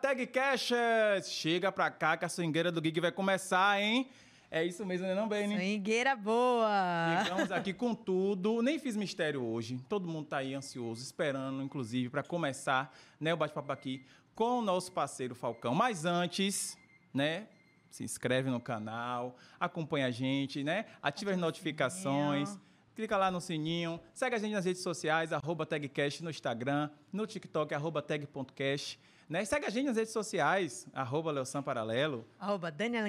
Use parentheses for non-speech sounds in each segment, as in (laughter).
Tag Cashers! Chega pra cá que a swingueira do Gig vai começar, hein? É isso mesmo, né, não, Benny? Swingueira boa! Chegamos aqui com tudo. Nem fiz mistério hoje. Todo mundo tá aí ansioso, esperando, inclusive, para começar né, o bate-papo aqui com o nosso parceiro Falcão. Mas antes, né? Se inscreve no canal, acompanha a gente, né? Ativa as notificações. Clica lá no sininho, segue a gente nas redes sociais, arroba tagcast no Instagram, no TikTok, arroba tag.cast. Né? Segue a gente nas redes sociais, arroba Leosan Paralelo. Arroba Daniela.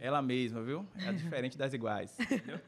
Ela mesma, viu? É (laughs) diferente das iguais. Entendeu?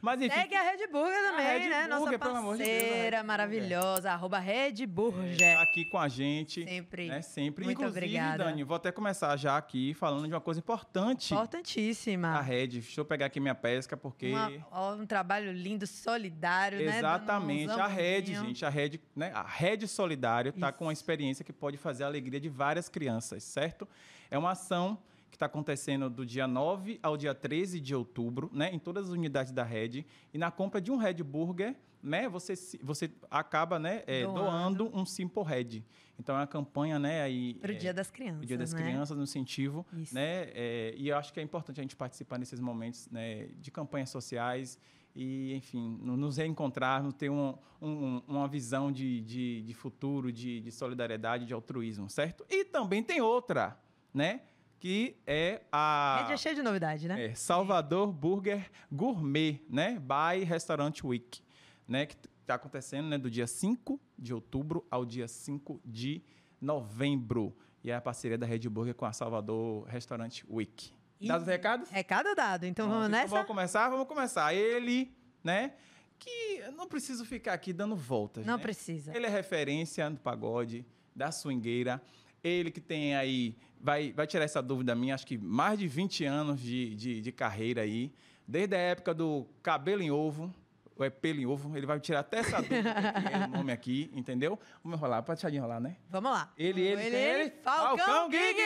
Mas enfim. Segue a Red Burger também, Red né? Burger, Nossa parceira de maravilhosa, arroba Red Burger. É, aqui com a gente. Sempre. Né? Sempre. Muito Inclusive, obrigada. Dani, vou até começar já aqui falando de uma coisa importante. Importantíssima. A Red. Deixa eu pegar aqui minha pesca, porque... Uma, ó, um trabalho lindo, solidário, Exatamente. né? Exatamente. A Red, gente, a Red, né? A Red Solidário está com uma experiência que pode fazer a alegria de várias crianças, certo? É uma ação está acontecendo do dia 9 ao dia 13 de outubro, né, em todas as unidades da Red. E na compra de um Red Burger, né, você, você acaba né, é, doando. doando. um Simple Red. Então é uma campanha né, aí. Para o é, Dia das Crianças. O Dia das né? Crianças, no incentivo. Isso. Né, é, e eu acho que é importante a gente participar nesses momentos né, de campanhas sociais e, enfim, nos reencontrarmos, ter um, um, uma visão de, de, de futuro, de, de solidariedade, de altruísmo, certo? E também tem outra, né? Que é a. É cheia de novidade, né? É, Salvador Burger Gourmet, né? By Restaurant Week, né? Que está acontecendo né, do dia 5 de outubro ao dia 5 de novembro. E é a parceria da Red Burger com a Salvador Restaurant Week. E... Dados os recados? Recado dado. Então vamos nessa? Então vamos começar? Vamos começar. Ele, né? Que eu não preciso ficar aqui dando voltas. Não né? precisa. Ele é referência do pagode, da swingueira. Ele que tem aí, vai, vai tirar essa dúvida minha, acho que mais de 20 anos de, de, de carreira aí. Desde a época do cabelo em ovo, ou é pelo em ovo, ele vai tirar até essa dúvida que é o nome aqui, entendeu? Vamos enrolar, pode deixar de enrolar, né? Vamos lá. Ele, ele, ele, ele, Falcão, Falcão Gig!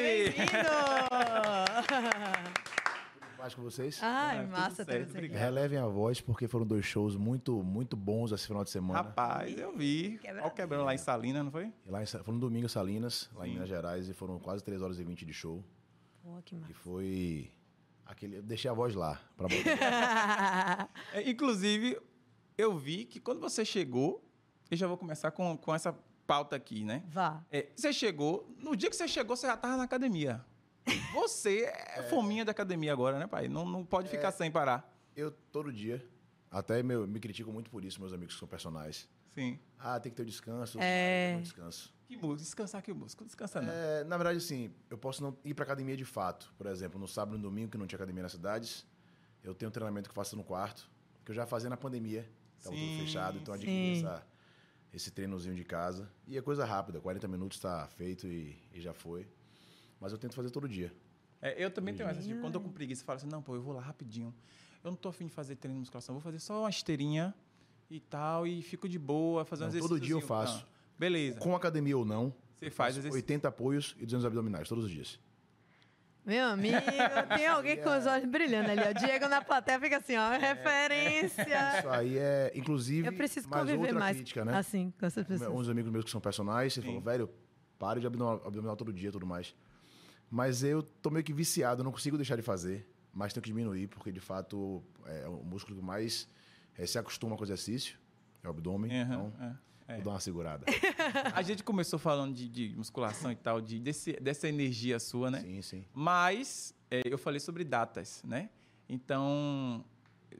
Bem-vindo! (laughs) mais com vocês? Ai, Ah, massa tudo certo, ter você. obrigado. Relevem a voz, porque foram dois shows muito, muito bons esse final de semana. Rapaz, eu vi. Quebra- Olha o quebrando lá em Salina, não foi? E lá em, foi no domingo em Salinas, lá em. Minas Gerais, e foram quase 3 horas e 20 de show. Pô, que massa. E foi aquele. eu Deixei a voz lá. Pra botar. (laughs) É, inclusive, eu vi que quando você chegou, eu já vou começar com, com essa pauta aqui, né? Vá. É, você chegou, no dia que você chegou, você já estava na academia. Você é, fominha da academia agora, né, pai? Não, não pode ficar sem parar. eu, todo dia, até meu, me criticam muito por isso, meus amigos que são personagens. Sim. Ah, tem que ter o descanso. É. tem ter o descanso. Que música? Descansar que música? Descansa não. É, na verdade, assim, eu posso não ir pra academia de fato. Por exemplo, no sábado e no domingo, que não tinha academia nas cidades, eu tenho um treinamento que eu faço no quarto, que eu já fazia na pandemia. Estava tudo fechado, então adquiri essa, esse treinozinho de casa. E é coisa rápida, 40 minutos está feito e, e já foi. Mas eu tento fazer todo dia. É, eu também tenho essa. Tipo, quando eu com preguiça, eu falo assim, não, pô, eu vou lá rapidinho. Eu não tô afim de fazer treino de musculação, vou fazer só uma esteirinha e tal, e fico de boa, fazer um Não, exercício. todo dia eu faço. beleza. Com academia ou não, Você faz exercício. 80 apoios e 200 abdominais todos os dias. Meu amigo, tem alguém com os olhos brilhando ali. ó. O Diego na plateia fica assim, ó, referência. Isso aí é, inclusive, Eu preciso mais conviver outra mais crítica, né? assim com essas pessoas. Uns amigos meus que são personagens, ele Sim. falou, velho, pare de abdominal, abdominal todo dia e tudo mais. Mas eu tô meio que viciado, não consigo deixar de fazer, mas tenho que diminuir, porque de fato é o músculo que mais eh, se acostuma com o exercício, é o abdômen, Aham, então é, é. vou dar uma segurada. (laughs) A gente começou falando de, de musculação e tal, de, desse, dessa energia sua, né? sim, sim. Mas é, eu falei sobre datas, né? Então,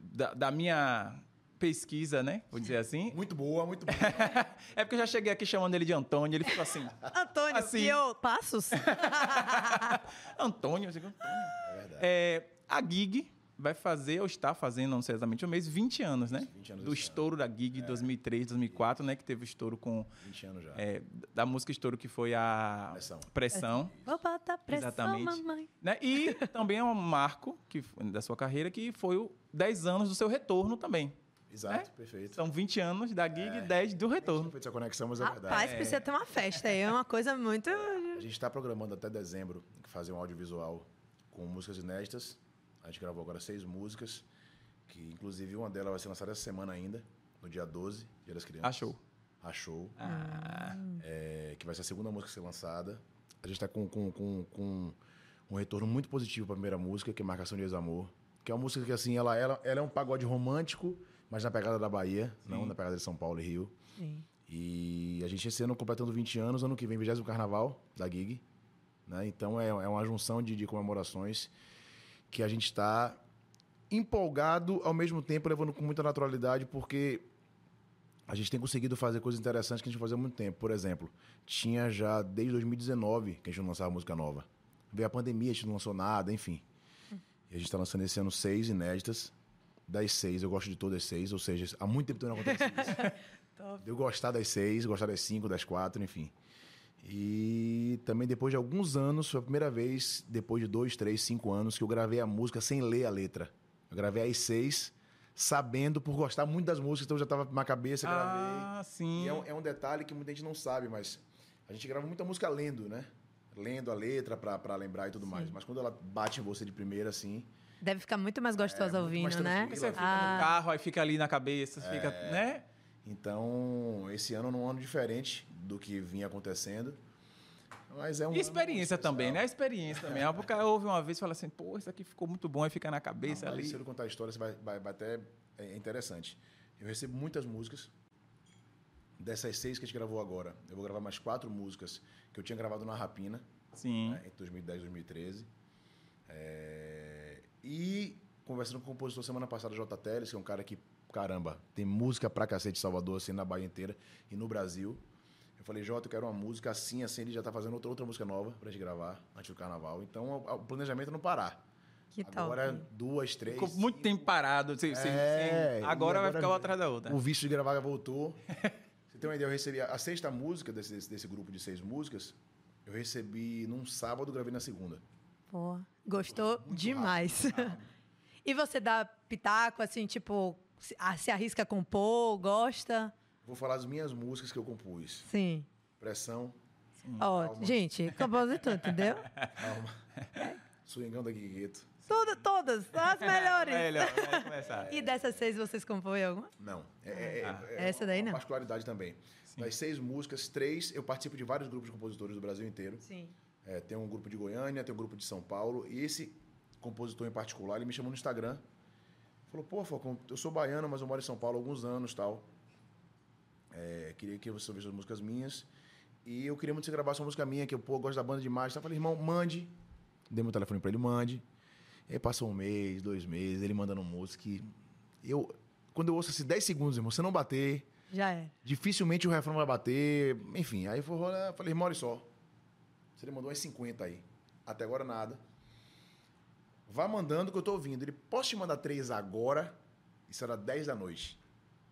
da, da minha pesquisa, né? Vou dizer assim. Muito boa, muito boa. (laughs) É porque eu já cheguei aqui chamando ele de Antônio, ele ficou assim. Antônio, Assim. e eu, passos? (laughs) Antônio, eu digo, Antônio. É verdade. É, a Gig vai fazer, ou está fazendo, não sei exatamente o mês, 20 anos, né? 20 anos Do estouro da Gig 2003, 2004, né? Que teve o estouro com... 20 anos já. é, da música estouro que foi a... Pressão. Pressão. Vou botar pressão, Exatamente. mamãe. Né? E também é um marco que, da sua carreira que foi o 10 anos do seu retorno também. Exato, É? perfeito. São 20 anos da Gig e 10 do Não retorno. foi essa conexão, mas é Rapaz, verdade. precisa ter uma festa aí. É uma coisa muito. A gente está programando até dezembro fazer um audiovisual com músicas inéditas. A gente gravou agora seis músicas, que inclusive uma delas vai ser lançada essa semana ainda, no dia 12, Dia das Crianças. Achou. Achou. Ah, É, que vai ser a segunda música a ser lançada. A gente está com, com, com, com um retorno muito positivo para a primeira música, que é Marcação de Ex-Amor. Que é uma música que, assim, ela, ela, ela é um pagode romântico, mas na pegada da Bahia, não na pegada de São Paulo e Rio. Sim. E a gente esse ano completando 20 anos, ano que vem, 20 Carnaval da Gig. Né? Então é, é uma junção de, de comemorações que a gente está empolgado, ao mesmo tempo levando com muita naturalidade, porque a gente tem conseguido fazer coisas interessantes que a gente fazia há muito tempo. Por exemplo, tinha já desde 2019 que a gente não lançava música nova. Veio a pandemia, a gente não lançou nada, enfim. E a gente está lançando esse ano seis inéditas. Das seis, eu gosto de todas as seis, ou seja, há muito tempo não acontece isso. (laughs) De eu gostar das seis, gostar das cinco, das quatro, enfim. E também depois de alguns anos, foi a primeira vez, depois de dois, três, cinco anos, que eu gravei a música sem ler a letra. Eu gravei as seis, sabendo, por gostar muito das músicas, então eu já estava na cabeça, gravei. Ah, sim. É um, é um detalhe que muita gente não sabe, mas a gente grava muita música lendo, né? Lendo a letra pra lembrar e tudo mais. Mas quando ela bate em você de primeira, assim. Deve ficar muito mais gostosa É, muito mais ouvindo, né? Você fica Ah. no carro, aí fica ali na cabeça, fica, né? Então, esse ano é um ano diferente do que vinha acontecendo. Mas é um E ano experiência também, né? A experiência também. (laughs) O cara ouve uma vez e fala assim, pô, isso aqui ficou muito bom, aí fica na cabeça Não, ali. Se eu contar a história, você vai, vai, vai até. É interessante. Eu recebo muitas músicas. Dessas seis que a gente gravou agora, eu vou gravar mais quatro músicas que eu tinha gravado na Rapina, Sim. né, entre 2010 e 2013. É, E conversando com o compositor semana passada, J. Teles, que é um cara que, caramba, tem música pra cacete de Salvador, assim, na Bahia inteira e no Brasil. Eu falei, Jota, eu quero uma música assim, assim, ele já tá fazendo outra, outra música nova pra gente gravar antes do carnaval. Então, o, o planejamento é não parar. Que top. Agora, duas, três. Ficou muito cinco. tempo parado. sem- É, e agora vai agora ficar uma atrás da outra. O vício de gravar voltou. (laughs) Você tem uma ideia, eu recebi a a sexta música desse, desse, desse grupo de seis músicas, eu recebi num sábado, gravei na segunda. Pô, gostou Muito demais. (laughs) rápido. e você dá pitaco, assim, tipo, se, ah, se arrisca a compor, gosta? Vou falar as minhas músicas que eu compus. Sim. Pressão, Ó, calma. gente, compositor, entendeu? (laughs) Calma. Swingão da Guigueto. Tudo, todas, as melhores. (laughs) Melhor, vai começar. E dessas seis vocês compõem alguma? Não. É, é- é- Ah. é Essa daí uma não. particularidade também. Das seis músicas, três, eu participo de vários grupos de compositores do Brasil inteiro. Sim. É, tem um grupo de Goiânia, tem um grupo de São Paulo. E esse compositor em particular, ele me chamou no Instagram. Falou, pô, Falcão, eu sou baiano, mas eu moro em São Paulo há alguns anos tal. É, queria que você ouvisse as músicas minhas. E eu queria muito que você gravasse uma música minha, que eu pô, gosto da banda demais. Então eu falei, irmão, mande. Dei meu telefone pra ele, mande. E aí passou um mês, dois meses, ele mandando música. E eu, quando eu ouço assim, 10 segundos, irmão, se não bater, Já é. dificilmente o refrão vai bater. Enfim, aí eu falei, falei irmão, olha só. Você mandou umas 50 aí. Até agora nada. Vá mandando que eu tô ouvindo. Ele, posso te mandar três agora? Isso era 10 da noite.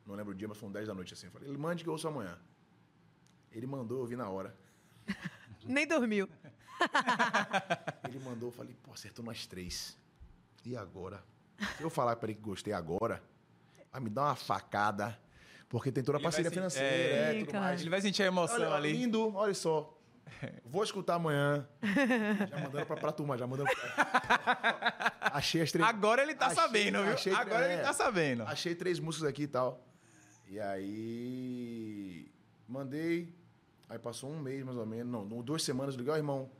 Não lembro o dia, mas foram 10 da noite assim. Eu falei, ele mande que eu ouço amanhã. Ele mandou, eu ouvi na hora. (laughs) Nem dormiu. (laughs) Ele mandou, eu falei, pô, acertou nas três. E agora? Se eu falar pra ele que gostei agora, vai me dar uma facada. Porque tem toda a Ele parceria financeira, é, é, tudo cara. mais. Ele vai sentir a emoção Olha, ali. lindo, olha só. Vou escutar amanhã. (laughs) Já mandando pra, pra turma, já mandando. (laughs) Achei as três. Agora ele tá Achei- sabendo, viu? achei- Agora é. ele tá sabendo. Achei três músicas aqui e tal. E aí. Mandei. Aí passou um mês mais ou menos. Não, duas semanas. Legal, irmão.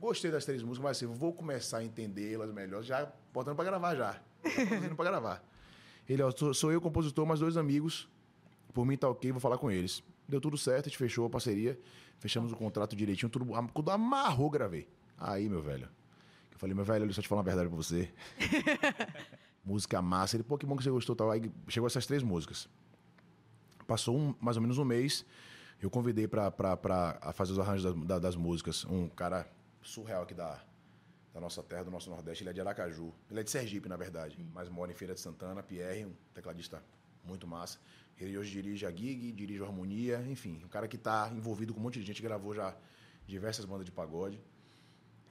Gostei das três músicas, mas assim, vou começar a entendê-las melhor. Já botando pra gravar já. Já produzindo pra gravar. Ele, ó, sou, sou eu, compositor, mais dois amigos. Por mim tá ok, vou falar com eles. Deu tudo certo, a gente fechou a parceria. Fechamos o contrato direitinho, tudo. Quando amarrou, gravei. Aí, meu velho. Eu falei, meu velho, olha, só te falar uma verdade pra você. (laughs) Música massa. Ele, pô, que bom que você gostou. Tal. Aí chegou essas três músicas. Passou um- mais ou menos um mês. Eu convidei pra, pra, pra a fazer os arranjos das, da- das músicas um cara surreal aqui da, da nossa terra, do nosso Nordeste. Ele é de Aracaju. Ele é de Sergipe, na verdade. Mas mora em Feira de Santana. Pierre, um tecladista muito massa. Ele hoje dirige a Gig, dirige a Harmonia. Enfim, um cara que está envolvido com um monte de gente. Gravou já diversas bandas de pagode.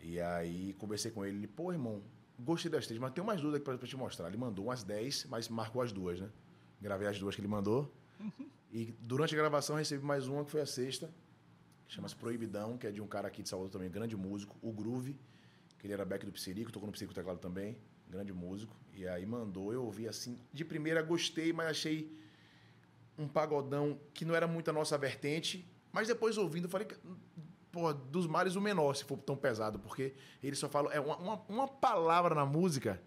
E aí conversei com ele. Ele, pô, irmão, gostei das três, mas tem umas duas aqui pra, te mostrar. Ele mandou umas 10, mas marcou as duas, né? Gravei as duas que ele mandou. E durante a gravação recebi mais uma, que foi a sexta, que chama-se Proibidão, que é de um cara aqui de Salvador também, grande músico, o Groove, que ele era back do Psirico, tocou no Psirico Teclado também, grande músico. E aí mandou, eu ouvi assim, de primeira gostei, mas achei um pagodão que não era muito a nossa vertente, Mas depois ouvindo, falei, pô, dos males o menor, se for tão pesado, porque ele só fala. É uma, uma, uma palavra na música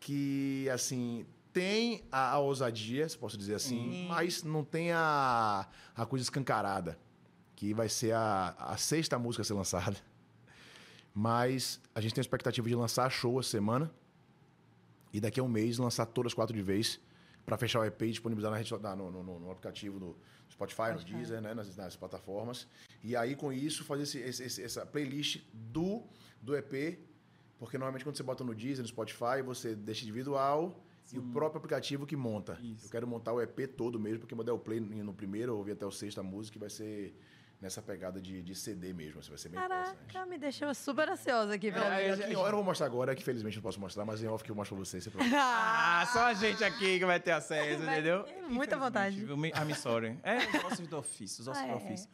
que, assim, tem a, a ousadia, se posso dizer assim, mas não tem a, a coisa escancarada, que vai ser a, a sexta música a ser lançada. Mas a gente tem a expectativa de lançar show essa semana e daqui a um mês lançar todas as quatro de vez para fechar o EP e disponibilizar na rede, no, no- no- aplicativo do Spotify, no Deezer, né, nas, nas plataformas. E aí, com isso, fazer esse- esse- essa playlist do, do EP, porque normalmente quando você bota no Deezer, no Spotify, você deixa individual e o próprio aplicativo que monta. Isso. Eu quero montar o EP todo mesmo, porque eu mandei o play no primeiro, eu ouvi até o sexto a música, e vai ser nessa pegada de, de CD mesmo, assim, vai ser bem. Caraca, me deixou super ansiosa aqui pra É, ver. aqui, em hora eu não vou mostrar agora, que felizmente não posso mostrar, mas em off que eu mostro pra vocês. problema. (laughs) Ah, só a gente aqui que vai ter acesso, Vai entendeu? muita vontade. I'm sorry. (laughs) É, os nossos do ofício, os nossos Ah, do é. ofício.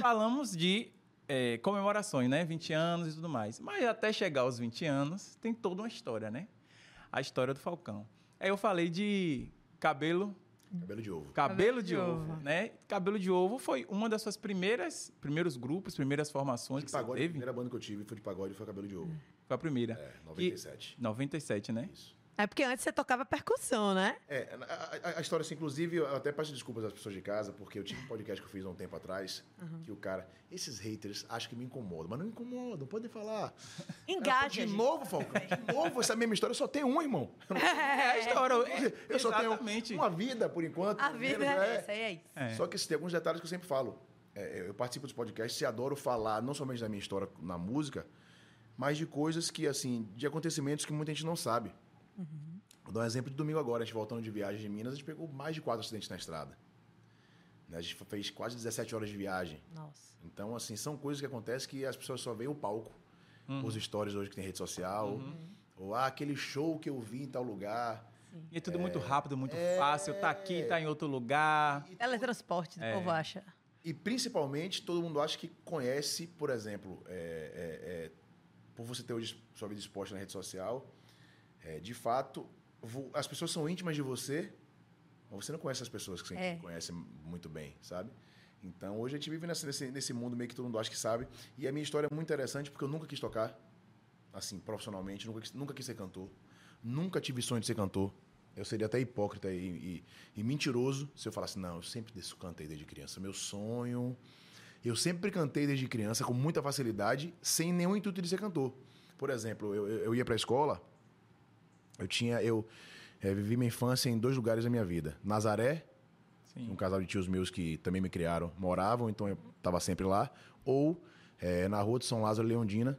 Falamos de é, comemorações, né? 20 anos e tudo mais. Mas até chegar aos 20 anos, tem toda uma história, né? A história do Falcão. Aí eu falei de cabelo Cabelo de ovo. Cabelo de, de ovo, ovo. né? Cabelo de Ovo foi uma das suas primeiras, primeiros grupos, primeiras formações De que você pagode, a teve. primeira banda que eu tive foi de pagode, foi Cabelo de Ovo. Foi a primeira. É, 97. E, 97, né? Isso. É porque antes você tocava percussão, né? É, a, a- a história, assim, inclusive, eu até peço desculpas às pessoas de casa, porque eu tive um podcast que eu fiz há um tempo atrás, que o cara, esses haters acham que me incomodam, mas não me incomodam, podem falar. Engaja. De novo, Falcão, de (laughs) novo, essa mesma história, só tem um, irmão. (laughs) Eu, É a história. eu só Exatamente. tenho uma vida, por enquanto. A vida menos, é essa, é isso. É. Só que assim, tem alguns detalhes que eu sempre falo. É, eu participo dos podcasts e adoro falar não somente da minha história na música, mas de coisas que, assim, de acontecimentos que muita gente não sabe. Vou dar um exemplo de domingo agora, a gente voltando de viagem de Minas, a gente pegou mais de quatro acidentes na estrada. Né, A gente fez quase 17 horas de viagem. Nossa. Então, assim, são coisas que acontecem que as pessoas só veem o palco, os stories hoje que tem rede social, ou ah, aquele show que eu vi em tal lugar. E é tudo muito rápido, muito É. fácil. Tá aqui, tá em outro lugar. Teletransporte, o É. povo acha. E principalmente, todo mundo acha que conhece, por exemplo, é, é, é, por você ter hoje sua vida exposta na rede social, é, de fato, as pessoas são íntimas de você, mas você não conhece as pessoas que você É. conhece muito bem, sabe? Então, hoje a gente vive nesse, nesse, nesse mundo meio que todo mundo acha que sabe. E a minha história é muito interessante porque eu nunca quis tocar, assim, profissionalmente, nunca quis, nunca quis ser cantor, nunca tive sonho de ser cantor. Eu seria até hipócrita e, e- e mentiroso se eu falasse, não, eu sempre cantei desde criança. Meu sonho. Eu sempre cantei desde criança com muita facilidade, sem nenhum intuito de ser cantor. Por exemplo, eu, eu, ia pra escola, eu tinha. Eu eh, vivi minha infância em dois lugares da minha vida. Nazaré, Sim. um casal de tios meus que também me criaram, moravam, então eu estava sempre lá. Ou eh, na rua de São Lázaro, Leondina,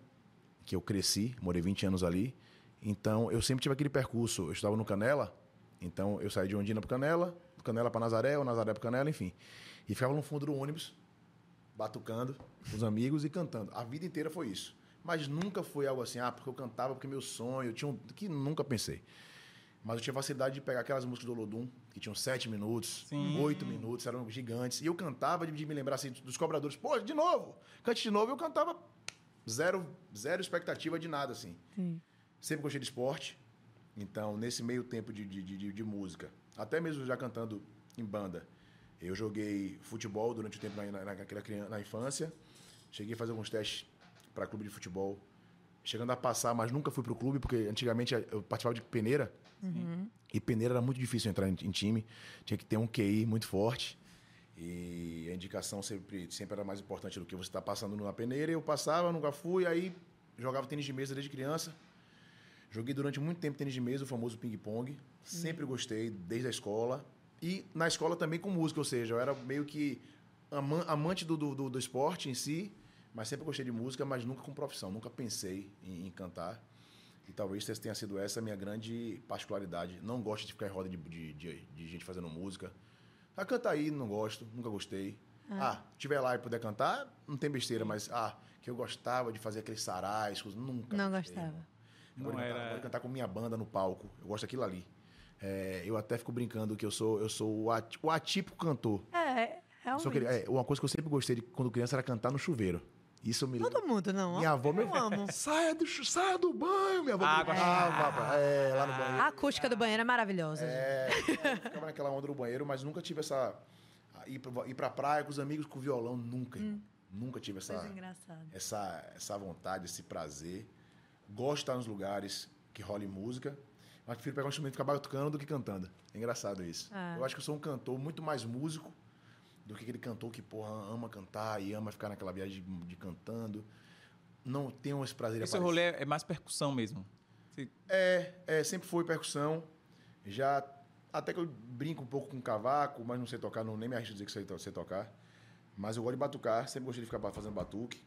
que eu cresci, morei 20 anos ali. Então eu sempre tive aquele percurso. Eu estava no Canela, então eu saí de Ondina para Canela, do Canela para Nazaré, ou Nazaré para Canela, enfim. E ficava no fundo do ônibus, batucando os amigos e cantando. A vida inteira foi isso. Mas nunca foi algo assim, ah, porque eu cantava, porque meu sonho, eu tinha um, que nunca pensei. Mas eu tinha facilidade de pegar aquelas músicas do Olodum, que tinham sete minutos, Sim. oito minutos, eram gigantes. E eu cantava de, de me lembrar assim, dos cobradores, pô, de novo, cante de novo. Eu cantava zero, zero expectativa de nada, assim. Sim. Sempre gostei de esporte. Então, nesse meio tempo de, de, de, de música, até mesmo já cantando em banda, eu joguei futebol durante o tempo na, na, naquela criança, na infância. Cheguei a fazer alguns testes para clube de futebol. Chegando a passar, mas nunca fui para o clube, porque antigamente eu participava de peneira. E peneira era muito difícil entrar em, em time. Tinha que ter um QI muito forte. E a indicação sempre, sempre era mais importante do que você estar passando na peneira. Eu passava, nunca fui. Aí jogava tênis de mesa desde criança. Joguei durante muito tempo tênis de mesa, o famoso ping-pong. Sempre gostei, desde a escola. E na escola também com música, ou seja, eu era meio que ama- amante do, do, do- do esporte em si, mas sempre gostei de música, mas nunca com profissão. Nunca pensei em, em cantar. E talvez tenha sido essa a minha grande particularidade. Não gosto de ficar em roda de, de, de- de gente fazendo música. Ah, cantar aí, não gosto, nunca gostei. Ah, tiver lá e puder cantar, não tem besteira, mas ah, que eu gostava de fazer aqueles sarais, nunca Não gostei, gostava. Eu Não de cantar, era- eu cantar com minha banda no palco. Eu gosto daquilo ali. É, eu até fico brincando que eu sou, eu sou o, atípico cantor. É, realmente. aquele- é, uma coisa que eu sempre gostei de quando criança era cantar no chuveiro. Isso me. Todo mundo, não. Minha avó me eu amo. (laughs) Saia do, saia do banho, minha avó. Água gritava, é, lá no banheiro. A acústica do banheiro é maravilhosa. É, (laughs) eu ficava naquela onda do banheiro, mas nunca tive essa Ah, Ir pra, ir pra praia com os amigos com violão, nunca. irmão. Nunca tive essa, essa, essa vontade, esse prazer. Gosto de estar nos lugares que role música, mas prefiro pegar um instrumento e ficar batucando do que cantando. É engraçado isso. Ah. Eu acho que eu sou um cantor muito mais músico do que aquele cantor que, porra, ama cantar e ama ficar naquela viagem de, de cantando. Não tenho esse prazer de Esse aparecer. rolê é mais percussão mesmo. É, é, sempre foi percussão. Já até que eu brinco um pouco com cavaco, mas não sei tocar, não, nem me arrisco dizer que sei, sei tocar. Mas eu gosto de batucar, sempre gostei de ficar fazendo batuque.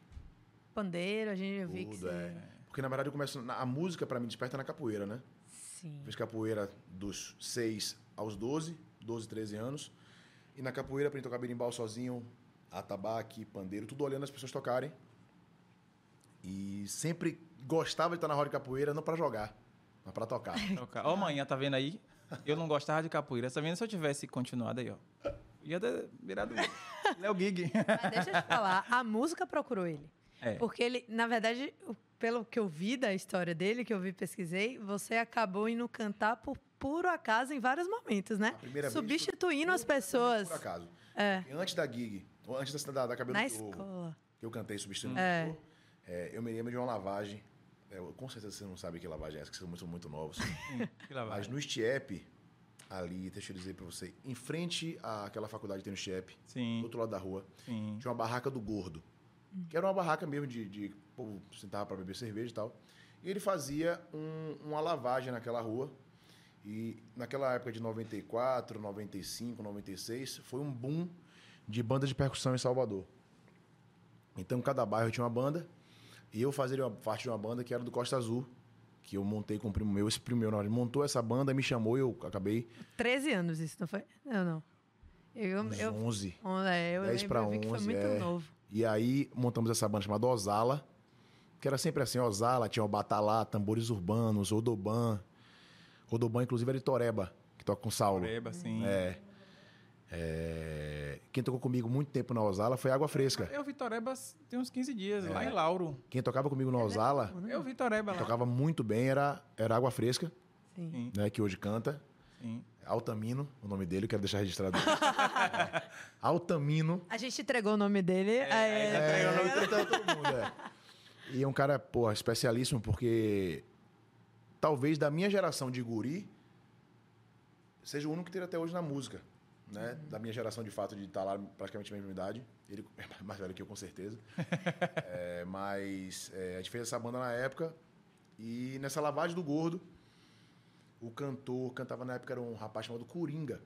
Pandeiro, a gente eu vi que é. Porque na verdade eu começo. A música pra mim desperta na capoeira, né? Sim. Fiz capoeira dos 6 aos 12, 12, 13 anos. E na capoeira aprendi a tocar berimbau sozinho, atabaque, pandeiro, tudo olhando as pessoas tocarem. E sempre gostava de estar na roda de capoeira, não pra jogar, mas pra tocar. (laughs) Ó, manhã, tá vendo aí? Eu não gostava de capoeira. Tá vendo? Se eu tivesse continuado aí, ó. Ia ter virado Léo Gig. Mas deixa eu te falar, a música procurou ele. É. Porque ele, na verdade, pelo que eu vi da história dele, que eu vi e pesquisei, você acabou indo cantar por puro acaso em vários momentos, né? Vez Substituindo foi as pessoas Por acaso. É. Antes da gig, ou antes da, da Cabelo na escola. que eu cantei substituindo É. é, eu me lembro de uma lavagem. É, eu- com certeza você não sabe que lavagem é essa, que vocês são muito, muito novos. (laughs) Que lá vai. Mas no Stiep, ali, deixa eu dizer pra você, em frente àquela faculdade que tem no Stiep, do outro lado da rua, sim. tinha uma barraca do Gordo. Que era uma barraca mesmo de. de o povo sentava pra beber cerveja e tal. E ele fazia um- uma lavagem naquela rua. E naquela época de 94, 95, 96, foi um boom de banda de percussão em Salvador. Então, cada bairro tinha uma banda. E eu fazia uma parte de uma banda que era do Costa Azul, que eu montei com um primo meu. Esse primo meu, na hora, ele montou essa banda, me chamou e eu acabei 13 anos isso, não foi? Não, não. Eu, uns eu, 11. é, eu 10 lembro, pra eu vi que foi 11, muito é. novo. E aí montamos essa banda chamada Ozala, que era sempre assim, Ozala, tinha o Batalá, tambores urbanos, Odoban. Odoban, inclusive, era de Toreba, que toca com Saulo. Toreba, sim. É. É, Quem tocou comigo muito tempo na Ozala foi Água Fresca. Eu vi Toreba tem uns 15 dias, lá É. em Lauro. Quem tocava comigo na Ozala, Eu vi Toreba lá. tocava muito bem, era, era Água Fresca, Sim. Né, que hoje canta. sim. Altamino, o nome dele, eu quero deixar registrado. Altamino. A gente entregou o nome dele. É, É, não entregou todo mundo, é. E é um cara, porra, especialíssimo, porque talvez da minha geração de guri seja o único que tem até hoje na música. Né? Da minha geração, de fato, de estar lá praticamente a mesma idade. Ele (laughs) é mais velho que eu, com certeza. (laughs) É, mas é, a gente fez essa banda na época. E nessa lavagem do gordo, o cantor cantava na época, era um rapaz chamado Coringa.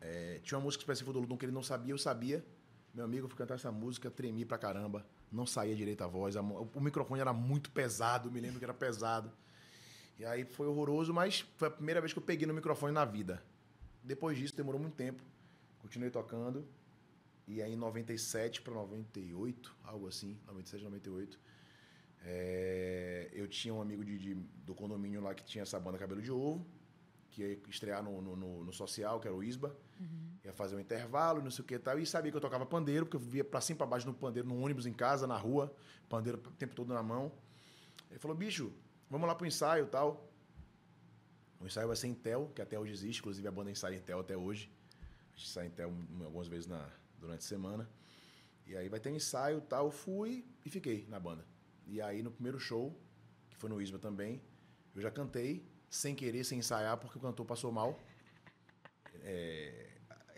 É, tinha uma música específica do Ludum que ele não sabia, eu sabia. Meu amigo, eu fui cantar essa música, tremi pra caramba. Não saía direito a voz. o microfone era muito pesado, me lembro que era pesado. E aí foi horroroso, mas foi a primeira vez que eu peguei no microfone na vida. Depois disso, demorou muito tempo. Continuei tocando. E aí, em 97 para 98, algo assim, 97, 98, é, eu tinha um amigo de, de- do condomínio lá que tinha essa banda Cabelo de Ovo, que ia estrear no, no, no- social, que era o Isba. Ia fazer um intervalo, não sei o que e tal. E sabia que eu tocava pandeiro, porque eu via pra cima pra baixo no pandeiro, no ônibus em casa, na rua, pandeiro o tempo todo na mão. Ele falou, bicho, vamos lá pro ensaio e tal. O ensaio vai ser em Tel, que até hoje existe, inclusive a banda ensaia em Tel até hoje. A gente sai em Tel um- algumas vezes na, durante a semana. E aí vai ter um ensaio e tal. Fui e fiquei na banda. E aí no primeiro show, que foi no Isma também, eu já cantei, sem querer, sem ensaiar, porque o cantor passou mal. É,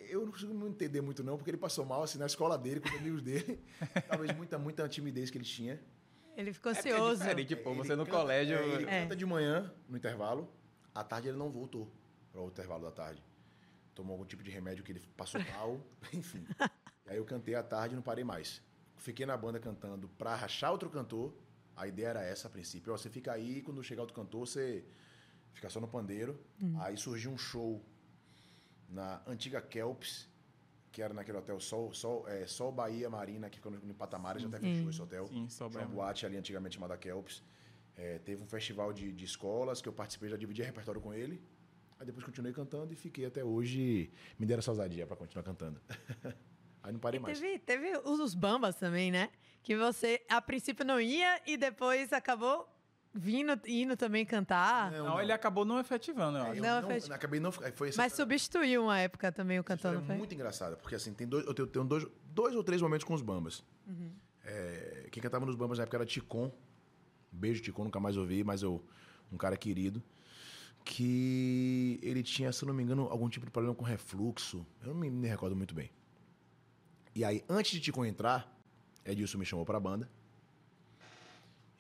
eu não consigo não entender muito não, porque ele passou mal assim na escola dele, com os amigos dele. (laughs) Talvez muita, muita timidez que ele tinha. Ele ficou É é ansioso. diferente, pô. Ele Você no canta- colégio. é, ele É. canta de manhã, no intervalo. À tarde ele não voltou para o intervalo da tarde. Tomou algum tipo de remédio que ele passou mal, (laughs) enfim. E aí eu cantei à tarde e não parei mais. Fiquei na banda cantando pra rachar outro cantor. A ideia era essa a princípio. Ó, Você fica aí, quando chegar outro cantor, você fica só no pandeiro. Aí surgiu um show na antiga Kelps, que era naquele hotel Sol, Sol, é, Sol Bahia Marina, que ficou no, no Patamares, já até fechou esse hotel. Sim, Sol Tinha uma Bahia. boate ali antigamente chamada Kelps. É, teve um festival de, de escolas que eu participei, já dividi repertório com ele. Aí depois continuei cantando e fiquei até hoje. Me deram essa ousadia pra continuar cantando. (laughs) Aí não parei mais. Teve, teve os os bambas também, né? Que você, a princípio, não ia e depois acabou vindo, indo também cantar. Não, ele acabou não efetivando, eu acho. Não, não, acabei não. Foi essa, Mas substituiu uma época também o cantor, não é foi? muito engraçada, porque assim, tem dois, eu tenho, tenho dois, dois ou três momentos com os Bambas. Uhum. É, quem cantava nos Bambas na época era Ticon. Beijo, Ticon, nunca mais ouvi, mas eu, um cara querido. Que ele tinha, se eu não me engano, algum tipo de problema com refluxo. Eu não me, me recordo muito bem. E aí, antes de Ticon entrar, Edilson me chamou pra banda.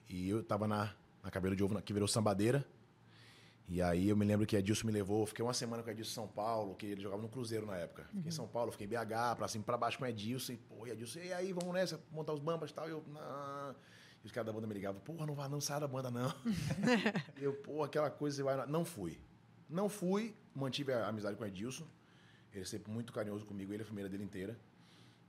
E eu tava na, na Cabelo de Ovo, que virou sambadeira. E aí eu me lembro que Edilson me levou, fiquei uma semana com Edilson em São Paulo, que ele jogava no Cruzeiro na época. Fiquei em São Paulo, fiquei em BH, pra cima e pra baixo com Edilson. E, pô, e Edilson, e aí, vamos nessa, montar os bambas e tal. E eu, não. E os caras da banda me ligavam, porra, não vai não, sai da banda não. (laughs) eu, pô, aquela coisa, você vai... na-" Não fui. Não fui, mantive a amizade com Edilson. Ele é sempre muito carinhoso comigo, ele a família dele inteira.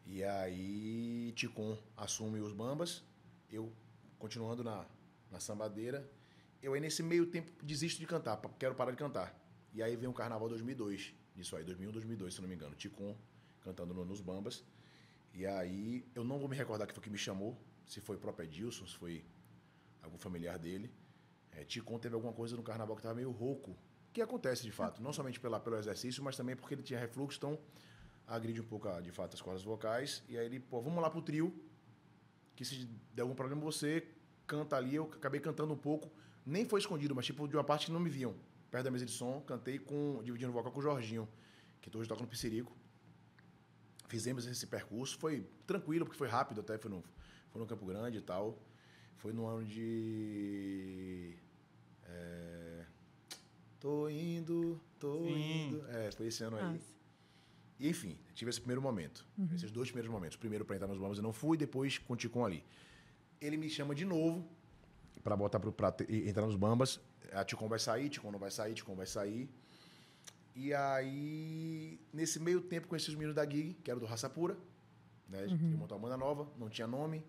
E aí, Ticon assume os bambas, eu continuando na, na sambadeira. Eu aí, nesse meio tempo, desisto de cantar, quero parar de cantar. E aí vem o Carnaval 2002, isso aí, 2001, 2002, se não me engano. Ticon cantando no- nos bambas. E aí, eu não vou me recordar que foi que me chamou, se foi o próprio Edilson, se foi algum familiar dele. É, teve alguma coisa no carnaval que estava meio rouco, que acontece de fato, não somente pela, pelo exercício, mas também porque ele tinha refluxo, então agride um pouco, de fato, as cordas vocais. E aí ele, pô, vamos lá pro trio, que se der algum problema você canta ali. Eu acabei cantando um pouco, nem foi escondido, mas tipo de uma parte que não me viam. Perto da mesa de som, cantei com, dividindo o vocal com o Jorginho, que hoje toca no Piscirico. Fizemos esse percurso, foi tranquilo, porque foi rápido até, foi no, foi no Campo Grande e tal. Foi no ano de. é, tô indo, tô Sim. indo. É, foi esse ano aí. Nossa. E, enfim, tive esse primeiro momento. Esses dois primeiros momentos. Primeiro para entrar nos bombas eu não fui, depois com o Ticon ali. Ele me chama de novo para botar pro, pra entrar nos bambas. A Ticon vai sair, Ticon não vai sair, Ticon vai sair. E aí, nesse meio tempo, conheci os meninos da Gig, que era do Raça Pura. Né? A gente queria montar uma banda nova, não tinha nome.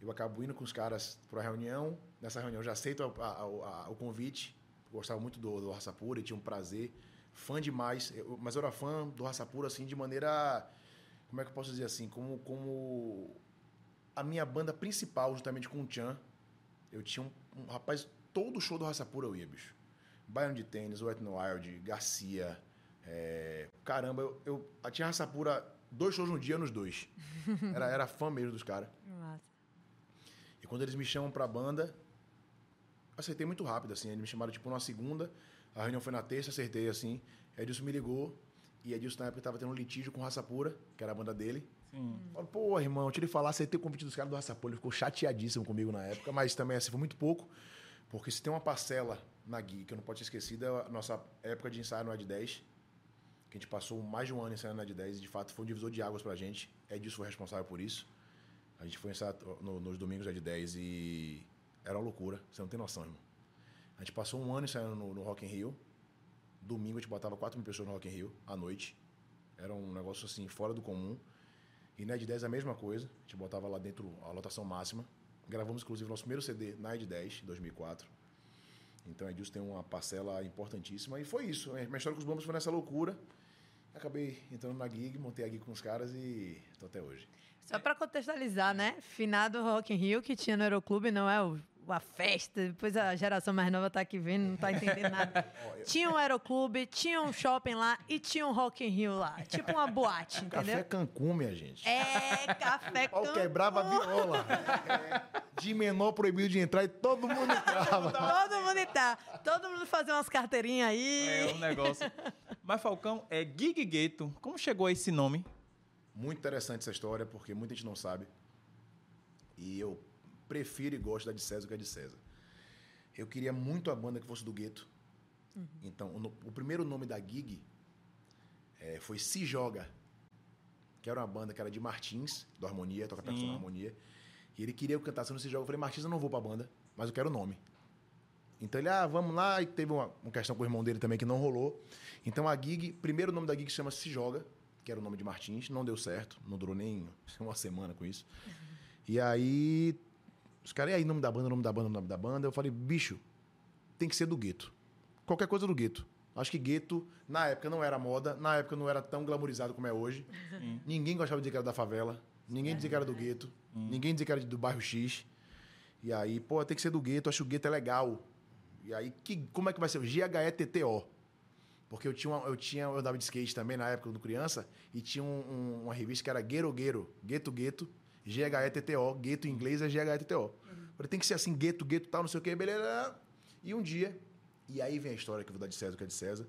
Eu acabo indo com os caras para a reunião. Nessa reunião eu já aceito a- a- a- o convite. Gostava muito do, do Raça Pura e tinha um prazer. Fã demais. Eu- mas eu era fã do Raça Pura, assim, de maneira... Como é que eu posso dizer assim? Como, como a minha banda principal, juntamente com o Chan. Eu tinha um, um rapaz... Todo show do Raça Pura eu ia, bicho. Baiano de Tênis, Wet n Wild, Garcia. é, Caramba, eu, eu, eu tinha Raça Pura dois shows no dia nos dois. (laughs) Era, era fã mesmo dos caras. E quando eles me chamam pra banda, acertei muito rápido, assim. Eles me chamaram, tipo, numa segunda. A reunião foi na terça, acertei, assim. Edilson me ligou. E Edilson, na época, tava tendo um litígio com Raça Pura, que era a banda dele. Sim. Falei, pô, irmão, deixa eu lhe falar, aceitei o convite dos caras do Raça Pura. Ele ficou chateadíssimo comigo na época, mas também, assim, foi muito pouco. Porque se tem uma parcela na Gui que eu não posso ter esquecido, é nossa época de ensaio no Ed 10. Que a gente passou mais de um ano ensaiando no Ed 10 e, de fato, foi um divisor de águas pra gente. Edilson foi responsável por isso. A gente foi ensaiar no- nos domingos Ed 10 e era uma loucura. Você não tem noção, irmão. A gente passou um ano ensaiando no, no Rock in Rio. Domingo a gente botava 4 mil pessoas no Rock in Rio, à noite. Era um negócio, assim, fora do comum. E na Ed 10 a mesma coisa. A gente botava lá dentro a lotação máxima. Gravamos, inclusive, nosso primeiro CD na Ed 10, em 2004. Então, a Edilson tem uma parcela importantíssima. E foi isso. Minha história com os bombas foi nessa loucura. Acabei entrando na gig, montei a gig com os caras e tô até hoje. Só pra contextualizar, né? Finado Rock in Rio, que tinha no Aeroclube, não é o, a festa. Depois a geração mais nova tá aqui vendo, não tá entendendo nada. (laughs) Tinha um Aeroclube, tinha um shopping lá e tinha um Rock in Rio lá. Tipo uma boate, Café entendeu? Cancún, minha gente. É, café Cancún. quebrava a viola. É, (laughs) de menor proibido de entrar e todo mundo entrava. (laughs) Todo mundo tá. Todo mundo fazia umas carteirinhas aí. É um negócio. Mas, Falcão, é Gig Gueto. Como chegou a esse nome? Muito interessante essa história, porque muita gente não sabe. E eu prefiro e gosto da de César do que a de César. Eu queria muito a banda que fosse do gueto. Então, o, o primeiro nome da gig eh, foi Se Joga, que era uma banda que era de Martins, do Harmonia, toca percussão Sim. na Harmonia. E ele queria que eu cantasse no Se Joga. Eu falei, Martins, eu não vou pra banda, mas eu quero o nome. Então ele, ah, vamos lá. E teve uma, uma questão com o irmão dele também que não rolou. Então a gig, primeiro nome da gig chama Se Joga, que era o nome de Martins. Não deu certo, não durou nem (laughs) uma semana com isso. E aí, os caras, e aí, nome da banda, nome da banda, nome da banda. Eu falei, bicho, tem que ser do gueto. Qualquer coisa do gueto. Acho que gueto, na época, não era moda, na época não era tão glamorizado como é hoje. Ninguém gostava de dizer que era da favela, ninguém dizia que era do gueto, ninguém dizia que era do bairro X. E aí, pô, tem que ser do gueto, acho que o gueto é legal. E aí, que, como é que vai ser? G-H-E-T-T-O. Porque eu tinha, uma, eu tinha, eu dava de skate também na época do criança, e tinha um- um- uma revista que era Guero Guero, Gueto Gueto, G-H-E-T-T-O, Gueto em inglês é G-H-E-T-T-O. Falei, tem que ser assim, gueto, gueto, tal, não sei o que, beleza. E um dia, e aí vem a história que eu vou dar de César, que é de César.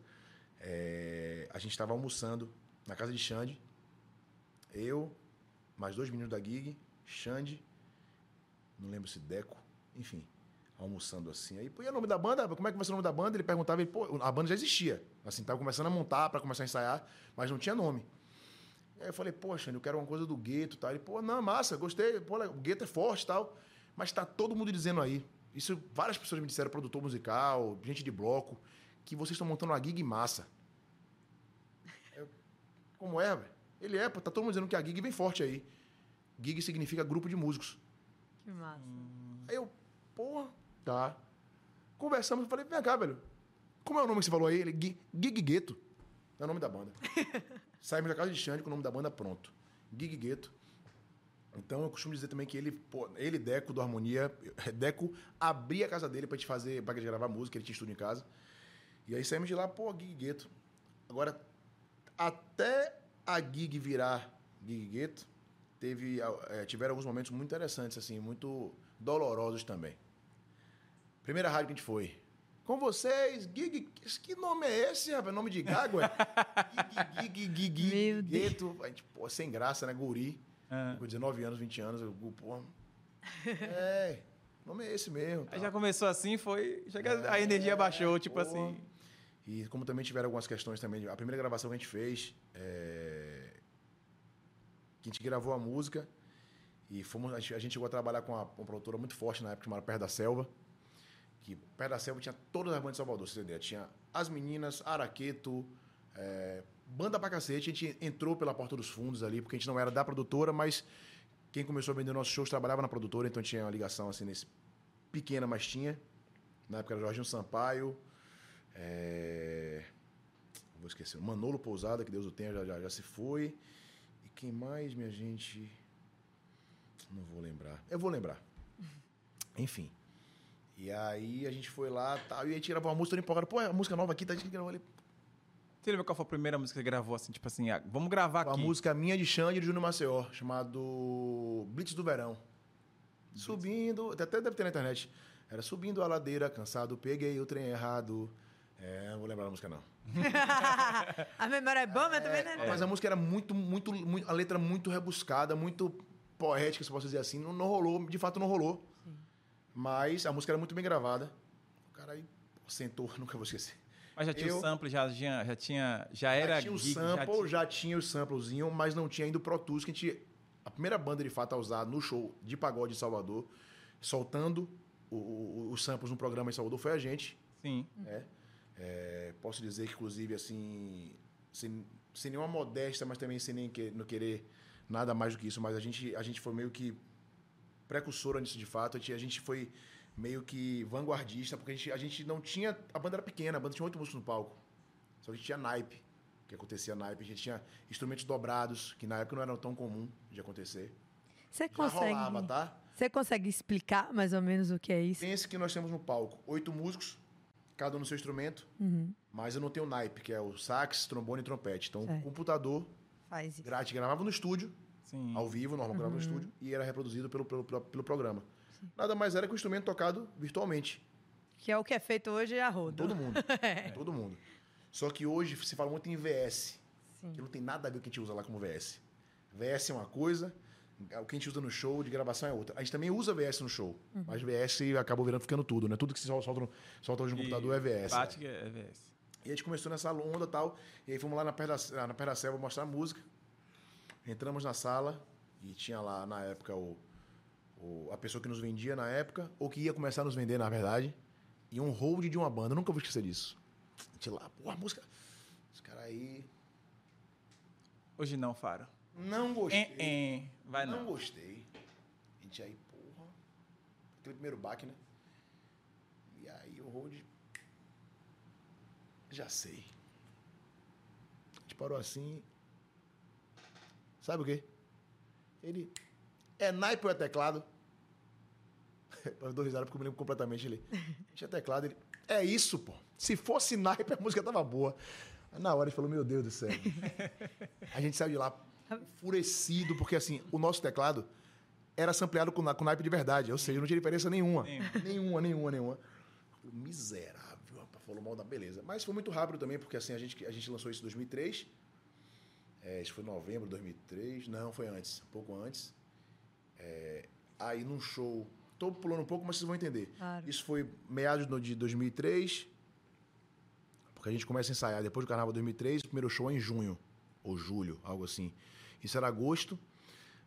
É, a gente estava almoçando na casa de Xande, eu, mais dois meninos da Gig, Xande, não lembro se Deco, enfim, almoçando assim. Aí, pô, e o nome da banda? Como é que vai ser o nome da banda? Ele perguntava, ele, pô, a banda já existia. Assim, tava começando a montar para começar a ensaiar, mas não tinha nome. Aí eu falei, poxa, eu quero uma coisa do gueto e tal. Ele, pô, não, massa, gostei, pô, o gueto é forte e tal. Mas tá todo mundo dizendo aí. Isso, várias pessoas me disseram, produtor musical, gente de bloco, que vocês estão montando uma gig massa. Eu, como é, velho? Ele é, pô, tá todo mundo dizendo que a gig vem forte aí. Gig significa grupo de músicos. Que massa. Aí eu, porra, tá. Conversamos, eu falei, vem cá, velho. Como é o nome que você falou aí? Ele, Gig Gueto. É o nome da banda. (laughs) Saímos da casa de Xande com o nome da banda pronto. Gig Gueto. Então eu costumo dizer também que ele, pô, ele, Deco, do Harmonia, Deco abria a casa dele pra gente fazer, gente gravar música, ele tinha estúdio em casa. E aí saímos de lá, pô, Gig Gueto. Agora, até a gig virar Gig Gueto, teve, eh, tiveram alguns momentos muito interessantes, assim, muito dolorosos também. Primeira rádio que a gente foi. Com vocês, Gig. Que nome é esse, rapaz? Nome de gago, é? Gig, gig, gig, gueto. A gente, pô, sem graça, né? Guri. Ah. Com 19 anos, 20 anos, eu, pô. É, nome é esse mesmo. Aí tal. já começou assim, foi. Chega, É, a energia baixou, tipo pô. assim. E como também tiveram algumas questões também. A primeira gravação que a gente fez, é, que a gente gravou a música e fomos, a gente, chegou a trabalhar com uma, uma produtora muito forte na época, chamada Perto da Selva. Que Perto da Selva tinha todas as bandas de Salvador, você entendeu? Tinha As Meninas, Araqueto, é, banda pra cacete. A gente entrou pela porta dos fundos ali, porque a gente não era da produtora, mas quem começou a vender nossos shows trabalhava na produtora, então tinha uma ligação assim nesse pequena, mas tinha. Na época era Jorginho Sampaio, é... Vou esquecer. Manolo Pousada, que Deus o tenha, já, já, já se foi. E quem mais, minha gente? Não vou lembrar. Eu vou lembrar. (laughs) Enfim. E aí a gente foi lá tal, e a gente gravou uma música, todo empolgado. Pô, a música nova aqui, tá? A gente gravou ali. Você lembra qual foi a primeira música que você gravou assim, tipo assim, ah, vamos gravar A aqui. música minha de Xande e de Júnior Maceió, chamado Blitz do Verão. Subindo, até deve ter na internet. Era subindo a ladeira, cansado, peguei o trem errado. É, não vou lembrar a música não. (laughs) a memória é boa, mas também não é. Mas a música era muito, muito, muito- a letra muito rebuscada, muito poética, se eu posso dizer assim. Não, não rolou, de fato não rolou. Mas a música era muito bem gravada. O cara aí sentou, (laughs) nunca vou esquecer. Mas já tinha Eu- o sample, já tinha, já tinha, já era já tinha o sample, tinha- já tinha o samplezinho, mas não tinha ainda o Pro Tools, que a gente... A primeira banda, de fato, a usar no show de pagode em Salvador, soltando o- o- os samples no programa em Salvador, foi a gente. Sim. né? É, posso dizer que, inclusive, assim, sem, sem nenhuma modéstia, mas também sem nem que, não querer nada mais do que isso, mas a gente, a gente foi meio que precursora nisso de fato. A gente, a gente foi meio que vanguardista, porque a gente, a gente não tinha. A banda era pequena, a banda tinha oito músicos no palco. Só que a gente tinha naipe, que acontecia naipe. A gente tinha instrumentos dobrados, que na época não eram tão comum de acontecer. Você Já consegue, rolava, tá? você consegue explicar mais ou menos o que é isso? Pense que nós temos no palco oito músicos, cada um no seu instrumento, Uhum. mas eu não tenho naipe, que é o sax, trombone e trompete. Então, Certo. o computador Faz isso. gente gravava no estúdio, Sim. ao vivo, normal gravava no estúdio, e era reproduzido pelo, pelo, pelo, pelo programa. Nada mais era que o instrumento tocado virtualmente. Que é o que é feito hoje a roda. Todo mundo. (laughs) Todo mundo. Só que hoje se fala muito em VS, Sim. que não tem nada a ver com o que a gente usa lá como VS. VS é uma coisa, o que a gente usa no show de gravação é outra. A gente também usa VS no show, mas VS acabou virando ficando tudo, né? Tudo que se sol- solta, no, solta hoje no E computador é VS. Bate né? que é VS. E a gente começou nessa onda e tal. E aí fomos lá na Perda, na Perda Selva mostrar a música. Entramos na sala e tinha lá, na época, o, o- a pessoa que nos vendia na época, ou que ia começar a nos vender, na verdade, e um hold de uma banda. Eu nunca vou esquecer disso. A gente lá, pô, a música. Os caras aí. Hoje não, Faro. Não gostei. Em, em. Vai não não. gostei. A gente aí, porra. Aquele primeiro baque, né? E aí o hold. Já sei. A gente parou assim. Sabe o quê? Ele. É naipe ou é teclado? (laughs) Eu dou risada porque eu me lembro completamente. Ele (laughs) tinha teclado, ele. É isso, pô. Se fosse naipe, a música tava boa. Aí, na hora ele falou, meu Deus do céu. (laughs) a gente saiu de lá enfurecido, porque assim, o nosso teclado era sampleado com, com naipe de verdade. Ou seja, não tinha diferença nenhuma. Nenhuma, nenhuma, nenhuma. Miserável, rapaz. Falou mal da beleza. Mas foi muito rápido também, porque assim, a gente, a gente lançou isso em 2003. É, isso foi em novembro de 2003. Não, foi antes. Um pouco antes. É, aí num show... Tô pulando um pouco, mas vocês vão entender. Claro. Isso foi meados do- de 2003. Porque a gente começa a ensaiar depois do Carnaval de 2003. O primeiro show é em junho. Ou julho, algo assim. Isso era agosto.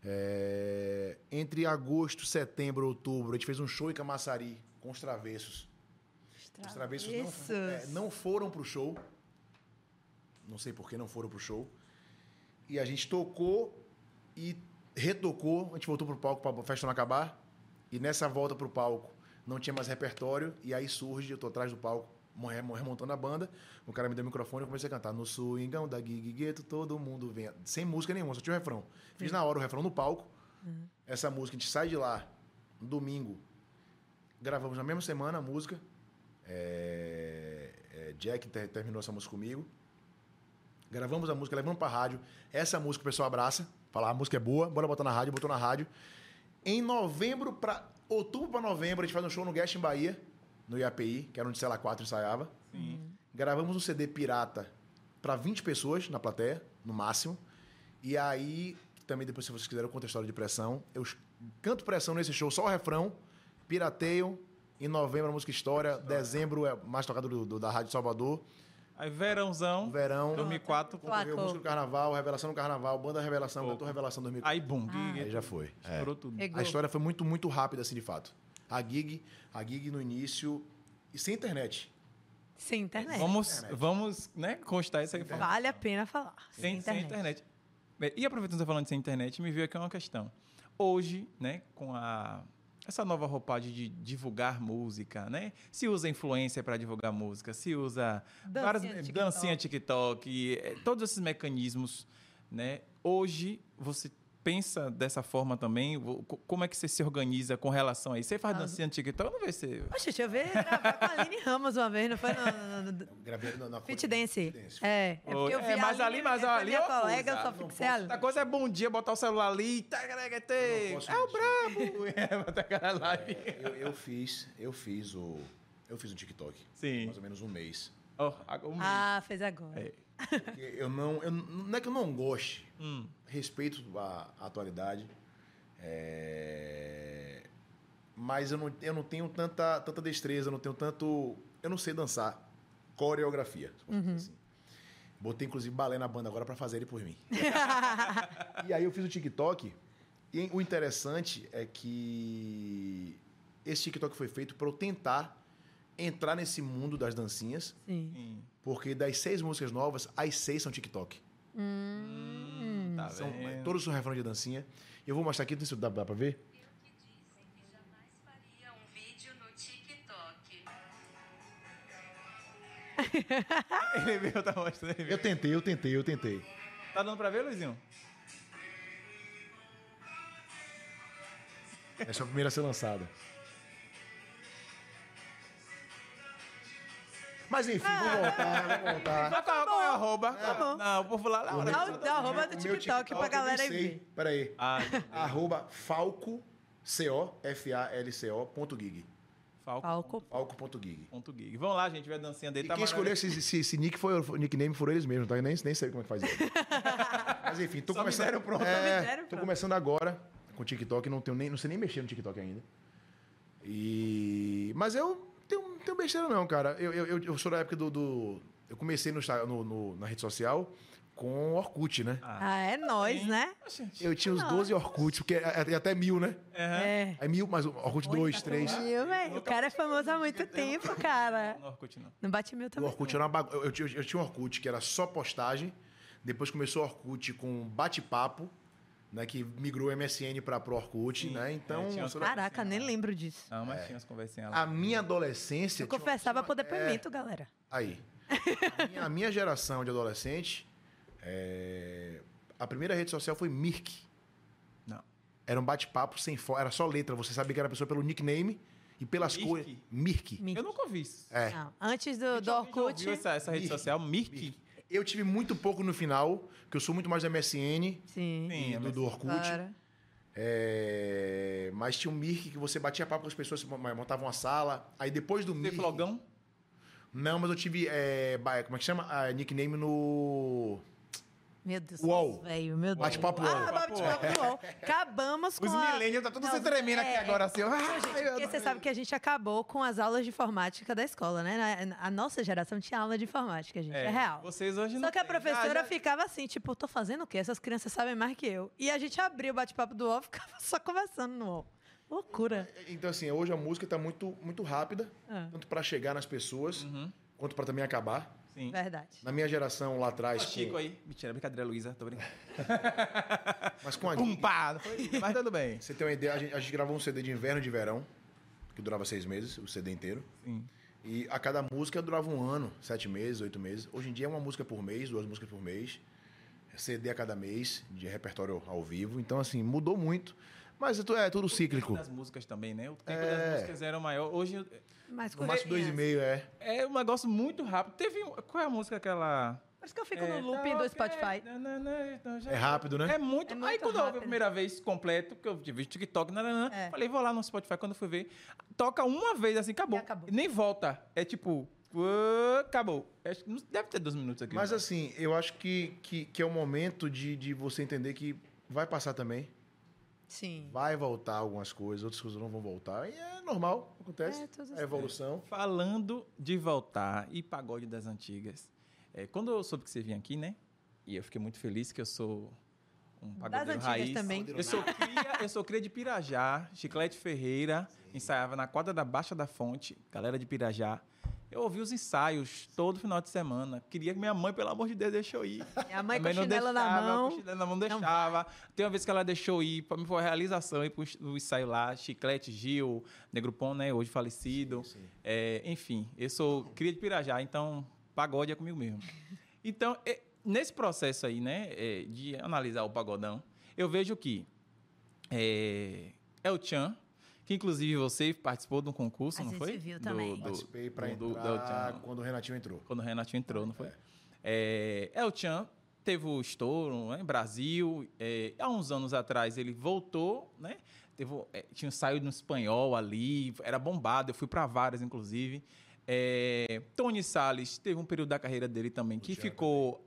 É, entre agosto, setembro, outubro, a gente fez um show em Camaçari com os travessos. Os travessos não, Travessos. é, não foram pro show. Não sei por que não foram pro show. E a gente tocou e retocou. A gente voltou pro palco para a festa não acabar. E nessa volta pro palco não tinha mais repertório. E aí surge, eu tô atrás do palco, remontando a banda. O cara me deu o microfone e eu comecei a cantar. No swingão da Gueto, todo mundo vem. Sem música nenhuma, só tinha o refrão. Fiz na hora o refrão no palco. Essa música, a gente sai de lá no domingo. Gravamos na mesma semana a música. É, é, Jack ter- terminou essa música comigo. Gravamos a música, levamos pra rádio. Essa música o pessoal abraça. Fala, "Ah, a música é boa, bora botar na rádio, botou na rádio. Em novembro para outubro para novembro, a gente faz um show no Guest em Bahia, no IAPI, que era onde Cela 4 ensaiava. Gravamos um CD pirata para 20 pessoas na plateia, no máximo. E aí, também depois, se vocês quiserem, eu conto a história de pressão. Eu canto pressão nesse show, só o refrão, pirateio. Em novembro, a música História. Dezembro é mais tocado do, do- da Rádio Salvador. Aí, verãozão, Verão. 2004. Placou. Concorreu música do Carnaval, Revelação do Carnaval, Banda Revelação, cantou Revelação 2004. Aí, bum, gig. Aí já foi. É. Estourou tudo. Pegou. A história foi muito, muito rápida, assim, de fato. A gig, a gig no início, e sem internet. Sim, internet. Vamos, Internet. vamos né, constar essa informação. Vale a pena falar. Sem, sem internet. Bem, E aproveitando que você tá falando de sem internet, me veio aqui uma questão. Hoje, né, com a essa nova roupagem de divulgar música, né? Se usa influência para divulgar música, se usa Dancinha várias TikTok. dancinha TikTok, eh, todos esses mecanismos, né? Hoje você pensa dessa forma também? Como é que você se organiza com relação a isso? Você faz dancinha no TikTok? Não vai ser. Poxa, deixa eu ver gravar com a Aline Ramos uma vez, não foi? No, no, no, Gravei na, Fit Dance. É, é porque eu É, vi mas a ali- Aline, mas essa é ali minha é colega, eu só fixei posso- ali. Outra coisa é bom dia, botar o celular ali, tá, é o brabo. (laughs) É, botar aquela live. Eu, eu fiz, eu fiz o. Eu fiz o TikTok. Sim. Mais ou menos um mês. Agora um Ah, fez agora. É. Porque eu não. Eu, não é que eu não goste. Hum. Respeito a, a atualidade. é, Mas eu não, eu não tenho tanta, tanta destreza, eu não tenho tanto. Eu não sei dançar. Coreografia. dizer assim. Botei, inclusive, balé na banda agora para fazer ele por mim. (laughs) e aí eu fiz o TikTok. E o interessante é que esse TikTok foi feito para eu tentar entrar nesse mundo das dancinhas. Sim. Sim. Porque das seis músicas novas, as seis são TikTok. Hum. Tá São, vendo? todos são refrão de dancinha. Eu vou mostrar aqui, não sei se dá, dá pra ver. (laughs) Ele viu, tá mostrando. Ele viu. Eu tentei, eu tentei, eu tentei. Tá dando pra ver, Luizinho? Essa é a primeira a ser lançada. Mas enfim, vamos voltar, vamos voltar. Qual, qual, qual é o arroba? bom. Não, o povo lá na hora. Dá o, dá o arroba do meu TikTok pra eu galera aí sei. ver. Pera aí. Ah, (laughs) Arroba falco, C-O, F-A-L-C-O, ponto gig. Falco. Palco. Falco.gig. Ponto gig. Vamos lá, gente, vê a dancinha dele. E tá quem escolheu esse, esse, esse nick foi o nickname foram eles mesmos, tá? Eu nem, nem sei como é que faz isso. (laughs) Mas enfim, tô Só me começando. deram pronto. É, Só me deram tô pronto. começando agora com o TikTok, não tenho nem, não sei nem mexer no TikTok ainda. E mas eu não tenho besteira não, cara. Eu, eu, eu, eu sou da época do, do- eu comecei no, no- no- na rede social com Orkut, né? Ah, é nós, né? Gente, Eu tinha uns 12 Orkuts, porque é, é até mil, né? É. Aí mil, mas Orkut 2, 3. Mil, velho. O cara é famoso há muito tempo, cara. Não, Orkut não. Não bate mil O também. Orkut era uma eu, eu, tinha- eu tinha um Orkut que era só postagem. Depois começou o Orkut com bate-papo, né? Que migrou MSN para pro Orkut, Sim. né? Então, É, umas Caraca, nem lembro disso. Não, mas tinha as conversinhas lá. a minha adolescência. Eu uma- confessava tinha por uma- depoimento, galera. É, aí. A minha, a minha geração de adolescente, é, a primeira rede social foi Mirk. Não. Era um bate-papo sem foto, era só letra. Você sabia que era a pessoa pelo nickname e pelas cores. Mirk. Mirk. Eu nunca ouvi isso. É. Não, Antes do, do Orkut. essa, essa rede Mirk. social, Mirk? Eu tive muito pouco no final, que eu sou muito mais do MSN Sim. Sim, e do, do Orkut. Claro. É, Mas tinha um Mirk que você batia papo com as pessoas, você montava uma sala. Aí depois do Mirk. flogão? Não, mas eu tive. é, Como é que chama? Ah, nickname no. Meu Deus, Uol. velho, meu Deus. Bate-papo Ah, UOL. bate-papo UOL. Acabamos com Os a... millennials, tá tudo se tremendo aqui é, agora, assim. Ai, gente, porque você sabe que a gente acabou com as aulas de informática da escola, né? Na- A nossa geração tinha aula de informática, gente. É, real. Vocês hoje não Só que a professora Ah, já- ficava assim, tipo, tô fazendo o quê? Essas crianças sabem mais que eu. E a gente abria o bate-papo do UOL e (laughs) ficava só conversando no UOL. Loucura. Então, assim, hoje a música tá muito, muito rápida, Ah. tanto pra chegar nas pessoas, quanto pra também acabar. Sim. Verdade. Na minha geração lá atrás. Ó, Chico com- aí. Mentira, brincadeira, Luísa. Tô brincando. (laughs) Mas com a Pum, pá. Mas tudo bem. você tem uma ideia, a gente, a gente gravou um CD de inverno e de verão, que durava seis meses, o CD inteiro. Sim. E a cada música durava um ano, sete meses, oito meses. Hoje em dia é uma música por mês, duas músicas por mês. CD a cada mês, de repertório ao vivo. Então, assim, mudou muito. Mas é é tudo cíclico. Das músicas também, né? O tempo É. das músicas era maior. Hoje Mas No máximo dois e meio, é. é um negócio muito rápido. Teve. um- Qual é a música aquela. Por isso que eu fico É, no looping tá do Spotify. na, na, na, então já- É rápido, né? É muito. É muito Aí quando eu ouvi a rápido. primeira vez completo, porque eu tive TikTok, nananã, É. falei, vou lá no Spotify quando eu fui ver. Toca uma vez assim, acabou. E acabou. Nem volta. É tipo. uã, acabou. Acho que não- Deve ter dois minutos aqui. Mas né? assim, eu acho que, que, que é o momento de, de você entender que vai passar também. Sim. Vai voltar algumas coisas, outras coisas não vão voltar. E é normal, acontece. É, tudo É, evolução. Falando de voltar e pagode das antigas. é, quando eu soube que você vinha aqui, né? E eu fiquei muito feliz que eu sou um pagodeiro antigas raiz. também. Eu sou cria, eu sou cria de Pirajá, Chiclete Ferreira, ensaiava na quadra da Baixa da Fonte, galera de Pirajá. Eu ouvi os ensaios todo final de semana. Queria que minha mãe, pelo amor de Deus, deixou ir. (laughs) Minha mãe com Também não chinelo na deixava, mão. Com chinelo na mão não Não deixava. Tem uma vez que ela deixou ir, pra mim foi uma realização ir pro o ensaio lá. Chiclete, Gil, Negropon, né? Hoje falecido. Sim, sim. É, enfim, eu sou cria de Pirajá, então pagode é comigo mesmo. Então, é, nesse processo aí, né, é, de analisar o pagodão, eu vejo que é, é o Chan, que inclusive você participou de um concurso, A não gente foi? viu também. Participei do- do- entrar do quando o Renatinho entrou. quando o Renatinho entrou, não foi? É, El Chan teve o estouro né, em Brasil. é, há uns anos atrás ele voltou, né? Teve, o- é, tinha saído no espanhol ali, era bombado. Eu fui para várias, inclusive. É, Tony Salles teve um período da carreira dele também que Tchan ficou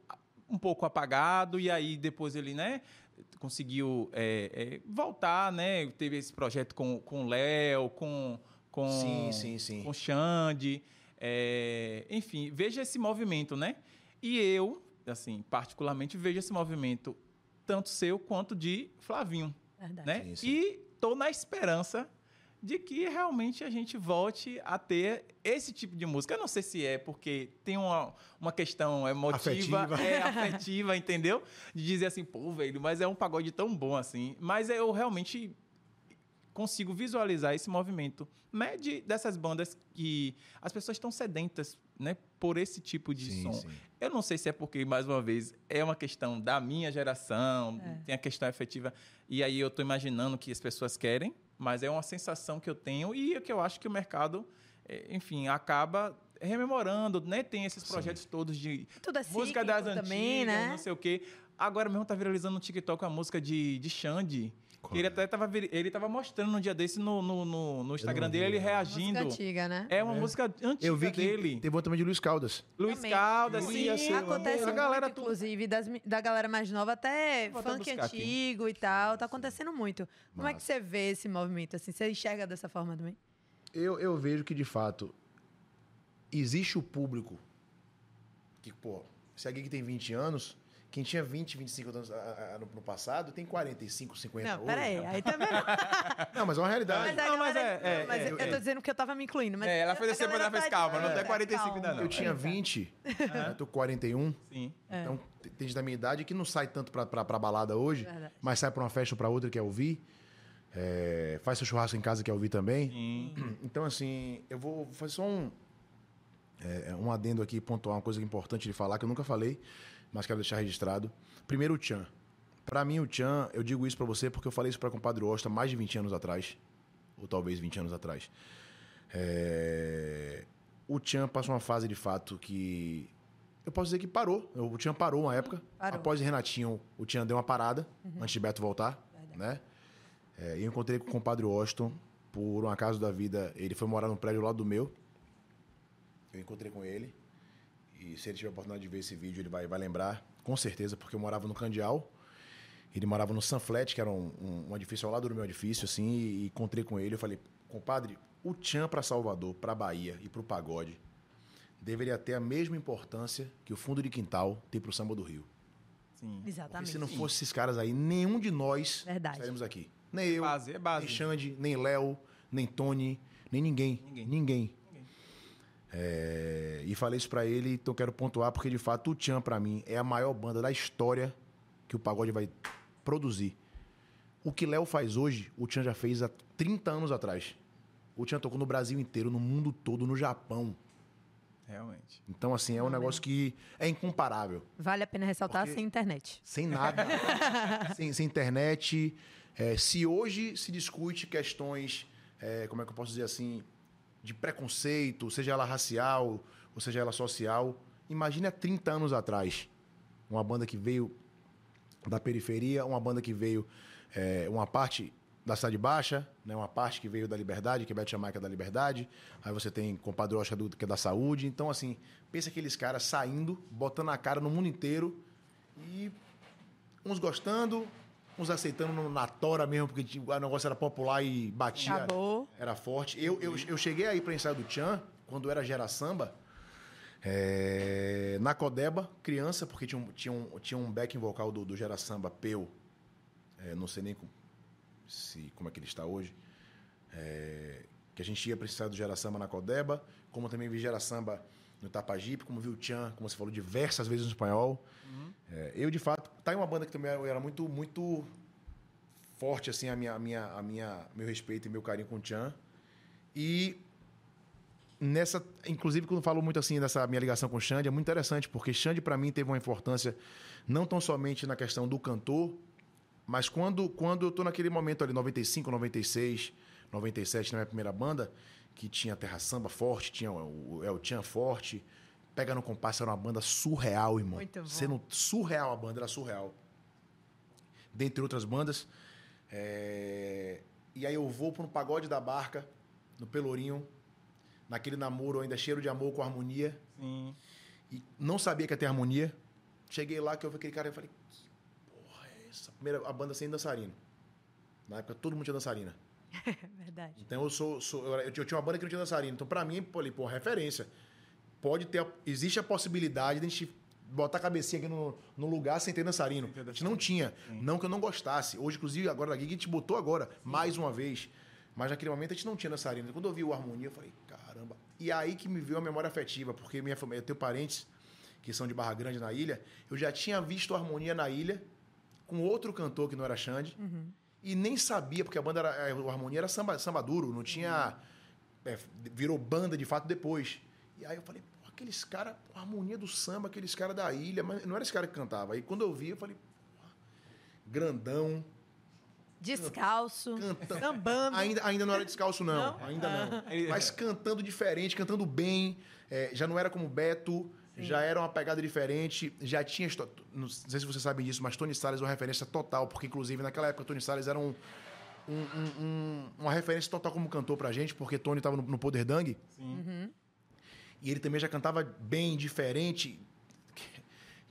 um pouco apagado e aí depois ele, né? Conseguiu é, é, voltar, né? Teve esse projeto com com o Léo, com com Sim, sim, sim. com Xande, é, enfim, veja esse movimento, né? E eu, assim, particularmente vejo esse movimento tanto seu quanto de Flavinho, Verdade. né? Sim, sim. E tô na esperança de que realmente a gente volte a ter esse tipo de música. Eu não sei se é porque tem uma, uma questão emotiva, Afetiva. é afetiva, (laughs) entendeu? De dizer assim, pô, velho, mas é um pagode tão bom assim. Mas eu realmente consigo visualizar esse movimento, né, de, dessas bandas que as pessoas estão sedentas, né, por esse tipo de Sim, som. sim. Eu não sei se é porque, mais uma vez, é uma questão da minha geração, É. tem a questão efetiva, e aí eu estou imaginando que as pessoas querem, mas é uma sensação que eu tenho e que eu acho que o mercado, eh, enfim, acaba rememorando, né? Tem esses projetos todos de Tudo é música das antigas, também, né? não sei o quê. Agora mesmo tá viralizando no TikTok a música de, de Xande. Qual Ele é? até tava, ele tava mostrando no dia desse no, no, no, no Instagram dele, ele é. reagindo. Música antiga, né? É uma música antiga Eu vi que dele. teve uma também de Luiz Caldas. Luiz Também. Caldas, sim. uma Acontece a muito, galera inclusive, das da galera mais nova, até Vou até funk buscar aqui. antigo e tal. Tá acontecendo muito. Como é que você vê esse movimento? Assim, você enxerga dessa forma também? Eu, eu vejo que, de fato, existe o público que, pô, se alguém que tem 20 anos, quem tinha 20, 25 anos no, no passado, tem 45, 50 Não, hoje. pera aí. Aí também não. Não, mas é uma realidade. Mas, Não, galera- é- é- não, mas é- eu é. tô dizendo que eu tava me incluindo. Mas É, ela fez a ela fez tá calma, não tem 45 ainda não. Eu tinha Eita. 20, eu (laughs) tô com 41. Sim. É. Então, tem gente da minha idade que não sai tanto pra, pra, pra balada hoje, Verdade. mas sai pra uma festa ou pra outra que quer ouvir. É, faz seu churrasco em casa que quer ouvir também. Sim. (clears throat) Então, assim, eu vou fazer só um, é, um adendo aqui, pontuar uma coisa importante de falar, que eu nunca falei, mas quero deixar registrado. Primeiro, o Tchan. Pra mim, o Tchan, eu digo isso pra você porque eu falei isso pra compadre Osta mais de 20 anos atrás. Ou talvez 20 anos atrás. É, O Tchan passou uma fase de fato que. Eu posso dizer que parou. O Tchan parou uma época. Parou. Após Renatinho, o Tchan deu uma parada antes de Beto voltar. Né? É, eu encontrei com o compadre Washington. Por um acaso da vida, ele foi morar num prédio ao lado do meu. Eu encontrei com ele. E se ele tiver a oportunidade de ver esse vídeo, ele vai, vai lembrar, com certeza, porque eu morava no Candial. Ele morava no Sunflat, que era um, um, um edifício ao lado do meu edifício, assim, e, e encontrei com ele. Eu falei, compadre, o Tchan para Salvador, para Bahia e para o pagode deveria ter a mesma importância que o fundo de quintal tem para o samba do Rio. Sim. Porque Exatamente. se não fosse esses caras aí, nenhum de nós Verdade. estaríamos aqui. Nem eu, Base, é base. nem Xande, nem Léo, nem Tony, nem ninguém. Ninguém. Ninguém. É, e falei isso pra ele, então quero pontuar, porque de fato o Tchan, pra mim, é a maior banda da história que o pagode vai produzir. O que Léo faz hoje, o Tchan já fez há 30 anos atrás. O Tchan tocou no Brasil inteiro, no mundo todo, no Japão. Realmente. Então, assim, é um negócio que é incomparável. Vale a pena ressaltar Porque- sem internet. Sem nada. (laughs) sem, sem internet. É, se hoje se discute questões, é, como é que eu posso dizer assim, de preconceito, seja ela racial ou seja ela social, imagine há 30 anos atrás. Uma banda que veio da periferia, uma banda que veio é, uma parte da cidade baixa, né, uma parte que veio da liberdade, que é Jamaica da liberdade, aí você tem Compadre do, que é da saúde. Então, assim, pensa aqueles caras saindo, botando a cara no mundo inteiro e uns gostando, uns aceitando na tora mesmo, porque tipo, o negócio era popular e batia. Acabou. Era forte. Eu, eu, eu cheguei aí para ensaio do Tchan, quando era Gera Samba, é, na Codeba, criança, porque tinha um, tinha um, tinha um backing vocal do, do Gera Samba, Peu. É, não sei nem com- se, como é que ele está hoje. É, que a gente ia ensaio do Gera Samba na Codeba, como também vi Gera Samba no Tapajipe, como vi o Tchan, como você falou, diversas vezes no espanhol. É, eu, de fato, tá em uma banda que também era muito, muito forte, assim, a minha, a minha, a minha, meu respeito e meu carinho com o Tchan. E nessa, inclusive quando falo muito assim dessa minha ligação com o Xande, é muito interessante, porque Xande para mim teve uma importância não tão somente na questão do cantor, mas quando, quando eu tô naquele momento ali, 95, 96, 97, na minha primeira banda, que tinha Terra Samba forte, tinha o El Chan forte, Pega no Compasso era uma banda surreal, irmão. Muito bom. Sendo surreal a banda, era surreal. Dentre outras bandas. É, E aí eu vou para um pagode da barca, no Pelourinho, naquele namoro ainda cheiro de amor com harmonia. Sim. E não sabia que ia ter harmonia. Cheguei lá, que eu vi aquele cara e falei, que porra é essa? Primeira, a banda sem dançarino. Na época todo mundo tinha dançarina. É (laughs) verdade. Então eu sou, sou- eu, eu tinha uma banda que não tinha dançarino. Então pra mim, pô, ali, pô, referência. Pode ter, a- existe a possibilidade de a gente botar a cabecinha aqui no, no lugar sem ter dançarino. A gente não tinha. Não que eu não gostasse. Hoje, inclusive, agora na Gig, a gente botou agora, mais uma vez. Mas naquele momento a gente não tinha dançarino. Quando eu vi o Harmonia, eu falei, caramba. E aí que me veio a memória afetiva, porque minha família, eu tenho parentes que são de Barra Grande na ilha. Eu já tinha visto a Harmonia na ilha com outro cantor que não era Xande. E nem sabia, porque a banda era. é, O Harmonia era samba, samba duro, não tinha. é, virou banda de fato depois. E aí eu falei, aqueles caras, a harmonia do samba, aqueles caras da ilha, mas não era esse cara que cantava. Aí quando eu vi, eu falei, grandão, Descalço, cantando. sambando. Ainda, ainda não era descalço, não. Não? Ainda não. Ele- Mas cantando diferente, cantando bem. é, já não era como Beto, já era uma pegada diferente. Já tinha. Não sei se vocês sabem disso, mas Tony Salles é uma referência total, porque inclusive naquela época Tony Salles era um. um- um- um- uma referência total como cantor pra gente, porque Tony tava no, no Poder Dang. Sim. E ele também já cantava bem, diferente. Que-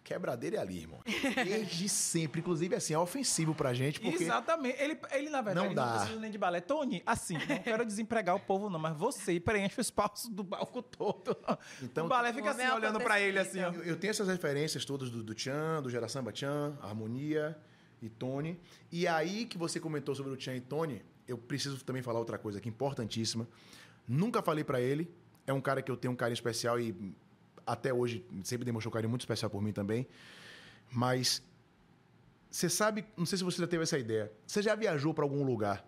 Quebradeira é ali, irmão. (laughs) Desde sempre. Inclusive, assim, é ofensivo pra gente, porque. Exatamente. Ele, ele, na verdade, Não não, dá. precisa nem de balé. Tony, assim, não quero desempregar o povo, não, mas você preenche o espaço do balco todo. Então, o balé fica assim, olhando pra ele, assim, ó. Eu, eu tenho essas referências todas do, do Tchan, do Gera Samba Tchan, Harmonia e Tony. E aí que você comentou sobre o Tchan e Tony, eu preciso também falar outra coisa aqui importantíssima. Nunca falei pra ele. É um cara que eu tenho um carinho especial e até hoje sempre demonstrou um carinho muito especial por mim também. Mas você sabe, não sei se você já teve essa ideia. Você já viajou pra algum lugar?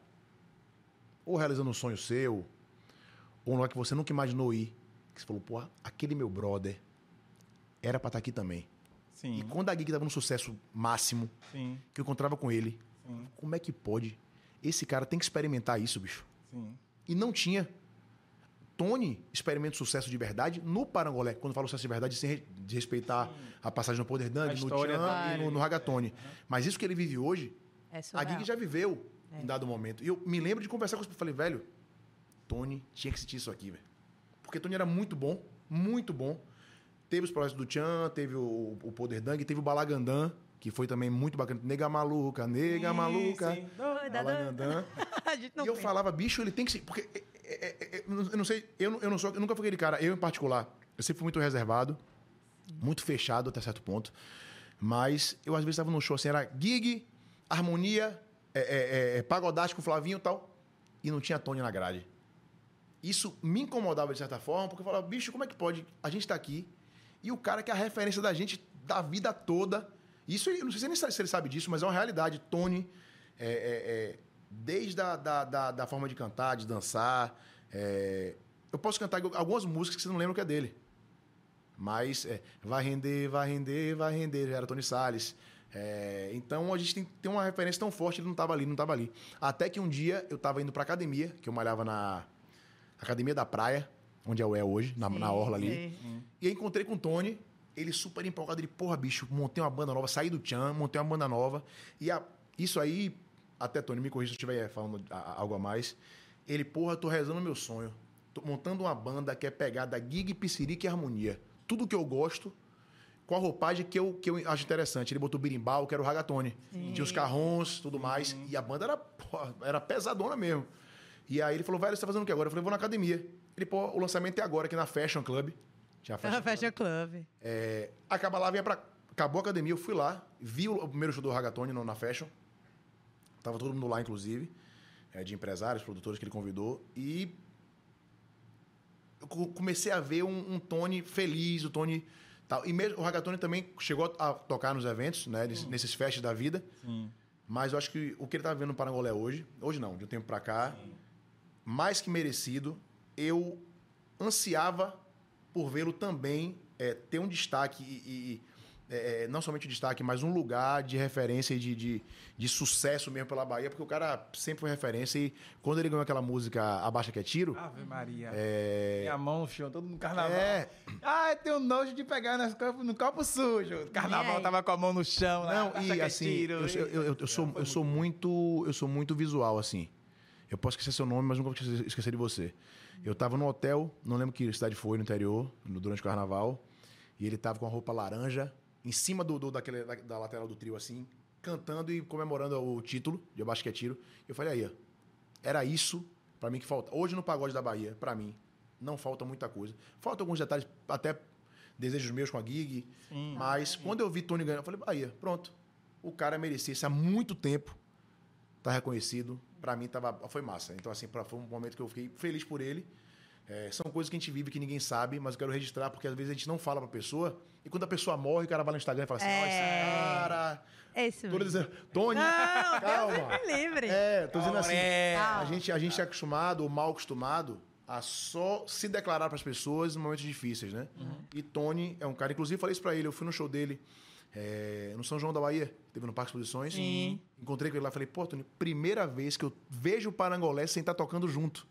Ou realizando um sonho seu, ou um lugar que você nunca imaginou ir. Que você falou, pô, aquele meu brother era pra estar aqui também. Sim. E quando a Gig tava no sucesso máximo, Sim, que eu encontrava com ele, sim, como é que pode? Esse cara tem que experimentar isso, bicho. sim. E não tinha. Tony experimenta o sucesso de verdade no Parangolé. Quando eu falo sucesso de verdade, sem re- desrespeitar a passagem no Poder A Dandy, no Tchan da- e no, no Ragatone. Mas isso que ele vive hoje, É a. Gig já viveu em dado momento. E eu me lembro de conversar com ele. Falei, velho, Tony tinha que sentir isso aqui, velho. Porque Tony era muito bom, muito bom. Teve os projetos do Tchan, teve o, o Poder Dang, teve o Balagandã, que foi também muito bacana. Nega maluca, nega Sim, maluca. sim. Doida, (laughs) doida. E eu pensa. falava, bicho, ele tem que ser. Porque é, é, é, é, eu não sei, eu, eu não sou, eu nunca fui aquele cara, eu em particular, eu sempre fui muito reservado, muito fechado até certo ponto. Mas eu às vezes estava num show assim, era gig, harmonia, é, é, é, pagodástica com o Flavinho e tal, e não tinha Tony na grade. Isso me incomodava de certa forma, porque eu falava, bicho, como é que pode? A gente tá aqui e o cara que é a referência da gente da vida toda. Isso, eu não sei se ele sabe- se ele sabe disso, mas é uma realidade. Tony, é, é, é, desde a da, da, da forma de cantar, de dançar. é, eu posso cantar algumas músicas que você não lembra que é dele. Mas é, vai render, vai render, vai render, era Tony Salles. É, então a gente tem, tem uma referência tão forte, ele não estava ali, não estava ali. Até que um dia eu estava indo para academia, que eu malhava na Academia da Praia, onde é o é hoje, na, na Orla ali. Sim. E aí encontrei com o Tony, ele super empolgado, ele, porra, bicho, montei uma banda nova, saí do Tchan, montei uma banda nova. E a- isso aí, até Tony, me corrija se eu estiver falando algo a mais. Ele, porra, tô rezando meu sonho. Tô montando uma banda que é pegada gig, piscirica e harmonia. Tudo que eu gosto, com a roupagem que eu, que eu acho interessante. Ele botou birimbau, que era o ragatone. Tinha os carrons, tudo mais. E a banda era, porra, era pesadona mesmo. E aí ele falou, velho, você tá fazendo o que agora? Eu falei, vou na academia. Ele, pô, o lançamento é agora, aqui na Fashion Club. Tinha a (laughs) Fashion Fashion Club. é, acaba lá, vinha pra. Acabou a academia, eu fui lá, vi o, o primeiro show do Ragatone na Fashion. Tava todo mundo lá, inclusive, é, de empresários, produtores que ele convidou. E eu co- comecei a ver um, um Tony feliz, o Tony. Tal. E mesmo o Ragatone também chegou a tocar nos eventos, né? Nesses, nesses festas da vida. Sim. Mas eu acho que o que ele tá vendo no Parangolé hoje, hoje não, de um tempo pra cá, mais que merecido, eu ansiava por vê-lo também é, ter um destaque e, e, é, é, não somente destaque, mas um lugar de referência e de, de, de sucesso mesmo pela Bahia, porque o cara sempre foi referência e quando ele ganhou aquela música Abaixa que é Tiro, Ave Maria. é, Tem a mão no chão, todo no carnaval. É. Ah, eu tenho nojo de pegar nas copo- no copo sujo. Carnaval tava com a mão no chão. Não, e é assim, eu, eu- eu- eu- eu sou, eu sou muito, eu sou muito visual, assim. Eu posso esquecer seu nome, mas nunca vou esquecer de você. Eu tava no hotel, não lembro que cidade foi, no interior, no- durante o carnaval, e ele tava com a roupa laranja, em cima do, do- daquele, da, da lateral do trio, assim, cantando e comemorando o título de Abaixo que é Tiro. Eu falei, aí, ó, era isso pra mim que falta. Hoje no Pagode da Bahia, pra mim, não falta muita coisa. Falta alguns detalhes, até desejos meus com a gig, mas quando eu vi Tony ganhando, eu falei, Bahia, pronto. O cara merecia isso há muito tempo. Tá reconhecido. Pra mim tava, foi massa. Então, assim, pra, foi um momento que eu fiquei feliz por ele. É, são coisas que a gente vive que ninguém sabe, mas eu quero registrar porque às vezes a gente não fala pra pessoa. E quando a pessoa morre, o cara vai no Instagram e fala assim: Ó, esse cara. É isso Tô dizendo, Tony, Não, calma. (laughs) Deus me livre. É, tô dizendo assim. É. A gente, a gente é acostumado, ou mal acostumado, a só se declarar para as pessoas em momentos difíceis, né? E Tony é um cara, inclusive falei isso pra ele, eu fui no show dele é, no São João da Bahia, teve no Parque Exposições. Sim. Encontrei com ele lá e falei, pô, Tony, primeira vez que eu vejo o Parangolé sem estar tocando junto.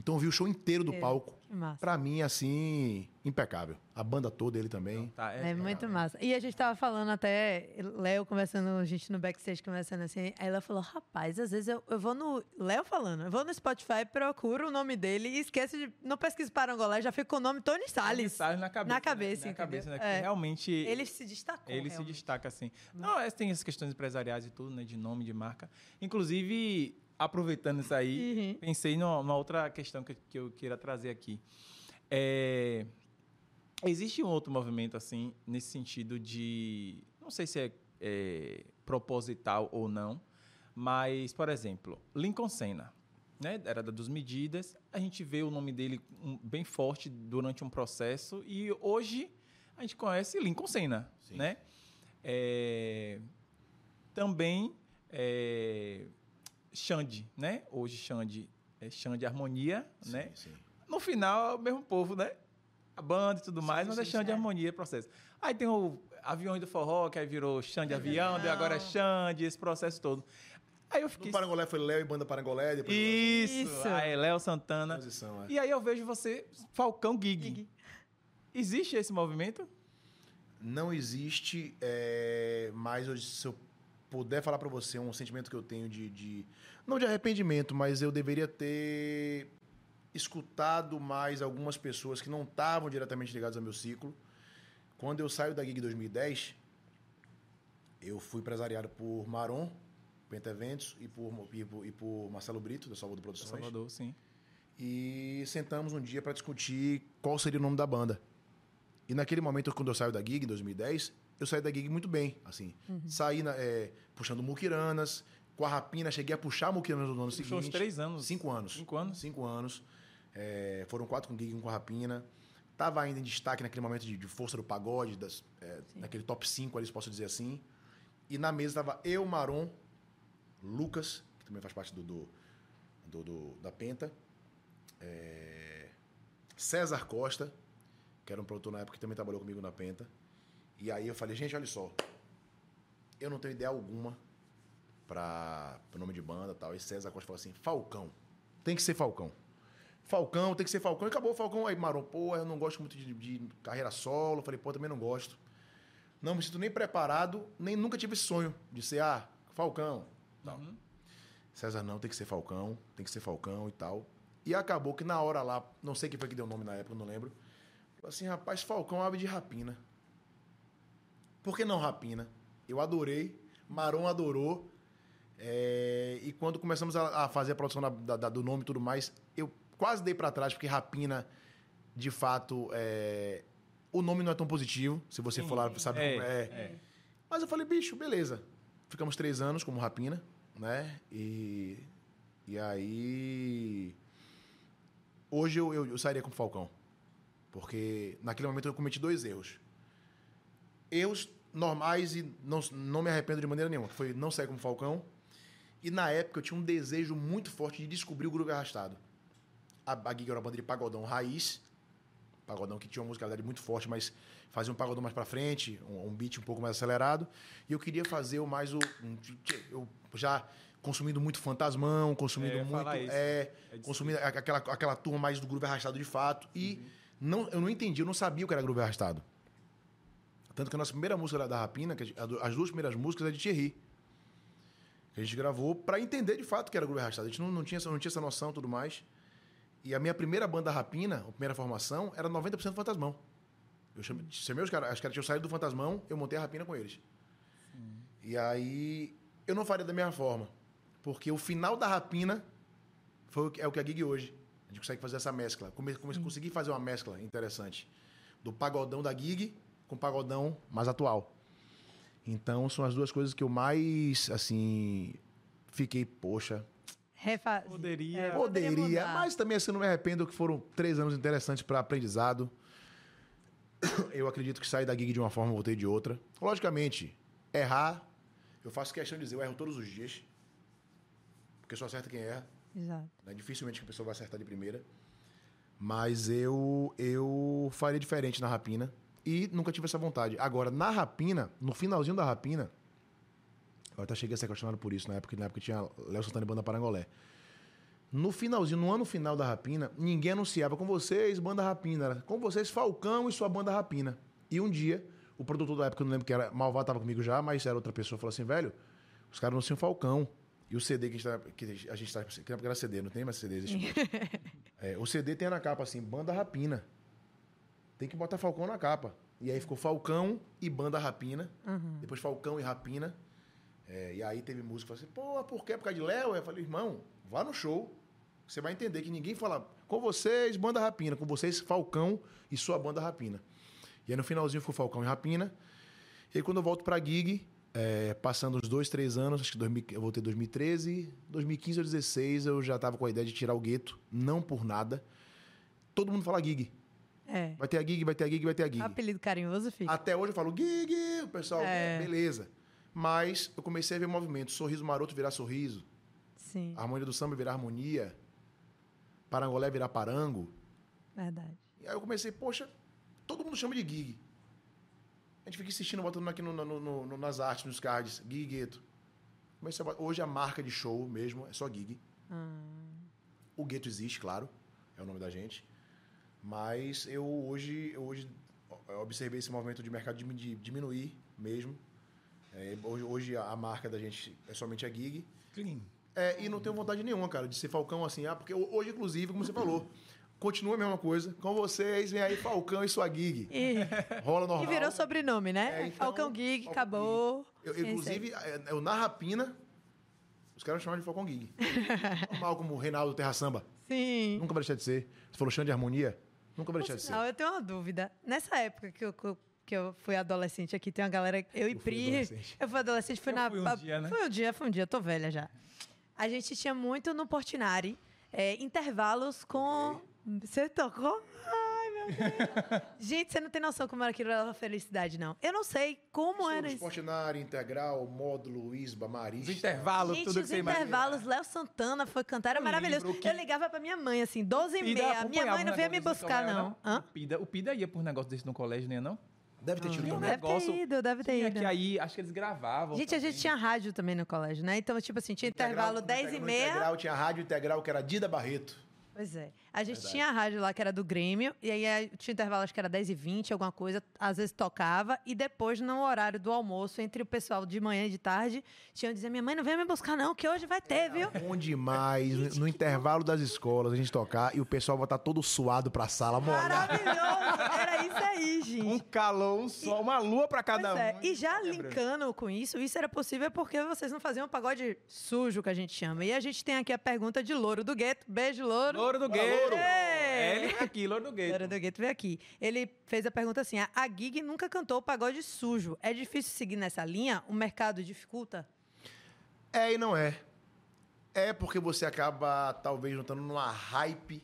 Então eu vi o show inteiro do É, palco. que massa. Pra mim, assim, impecável. A banda toda, ele também. Tá, É muito massa. E a gente tava falando até, Léo conversando, a gente no backstage conversando assim, aí ela falou, rapaz, às vezes eu, eu vou no. Léo falando, eu vou no Spotify, procuro o nome dele e esqueço de. Não pesquiso Parangolé, já fico com o nome Tony Salles. Salles na cabeça. Na cabeça, né? Na cabeça, né? É. realmente. Ele se destacou. Ele se realmente. destaca assim. Não, é, tem essas questões empresariais e tudo, né? De nome, de marca. Inclusive, aproveitando isso aí, Uhum. pensei numa, numa outra questão que, que eu queira trazer aqui. É, existe um outro movimento, assim, nesse sentido de. Não sei se é, é proposital ou não, mas, por exemplo, Lincoln Senna. Né, era da dos medidas, a gente vê o nome dele um, bem forte durante um processo e hoje a gente conhece Lincoln Senna, Sim. né? É, também é, Xande, né? Hoje Xande é Xande Harmonia, né? Sim, sim. No final é o mesmo povo, né? A banda e tudo mais, mas é sim, Xande sim. Harmonia processo. Aí tem o aviões do forró, que aí virou Xande Avião, daí agora é Xande, esse processo todo. Aí eu No fiquei. Parangolé foi Léo e Banda Parangolé, depois Isso, Isso. aí Léo Santana. transição, é. E aí eu vejo você, Falcão Gig. Existe esse movimento? Não existe, é, mas eu- se eu puder falar pra você um sentimento que eu tenho de, de- Não de arrependimento, mas eu deveria ter escutado mais algumas pessoas que não estavam diretamente ligadas ao meu ciclo. Quando eu saio da Gig 2010, eu fui empresariado por Maron, Penta Eventos, e por, e por, e por Marcelo Brito, da Salvador Produções. Salvador, sim. E sentamos um dia para discutir qual seria o nome da banda. E naquele momento, quando eu saio da gig, em 2010, eu saí da gig muito bem, assim. Saí na- é, puxando muquiranas, com a rapina, cheguei a puxar muquiranas no ano Puxou seguinte. uns três anos. Cinco anos. Cinco anos? Cinco anos. É, foram quatro com gig, um com a rapina. Tava ainda em destaque naquele momento de, de força do pagode, das, é, naquele top 5 ali, se posso dizer assim. E na mesa tava eu, Maron, Lucas, que também faz parte do, do, do- do- da Penta, é, César Costa, que era um produtor na época que também trabalhou comigo na Penta. E aí eu falei, gente, olha só, eu não tenho ideia alguma para o nome de banda e tal. E César Costa falou assim, Falcão, tem que ser Falcão. Falcão, tem que ser Falcão. E acabou o Falcão. Aí Maron, pô, eu não gosto muito de, de carreira solo. Eu falei, pô, também não gosto. Não me sinto nem preparado, nem nunca tive esse sonho de ser, ah, Falcão. Tal. Uhum. César, não, tem que ser Falcão, tem que ser Falcão e tal. E acabou que na hora lá, não sei quem foi que deu o nome na época, não lembro. Assim, rapaz, Falcão ave de rapina. Por que não rapina? Eu adorei, Maron adorou. É, e quando começamos a, a fazer a produção da- da- do nome e tudo mais, eu quase dei pra trás, porque rapina, de fato, é, o nome não é tão positivo. Se você for lá, sabe É, como é. é. Mas eu falei, bicho, beleza. Ficamos três anos como rapina, né? E, e aí. Hoje eu, eu, eu sairia com o Falcão. Porque naquele momento eu cometi dois erros. Erros normais e não, não me arrependo de maneira nenhuma. Foi não sair como Falcão. E na época eu tinha um desejo muito forte de descobrir o Groove Arrastado. A, a Gig era uma banda de pagodão raiz. Pagodão que tinha uma musicalidade muito forte, mas fazia um pagodão mais pra frente, um, um beat um pouco mais acelerado. E eu queria fazer o mais o. um- eu já consumindo muito fantasmão, consumindo É, muito. isso. É, É consumindo aquela, aquela turma mais do groove arrastado de fato. E Uhum. não, eu não entendi, eu não sabia o que era groove arrastado. Tanto que a nossa primeira música da- da Rapina, que as duas primeiras músicas é de Thierry. Que a gente gravou pra entender de fato que era groove arrastado. A gente não, não, tinha, essa- não tinha essa noção e tudo mais. E a minha primeira banda Rapina, a primeira formação, era 90% Fantasmão. Eu chamei, chamei os caras, os caras tinham saído do Fantasmão, eu montei a Rapina com eles. E aí, eu não faria da mesma forma. Porque o final da Rapina foi o que, é o que a Gig hoje. A gente consegue fazer essa mescla. Come, come, Consegui fazer uma mescla interessante. Do pagodão da Gig com o pagodão mais atual. Então, são as duas coisas que eu mais, assim, fiquei, poxa, Refazer. Poderia. É, Poderia, mudar. mas também assim, não me arrependo que foram três anos interessantes para aprendizado. (coughs) Eu acredito que saí da gig de uma forma, voltei de outra. Logicamente, errar, eu faço questão de dizer, eu erro todos os dias. Porque só acerta quem erra. Exato. Né? Dificilmente que a pessoa vai acertar de primeira. Mas eu, eu faria diferente na rapina. E nunca tive essa vontade. Agora, na rapina, no finalzinho da rapina, eu até cheguei a ser questionado por isso na época, na época tinha Léo Santana e Banda Parangolé. No finalzinho, no ano final da Rapina, ninguém anunciava com vocês, Banda Rapina. Era com vocês, Falcão e sua Banda Rapina. E um dia, o produtor da época, eu não lembro que era, Malvado estava comigo já, mas era outra pessoa, falou assim, velho, os caras anunciam Falcão. E o CD que a gente tá, que a gente tá, que era CD, não tem mais CD, existe. (laughs) É, o CD tem na capa assim, Banda Rapina. Tem que botar Falcão na capa. E aí ficou Falcão e Banda Rapina. Depois Falcão e Rapina. É, e aí teve música, falou assim, pô, por que? Por causa de Léo? Eu falei, irmão, vá no show. Você vai entender que ninguém fala com vocês, Banda Rapina, com vocês, Falcão e sua Banda Rapina. E aí no finalzinho ficou Falcão e Rapina. E aí quando eu volto pra gig, é, passando uns dois, três anos, acho que 2000, eu voltei em 2013, 2015 ou 2016, eu já tava com a ideia de tirar o gueto, não por nada. Todo mundo fala gig. É. Vai ter a gig, vai ter a gig, vai ter a gig. Apelido carinhoso fica. Até hoje eu falo gig, o pessoal, É. beleza. Mas eu comecei a ver movimento, sorriso maroto virar sorriso, Sim, harmonia do samba virar harmonia, parangolé virar parango. verdade. E aí eu comecei, poxa, todo mundo chama de gig. A gente fica insistindo, botando aqui no- no- no- nas artes, nos cards, Gig Gueto. Comecei a Hoje a marca de show mesmo é só Gig. O Gueto existe, claro, é o nome da gente. Mas eu hoje, eu hoje eu observei esse movimento de mercado de diminuir mesmo. É, hoje, hoje a marca da gente é somente a Gig. Clean. É, e não tenho vontade nenhuma, cara, de ser Falcão assim. Ah, porque hoje, inclusive, como você falou, continua a mesma coisa. Com vocês, vem aí Falcão e sua Gig. (laughs) E, Rola normal. e virou sobrenome, né? É, então, Falcão Gig, Falcão acabou. Eu, Sim, inclusive, é, eu na Rapina, os caras chamam de Falcão Gig. (laughs) Normal, como Reinaldo Terra Samba. Sim. Nunca vai deixar de ser. Você falou chão de harmonia? Nunca vai deixar de ser. Não, eu tenho uma dúvida. Nessa época que eu, que eu- fui adolescente aqui, tem uma galera. Eu e Eu Pri. Eu fui adolescente, fui Eu na. fui um dia, né? Foi um dia, foi um dia, tô velha já. A gente tinha muito no Portinari é, intervalos com. Você tocou? Ai, meu Deus. (laughs) gente, você não tem noção como era aquilo era felicidade, não. Eu não sei como era isso. Portinari, Integral, Módulo, Isba, Marista. Os intervalos, Gente, tudo que os você imagina. intervalos, Léo Santana foi cantar, era Eu maravilhoso. que- Eu ligava pra minha mãe, assim, 12 e meia. Minha mãe não veio me buscar, não. Hã? O Pida, o Pida ia por um negócio desse no colégio, não ia, não? Deve ter tido um também. Deve ter negócio- ido, deve ter Tinha ido. que aí, acho que eles gravavam. Gente, a gente também. tinha rádio também no colégio, né? Então, tipo assim, tinha intervalo no 10 e no meia. Integral tinha rádio integral, que era Dida Barreto. Pois é. A gente tinha a rádio lá que era do Grêmio, e aí eh, tinha intervalo, acho que era 10 e 20, alguma coisa, às vezes tocava, e depois, no horário do almoço, entre o pessoal de manhã e de tarde, tinham dizer: minha mãe não vem me buscar, não, que hoje vai ter, viu? Bom demais. no- no intervalo das escolas, a gente tocar e o pessoal vai estar todo suado pra sala, molhado. Maravilhoso! Era isso aí, gente. Um calor, um sol, uma lua pra cada Pois é, um. E já linkando com isso, isso era possível porque vocês não faziam o pagode sujo, que a gente chama. E a gente tem aqui a pergunta de Louro do Gueto. Beijo, Louro. Louro do Gueto. Louro. É, ele veio aqui, Louro do Gueto. Louro do Gueto veio aqui. Ele fez a pergunta assim: a Gig nunca cantou o pagode sujo. É difícil seguir nessa linha? O mercado dificulta? É e não é. É porque você acaba, talvez, não estando numa hype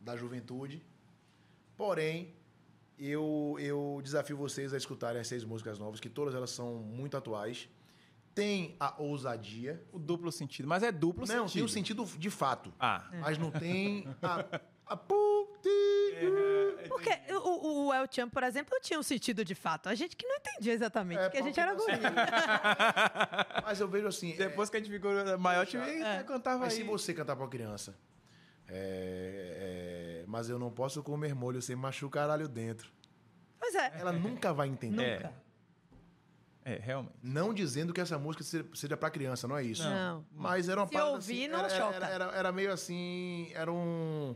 da juventude. Porém, eu, eu desafio vocês a escutarem as seis músicas novas, que todas elas são muito atuais. Tem a ousadia. O duplo sentido. Mas é duplo não, tem sentido. o sentido de fato. Ah. Mas não tem a... a (laughs) puti- Porque o, o, El Chan, por exemplo, tinha um sentido de fato. A gente que não entendia exatamente, É, porque a gente era guri. (laughs) Mas eu vejo assim... é- Depois que a gente ficou maior, tive É. cantava Mas aí. se você cantar pra uma criança, é, é, mas eu não posso comer molho sem machucar caralho dentro. Pois é. Ela nunca vai entender. É. É, realmente. Não dizendo que essa música seja- pra criança, não é isso. Não. Mas era uma Se parada ouvir, assim, não era, choca. Era, era, era meio assim, era um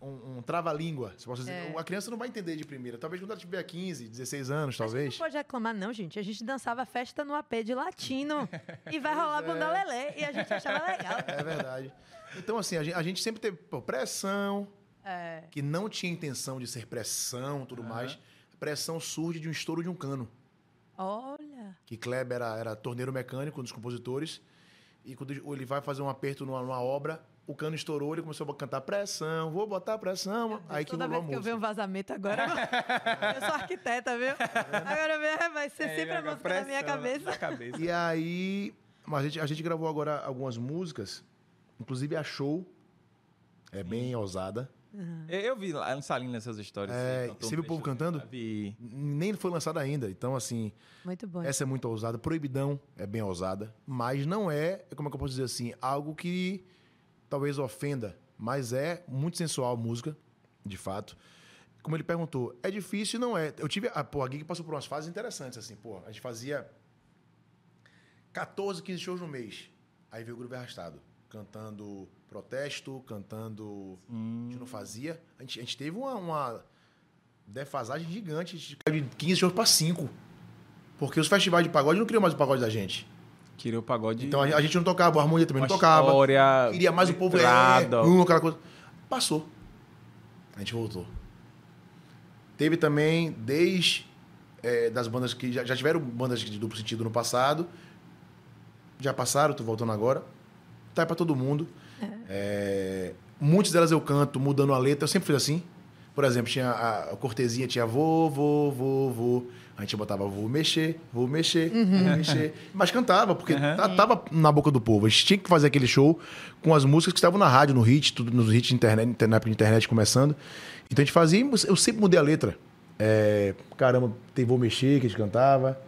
um, um trava-língua, se posso dizer. É. A criança não vai entender de primeira. Talvez quando ela tiver 15, 16 anos, talvez. Não pode reclamar, não, gente. A gente dançava festa no AP de latino. (laughs) e vai rolar banda lelé. E a gente achava legal. É verdade. Então, assim, a gente, a gente sempre teve pô, pressão, É. que não tinha intenção de ser pressão tudo mais. Pressão surge de um estouro de um cano. Olha. que Kleber era, era torneiro mecânico, um dos compositores, e quando ele vai fazer um aperto numa, numa obra, o cano estourou, ele começou a cantar pressão, vou botar pressão, aí que Toda vez que eu ver um vazamento agora, (laughs) eu sou arquiteta, viu? Agora vai ser sempre a música na minha cabeça. Na cabeça. E aí, mas a gente, a gente gravou agora algumas músicas, inclusive a show, é bem ousada, Eu, eu vi lá no Salinho nessas histórias. É, cantou um você viu o povo cantando? Vi. nem foi lançada ainda, então assim, Muito bom. essa é muito ousada, Proibidão é bem ousada, mas não é, como é que eu posso dizer assim, algo que talvez ofenda, mas é muito sensual a música, de fato. Como ele perguntou, é difícil, não é. Eu tive, a, pô, a Gig passou por umas fases interessantes, assim, pô, a gente fazia 14, 15 shows no mês. Aí veio o Groove Arrastado, cantando protesto, cantando. A gente não fazia. A gente, a gente teve uma, uma defasagem gigante, a gente caiu de 15 shows para 5. Porque os festivais de pagode não criam mais o pagode da gente. Queria o pagode. Então a, a gente não tocava, a harmonia também não tocava. História, Queria mais o povo é, um, aquela coisa. Passou. A gente voltou. Teve também, desde é, das bandas que já, já tiveram bandas de duplo sentido no passado. Já passaram, tô voltando agora. Tá aí pra todo mundo. É, muitas delas eu canto mudando a letra. Eu sempre fiz assim. Por exemplo, tinha a, a cortesia, tinha vou, vou, vou, vou. A gente botava vou mexer, vou mexer, vou mexer. Mas cantava, porque Uhum. tava na boca do povo. A gente tinha que fazer aquele show com as músicas que estavam na rádio, no hit, tudo nos hits de internet, na época de internet começando. Então a gente fazia, eu sempre mudei a letra. É, caramba, tem Vou Mexer, que a gente cantava.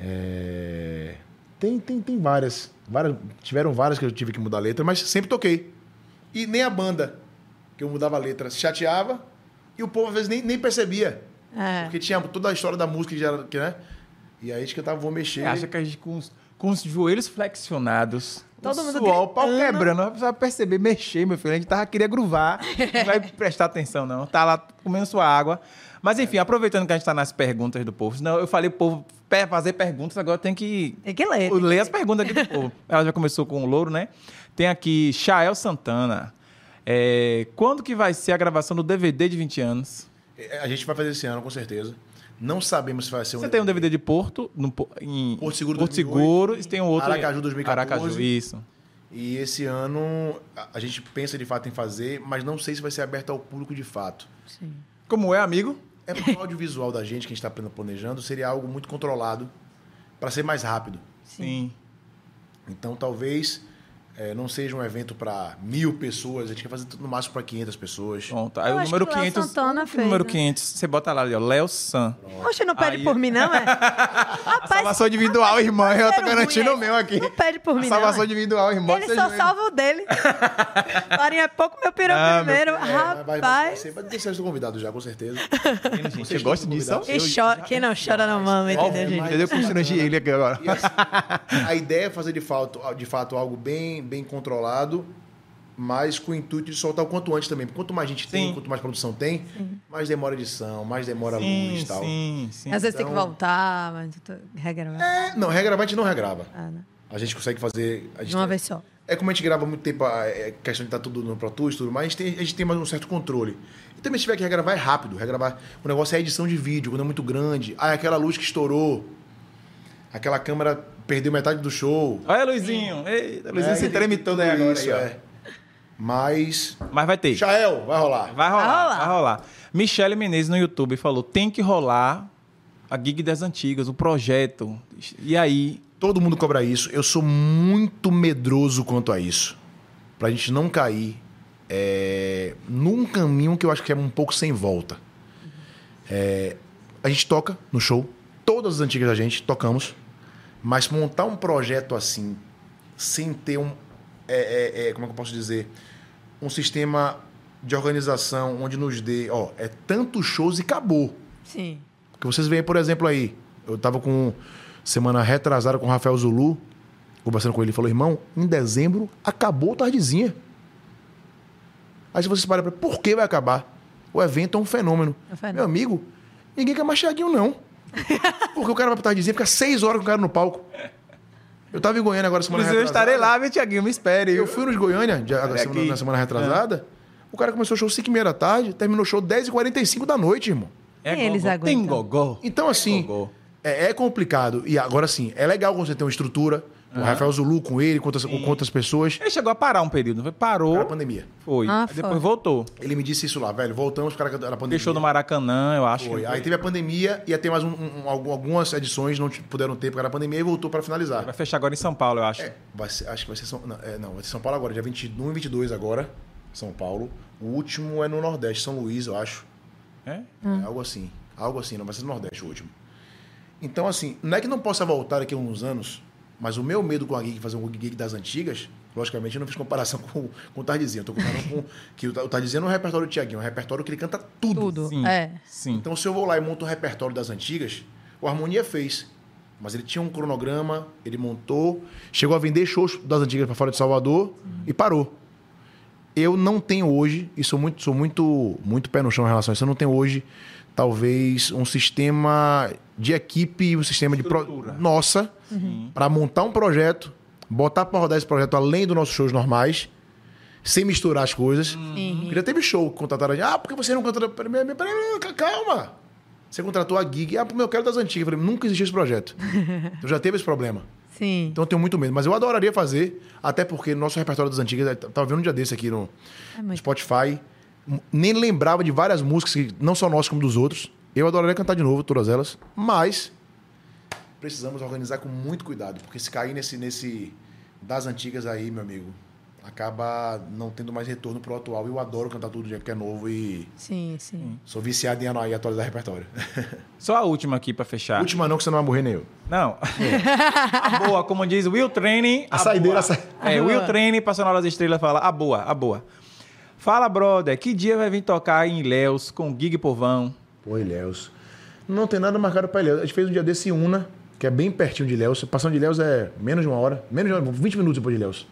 É, tem, tem, tem várias, várias. Tiveram várias que eu tive que mudar a letra, mas sempre toquei. E nem a banda, que eu mudava a letra, se chateava e o povo às vezes nem, nem percebia. É. Porque tinha toda a história da música, que já, que, né? E aí a gente cantava Vou Mexer. Acha que a gente com os, com os joelhos flexionados, Todo o mundo suor, o pau quebrando, não precisava perceber, mexer, meu filho. A gente tava, queria gruvar, não vai prestar atenção, não. Tá lá comendo sua água. Mas enfim, aproveitando que a gente tá nas perguntas do povo, senão eu falei pro povo fazer perguntas, agora tem que Tem que ler. ler as perguntas aqui do (laughs) povo. Ela já começou com o louro, né? Tem aqui Chael Santana. É, quando que vai ser a gravação do DVD de 20 anos? É, A gente vai fazer esse ano, com certeza. Não sabemos se vai ser Você tem um DVD de Porto, no, em Porto Seguro Porto 2008, Seguro, e tem um outro em Aracaju 2014. Aracaju, isso. E esse ano a- a gente pensa de fato em fazer, mas não sei se vai ser aberto ao público de fato. Sim. Como é, amigo? É porque o audiovisual da gente, que a gente está planejando, seria algo muito controlado para ser mais rápido. Sim. Então talvez eh, não seja um evento para mil pessoas, a gente quer fazer tudo no máximo para 500 pessoas. Pronto. Aí Eu o acho número que o Léo 500. Santana o fez, número né? 500, você bota lá, ali, ó, Léo San. Oxe, não pede Aí- por mim, não, é? (laughs) Rapaz, Salvação individual, irmã. Eu tô garantindo ruim, o meu aqui. Não pede por A mim, salvação não. é? individual, irmão. Ele só salva o dele. (laughs) Farinha é pouco, meu peru Ah, meu primeiro. É, mas vai, vai, vai, Rapaz. ser convidado já, com certeza. Gente, gosto estão disso. Quem, chora, quem não chora não mama, entendeu, gente? Entendeu? Constrangi ele aqui agora. Assim, (laughs) a ideia é fazer de fato algo bem, bem controlado, mas com o intuito de soltar o quanto antes também. Porque quanto mais gente tem, Sim. quanto mais produção tem, mais demora edição, mais demora Sim, luz e tal. sim, sim. Às vezes tem que Então- voltar, mas tu- regra. É, não, regravar a gente não regrava. Ah, né? A gente consegue fazer. A gente De uma tem- vez só. É como a gente grava muito tempo, a é, questão de estar tudo no Pro Tools e tudo mais, a gente, tem, a gente tem mais um certo controle. E também se tiver que regravar é rápido. Regravar. O negócio é a edição de vídeo, quando é muito grande. Ah, aquela luz que estourou. Aquela câmera perdeu metade do show. Olha, Luizinho. Eita, Luizinho É, se treme todo aí agora. isso, aí, é. Mas. Mas vai ter. Chael, vai rolar. Vai rolar, Vai rolar. vai rolar. Michele Menezes no YouTube falou: tem que rolar a gig das antigas, o projeto. E aí? Todo mundo cobra isso. Eu sou muito medroso quanto a isso. Pra gente não cair é, num caminho que eu acho que é um pouco sem volta. É, a gente toca no show. Todas as antigas da gente tocamos. Mas montar um projeto assim, sem ter um. é, é, é, como é que eu posso dizer? Um sistema de organização onde nos dê. Ó, é tantos shows e acabou. Sim. Porque vocês veem, por exemplo, aí, eu tava com semana retrasada com o Rafael Zulu, conversando com ele, ele falou, irmão, em dezembro acabou o tardezinha. Aí se vocês param pra por que vai acabar? O evento é um fenômeno. É um fenômeno. Meu amigo, ninguém quer mais Thiaguinho, não. (laughs) Porque o cara vai pro tardezinha, fica seis horas com o cara no palco. Eu tava em Goiânia agora semana Inclusive, eu retrasada. estarei lá, meu Tiaguinho, me espere. Eu fui nos Goiânia, de- Olha semana- na semana retrasada. O cara começou o show 5 e meia da tarde, terminou o show 10h45 da noite, irmão. É eles. Tem gogó. Então, assim, Gogó. é, é complicado. E agora sim, é legal quando você tem uma estrutura. O Rafael Zulu com ele, com outras, com outras pessoas. Ele chegou a parar um período, não foi? Parou, Era a pandemia. foi. Ah, Aí foi. depois voltou. Ele me disse isso lá, velho. Voltamos para a pandemia. Deixou no Maracanã, eu acho. Foi. que Aí teve a pandemia, ia ter mais um- um- algum- algumas edições, não puderam ter por causa da pandemia e voltou para finalizar. Vai fechar agora em São Paulo, eu acho. É, vai ser- acho que vai ser São, não, é, não, vai ser São Paulo agora, dia 21 e 22 agora, São Paulo. O último é no Nordeste, São Luís, eu acho. É? É, algo assim. Algo assim, não vai ser no Nordeste o último. Então, assim, não é que não possa voltar daqui a uns anos, mas o meu medo com a gig, fazer um gig das antigas, logicamente eu não fiz comparação (laughs) com, com o Tardezinho. Eu tô comparando com (laughs) que o Ta- o Tardezinho não é um repertório do Tiaguinho, é um repertório que ele canta tudo. Tudo. Sim. É. Sim. Então, se eu vou lá e monto um repertório das antigas, o Harmonia fez. Mas ele tinha um cronograma, ele montou, chegou a vender shows das antigas para fora de Salvador e parou. Eu não tenho hoje, e sou muito, sou muito, muito pé no chão em relação a isso, eu não tenho hoje, talvez, um sistema de equipe, um sistema de. Pro... Estrutura. Nossa, para montar um projeto, botar para rodar esse projeto além dos nossos shows normais, sem misturar as coisas. Uhum. Porque já teve show que contrataram a gente. Ah, porque você não contratou. Peraí, peraí, peraí, calma. Você contratou a gig. Ah, porque eu quero das antigas. Eu falei, nunca existiu esse projeto. (laughs) então já teve esse problema. Sim. Então eu tenho muito medo. Mas eu adoraria fazer, até porque no nosso repertório das antigas, eu tava vendo um dia desse aqui no É muito. Spotify. Nem lembrava de várias músicas, que não só nossas como dos outros. Eu adoraria cantar de novo todas elas. Mas precisamos organizar com muito cuidado. Porque se cair nesse, nesse das antigas aí, meu amigo, acaba não tendo mais retorno pro atual. Eu adoro cantar tudo dia que é novo e Sim, sim. sou viciado em ano- em atualizar repertório. (laughs) Só a última aqui pra fechar. Última não, que você não vai morrer nem eu. Não. a boa, como diz Will Training. A saideira, a sa- É, Will boa. Training, passando das estrelas, fala a boa, a boa. Fala, brother, que dia vai vir tocar em Ilhéus com Gig Povão? Pô, Ilhéus. Não tem nada marcado pra Ilhéus. A gente fez um dia desse Una, que é bem pertinho de Ilhéus. Passando de Ilhéus é menos de uma hora. Menos de uma hora, 20 minutos depois de Ilhéus.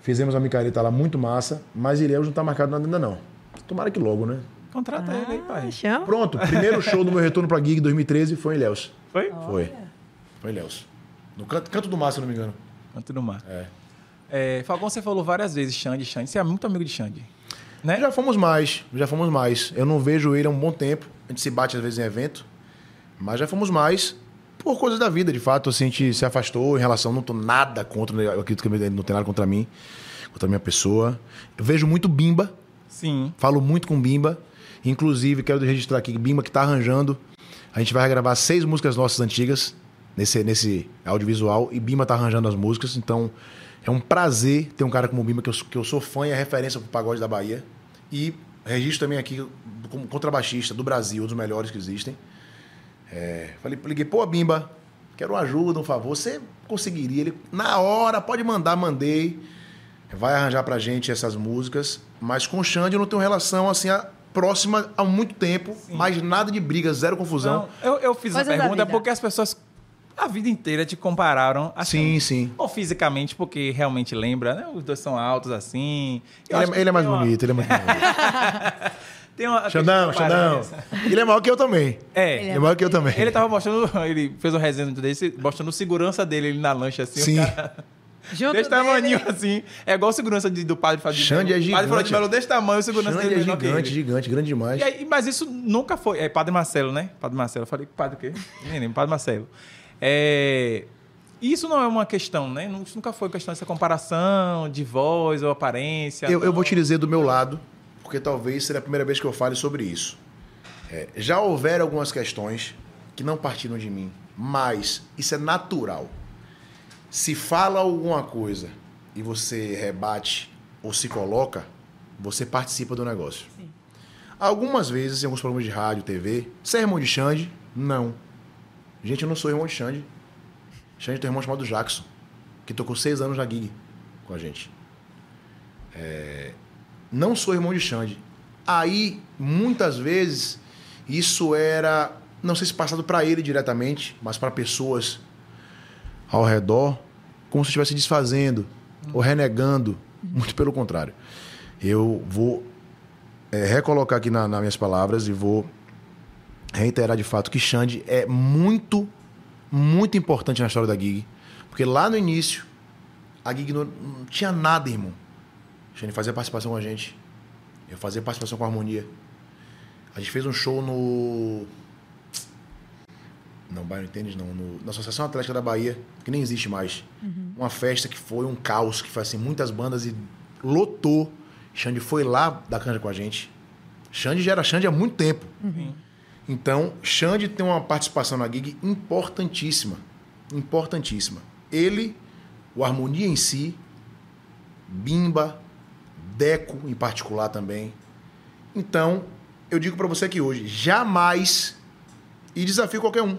Fizemos uma micareta lá muito massa, mas Ilhéus não tá marcado nada ainda não. Tomara que logo, né? Contrata ele aí, pai. Ah, chama. Pronto, primeiro show do meu retorno pra Gig 2013 foi em Ilhéus. Foi? Foi. Foi em Ilhéus. No canto, canto do Mar, se eu não me engano. Canto do Mar. É. É, Falcão, você falou várias vezes Xande, Xande. Você é muito amigo de Xande. Né? Já fomos mais, já fomos mais. Eu não vejo ele há um bom tempo. A gente se bate às vezes em evento, mas já fomos mais por coisas da vida, de fato. Assim, a gente se afastou em relação. Não tô nada contra, né? eu acredito que ele não tem nada contra mim, contra a minha pessoa. Eu vejo muito Bimba, Sim. falo muito com Bimba. Inclusive, quero registrar aqui que Bimba que tá arranjando. A gente vai gravar seis músicas nossas antigas nesse, nesse audiovisual e Bimba tá arranjando as músicas. Então, é um prazer ter um cara como o Bimba, que eu, sou- que eu sou fã e é referência pro pagode da Bahia. E registro também aqui como contrabaixista do Brasil, um dos melhores que existem. É, falei, liguei, pô, Bimba, quero uma ajuda, um favor. Você conseguiria? Ele, na hora, pode mandar, mandei. Vai arranjar pra gente essas músicas. Mas com o Xande eu não tenho relação assim a- próxima há muito tempo. Mas nada de briga, zero confusão. Não, eu, eu fiz Coisas a pergunta porque as pessoas a vida inteira te compararam a sim, sim. Ou fisicamente, porque realmente lembra, né? Os dois são altos assim. Ele, é, ele é mais uma- bonito, ele é mais bonito. (laughs) Tem uma, Xandão, Xandão. Ele é maior que eu também. É. Ele é maior que eu também. Ele tava mostrando, (laughs) ele fez um resenha desse, mostrando segurança dele ali na lancha, assim. Sim. O cara, Junto desse dele, tamaninho, assim. É igual a segurança de- do padre Fábio de Xande é O padre Fábio de gigante. Melo desse tamanho, o segurança Xande dele é que gigante, ele. gigante, grande demais. E aí, mas isso nunca foi. É Padre Marcelo, né? Padre Marcelo. Eu falei, padre o quê? Nem lembro, Padre Marcelo. É, isso não é uma questão, né? Isso nunca foi questão dessa comparação de voz ou aparência. Eu, eu vou te dizer do meu lado, porque talvez seja a primeira vez que eu fale sobre isso. É, já houveram algumas questões que não partiram de mim, mas isso é natural. Se fala alguma coisa e você rebate ou se coloca, você participa do negócio. Algumas vezes, em alguns programas de rádio, TV, você é irmão de Xande? Não. Gente, eu não sou irmão de Xande. Xande tem um irmão chamado Jackson, que tocou seis anos na gig com a gente não sou irmão de Xande. Aí, muitas vezes, isso era, não sei se passado para ele diretamente, mas para pessoas ao redor, como se estivesse desfazendo ou renegando. Muito pelo contrário. Eu vou é, recolocar aqui na- nas minhas palavras e vou reiterar de fato que Xande é muito, muito importante na história da gig. Porque lá no início, a gig não, não tinha nada, irmão. Xande fazia participação com a gente. Eu fazia participação com a Harmonia. A gente fez um show no. Não, Bairro Tênis não. No, na Associação Atlética da Bahia, que nem existe mais. Uma festa que foi um caos, que foi assim, muitas bandas e lotou. Xande foi lá dar canja com a gente. Xande já era Xande há muito tempo. Então, Xande tem uma participação na gig importantíssima. Importantíssima. Ele, o Harmonia em si, Bimba, Deco em particular também. Então, eu digo pra você aqui hoje, jamais e desafio qualquer um.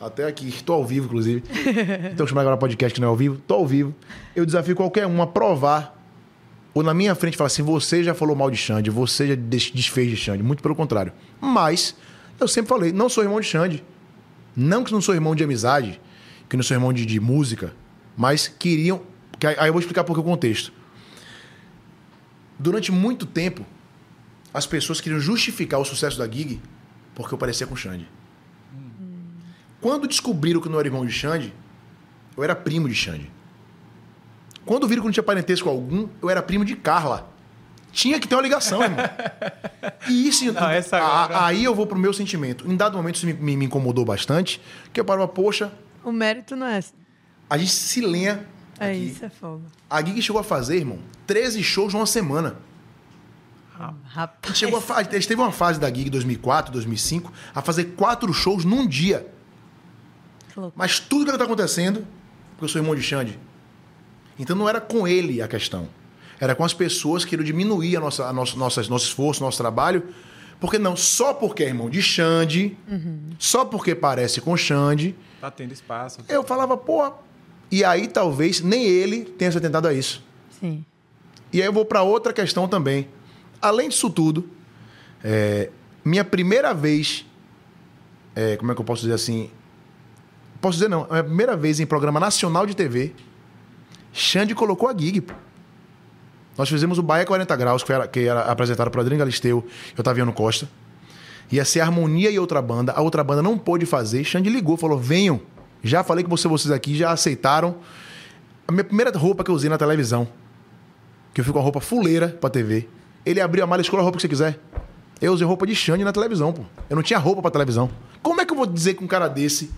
Até aqui, estou ao vivo, inclusive. (laughs) Então, chamar agora podcast que não é ao vivo, estou ao vivo. Eu desafio qualquer um a provar ou na minha frente falar assim: você já falou mal de Xande, você já des- desfez de Xande. Muito pelo contrário. Mas, eu sempre falei: não sou irmão de Xande. Não que não sou irmão de amizade, que não sou irmão de, de música, mas queriam. que aí eu vou explicar por que o contexto. Durante muito tempo, as pessoas queriam justificar o sucesso da gig porque eu parecia com o Xande. Quando descobriram que eu não era irmão de Xande, eu era primo de Xande. Quando viram que não tinha parentesco algum, eu era primo de Carla. Tinha que ter uma ligação, irmão. E isso, Não, essa a- agora- aí eu vou pro meu sentimento. Em dado momento isso me, me- me incomodou bastante, que eu parava, poxa, O mérito não é. a gente se lenha É aqui. isso, é fogo. A Gig chegou a fazer, irmão, 13 shows numa semana. A Rapaz. chegou a, gente teve uma fase da Gig 2004, 2005, a fazer quatro shows num dia. Mas tudo que está acontecendo, porque eu sou irmão de Xande. Então não era com ele a questão. Era com as pessoas que queriam diminuir a nossa, a nosso, nossas, nosso esforço, nosso trabalho. Porque não, só porque é irmão de Xande, só porque parece com Xande, Tá tendo espaço. eu falava, pô. E aí talvez nem ele tenha se atentado a isso. Sim. E aí eu vou para outra questão também. Além disso tudo, é, minha primeira vez, é, como é que eu posso dizer assim? Posso dizer não, é a primeira vez em programa nacional de TV, Xande colocou a gig. pô. Nós fizemos o Bahia 40 Graus, que era, que era apresentado por Adriano Galisteu e Otaviano Costa. Ia ser Harmonia e outra banda. A outra banda não pôde fazer. Xande ligou, falou: venham. Já falei com você, vocês aqui, já aceitaram. A minha primeira roupa que eu usei na televisão que eu fui com a roupa fuleira pra TV. Ele abriu a mala e escolhe a roupa que você quiser. Eu usei roupa de Xande na televisão, pô. Eu não tinha roupa pra televisão. Como é que eu vou dizer que um cara desse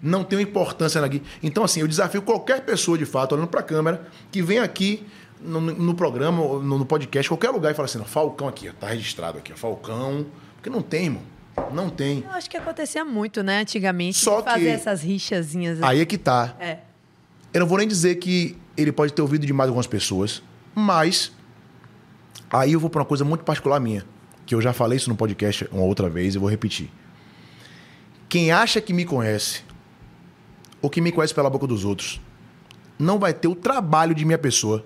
não tem uma importância na guia? Então, assim, eu desafio qualquer pessoa, de fato, olhando pra câmera, que vem aqui no, no programa, no, no podcast, qualquer lugar, e fala assim, Falcão aqui, ó, tá registrado aqui, ó, Falcão. Porque não tem, irmão. Não tem. Eu acho que acontecia muito, né, antigamente. Só de fazer que- essas rixazinhas. Aí é que tá. É. Eu não vou nem dizer que ele pode ter ouvido demais algumas pessoas, mas aí eu vou para uma coisa muito particular minha, que eu já falei isso no podcast uma outra vez e vou repetir. Quem acha que me conhece ou que me conhece pela boca dos outros, não vai ter o trabalho de minha pessoa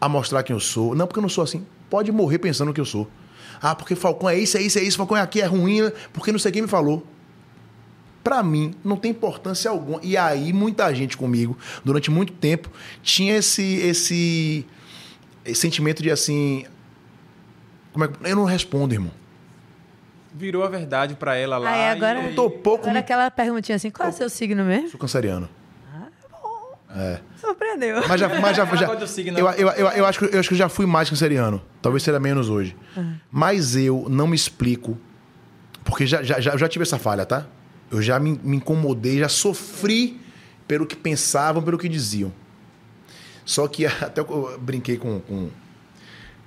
a mostrar quem eu sou. Não, porque eu não sou assim. Pode morrer pensando que eu sou. Ah, porque Falcão é isso, é isso, é isso, Falcão é aqui, é ruim, porque não sei quem me falou. Pra mim, não tem importância alguma. E aí, muita gente comigo, durante muito tempo, tinha esse, esse, esse sentimento de assim. Como é que. Eu não respondo, irmão. Virou a verdade pra ela lá. Aí, agora- e Eu tô pouco. Agora aquela perguntinha assim, qual é o seu signo mesmo? Sou canceriano. Surpreendeu. Mas já. Mas já, já eu, eu, eu, eu, acho que, eu acho que eu já fui mais canceriano. Talvez seja menos hoje. Mas eu não me explico. Porque já, já, já, eu já tive essa falha, tá? Eu já me, me incomodei, já sofri pelo que pensavam, pelo que diziam. Só que (laughs) até eu brinquei com, com,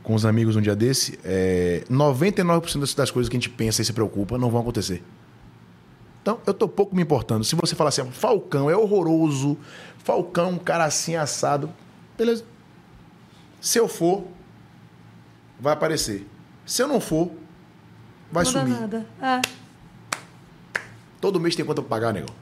com os amigos um dia desse. É, 99% das- das coisas que a gente pensa e se preocupa não vão acontecer. Então, eu tô pouco me importando. Se você falar assim, Falcão é horroroso, Falcão, um cara assim assado, beleza. Se eu for, vai aparecer. Se eu não for, vai Não sumir. nada. É. Todo mês tem conta pra pagar, negão.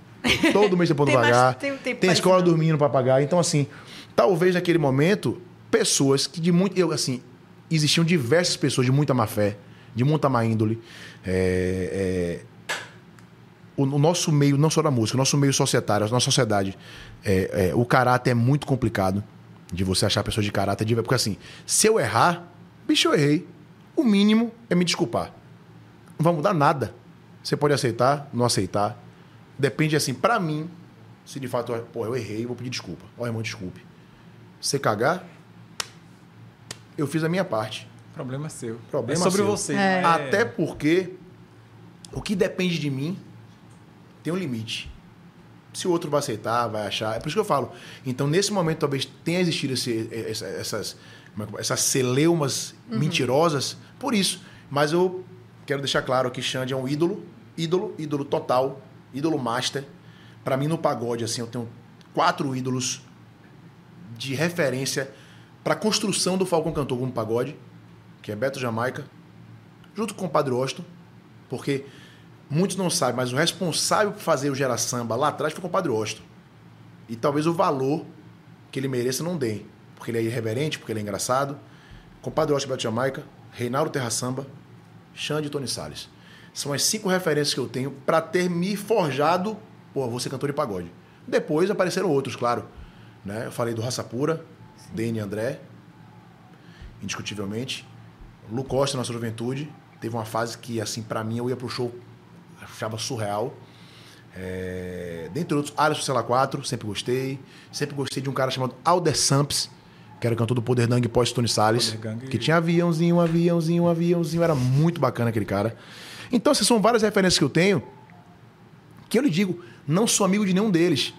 Todo mês tem conta (laughs) Tem pra mais- pagar. tem- tem Tem, mais escola não. dormindo pra pagar. Então, assim, talvez naquele momento, pessoas que de muito. Eu, assim, existiam diversas pessoas de muita má fé, de muita má índole. É, é, o, o nosso meio, não só da música, o nosso meio societário, a nossa sociedade, é, é, o caráter é muito complicado de você achar pessoas de caráter. De, porque, assim, se eu errar, bicho, eu errei. O mínimo é me desculpar. Não vai mudar nada. Você pode aceitar, não aceitar. Depende assim, pra mim, se de fato, pô, eu errei, vou pedir desculpa. Ó, irmão, desculpe. Você cagar, eu fiz a minha parte. Problema seu. Problema é sobre seu. você. É- Até porque o que depende de mim tem um limite. Se o outro vai aceitar, vai achar. É por isso que eu falo. Então, nesse momento, talvez tenha existido esse- essa- essas, é essas celeumas mentirosas por isso. Mas eu quero deixar claro que Xande é um ídolo, ídolo, ídolo total, ídolo master. Para mim, no pagode, assim, eu tenho quatro ídolos de referência para a construção do Falcão Cantor como pagode, que é Beto Jamaica, junto com o Padre Austin, porque muitos não sabem, mas o responsável por fazer o Gera Samba lá atrás foi o Padre Austin. E talvez o valor que ele mereça não dê, porque ele é irreverente, porque ele é engraçado. Com o Padre Austin Beto Jamaica, Reinaldo Terra Samba, Xande e Tony Salles. São as cinco referências que eu tenho para ter me forjado, pô, vou ser cantor de pagode. Depois apareceram outros, claro. Né? Eu falei do Raça Pura, Dene André, indiscutivelmente. Lu Costa, nossa juventude, teve uma fase que, assim, para mim, eu ia pro show, achava surreal. É... Dentre outros, Alisson Sela 4, sempre gostei. Sempre gostei de um cara chamado Alder Samps, que era cantor do Poder Gang pós Tony Salles. Que tinha aviãozinho, aviãozinho, aviãozinho. Era muito bacana aquele cara. Então, essas são várias referências que eu tenho. Que eu lhe digo, não sou amigo de nenhum deles.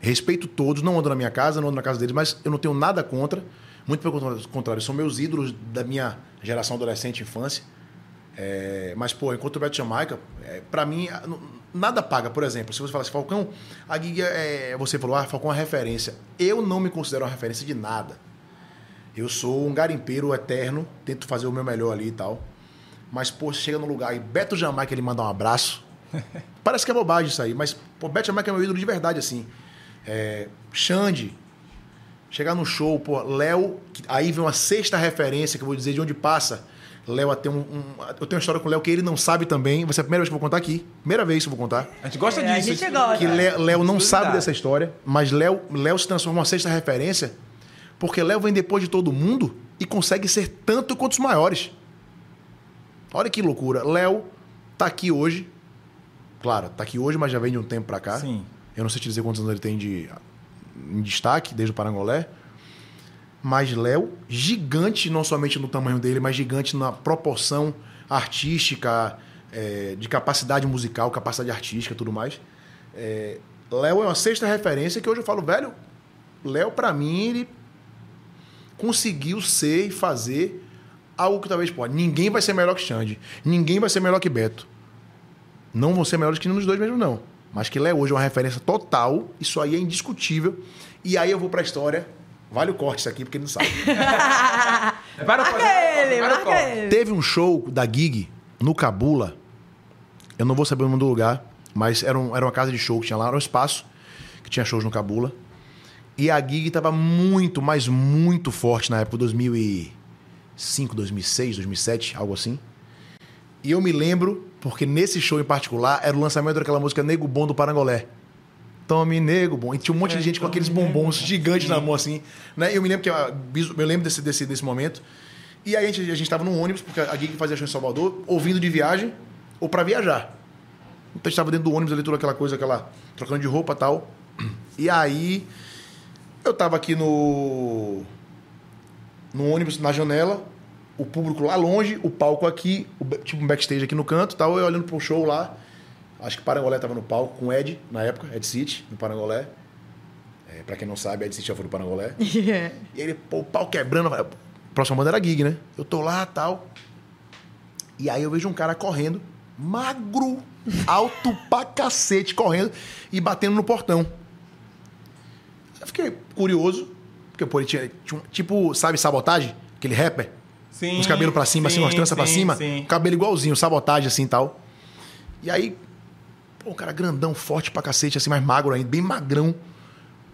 Respeito todos, não ando na minha casa, não ando na casa deles, mas eu não tenho nada contra. Muito pelo contrário, são meus ídolos da minha geração adolescente e infância. É, mas, pô, enquanto o Beto Jamaica, é, pra mim, nada paga. Por exemplo, se você falar assim, Falcão, a gig é. Você falou, ah, Falcão é uma referência. Eu não me considero uma referência de nada. Eu sou um garimpeiro eterno, tento fazer o meu melhor ali e tal. Mas, pô, você chega num lugar e Beto Jamaica ele manda um abraço. (laughs) Parece que é bobagem isso aí, mas, pô, Beto Jamaica é meu ídolo de verdade, assim. É, Xande, chegar no show, pô, Léo, aí vem uma sexta referência que eu vou dizer de onde passa. Léo tem um, um- Eu tenho uma história com o Léo que ele não sabe também. Vai ser a primeira vez que eu vou contar aqui. Primeira vez que eu vou contar. A gente gosta É, a disso. gente isso- gosta. Que Lé- Léo não Exclusividade. sabe dessa história, mas Léo, Léo se transforma uma sexta referência porque Léo vem depois de todo mundo e consegue ser tanto quanto os maiores. Olha que loucura. Léo tá aqui hoje. Claro, tá aqui hoje, mas já vem de um tempo pra cá. Sim. Eu não sei te dizer quantos anos ele tem de em destaque, desde o Parangolé. Mas Léo, gigante, não somente no tamanho dele, mas gigante na proporção artística, é, de capacidade musical, capacidade artística tudo mais. É, Léo é uma sexta referência que hoje eu falo, velho, Léo, pra mim, ele conseguiu ser e fazer algo que talvez pode. Ninguém vai ser melhor que Xande. Ninguém vai ser melhor que Beto. Não vão ser melhores que nenhum dos dois mesmo, não. Mas que Léo hoje é uma referência total, isso aí é indiscutível. E aí eu vou pra história. Vale o corte isso aqui, porque ele não sabe. (laughs) Para o corte, ele, para o corte. ele. Teve um show da Gig no Cabula. Eu não vou saber o nome do lugar, mas era, um- era uma casa de show que tinha lá, era um espaço que tinha shows no Cabula. E a Gig tava muito, mas muito forte na época, 2005, 2006, 2007, algo assim. E eu me lembro, porque nesse show em particular era o lançamento daquela música Nego Bom do Parangolé. Tome Nego Bom. E tinha um monte de gente com aqueles bombons gigantes na mão, assim. Né? Eu me lembro que eu lembro desse, desse, desse momento. E aí a gente, a gente tava num ônibus, porque a Gig fazia show em Salvador, ouvindo de viagem ou para viajar. Então a gente tava dentro do ônibus ali, toda aquela coisa, aquela. trocando de roupa e tal. (clears throat) E aí. Eu tava aqui no. No ônibus, na janela, o público lá longe, o palco aqui, o tipo um backstage aqui no canto, tal, eu olhando pro show lá. Acho que Parangolé tava no palco com o Ed, na época, Ed City, no Parangolé. É, pra quem não sabe, Ed City já foi do Parangolé. Yeah. (laughs) E ele, pô, o pau quebrando. vai- Próxima banda era gig, né? Eu tô lá tal. E aí eu vejo um cara correndo, magro, alto pra cacete, correndo e batendo no portão. Eu fiquei curioso, porque pô, ele tinha, tinha um- tipo, sabe, sabotagem? Aquele rapper? Sim, Uns cabelos pra cima, assim, sim, umas tranças pra sim, cima. sim. Um cabelo igualzinho, sabotagem assim e tal. E aí, pô, um cara grandão, forte pra cacete, assim, mais magro ainda, bem magrão.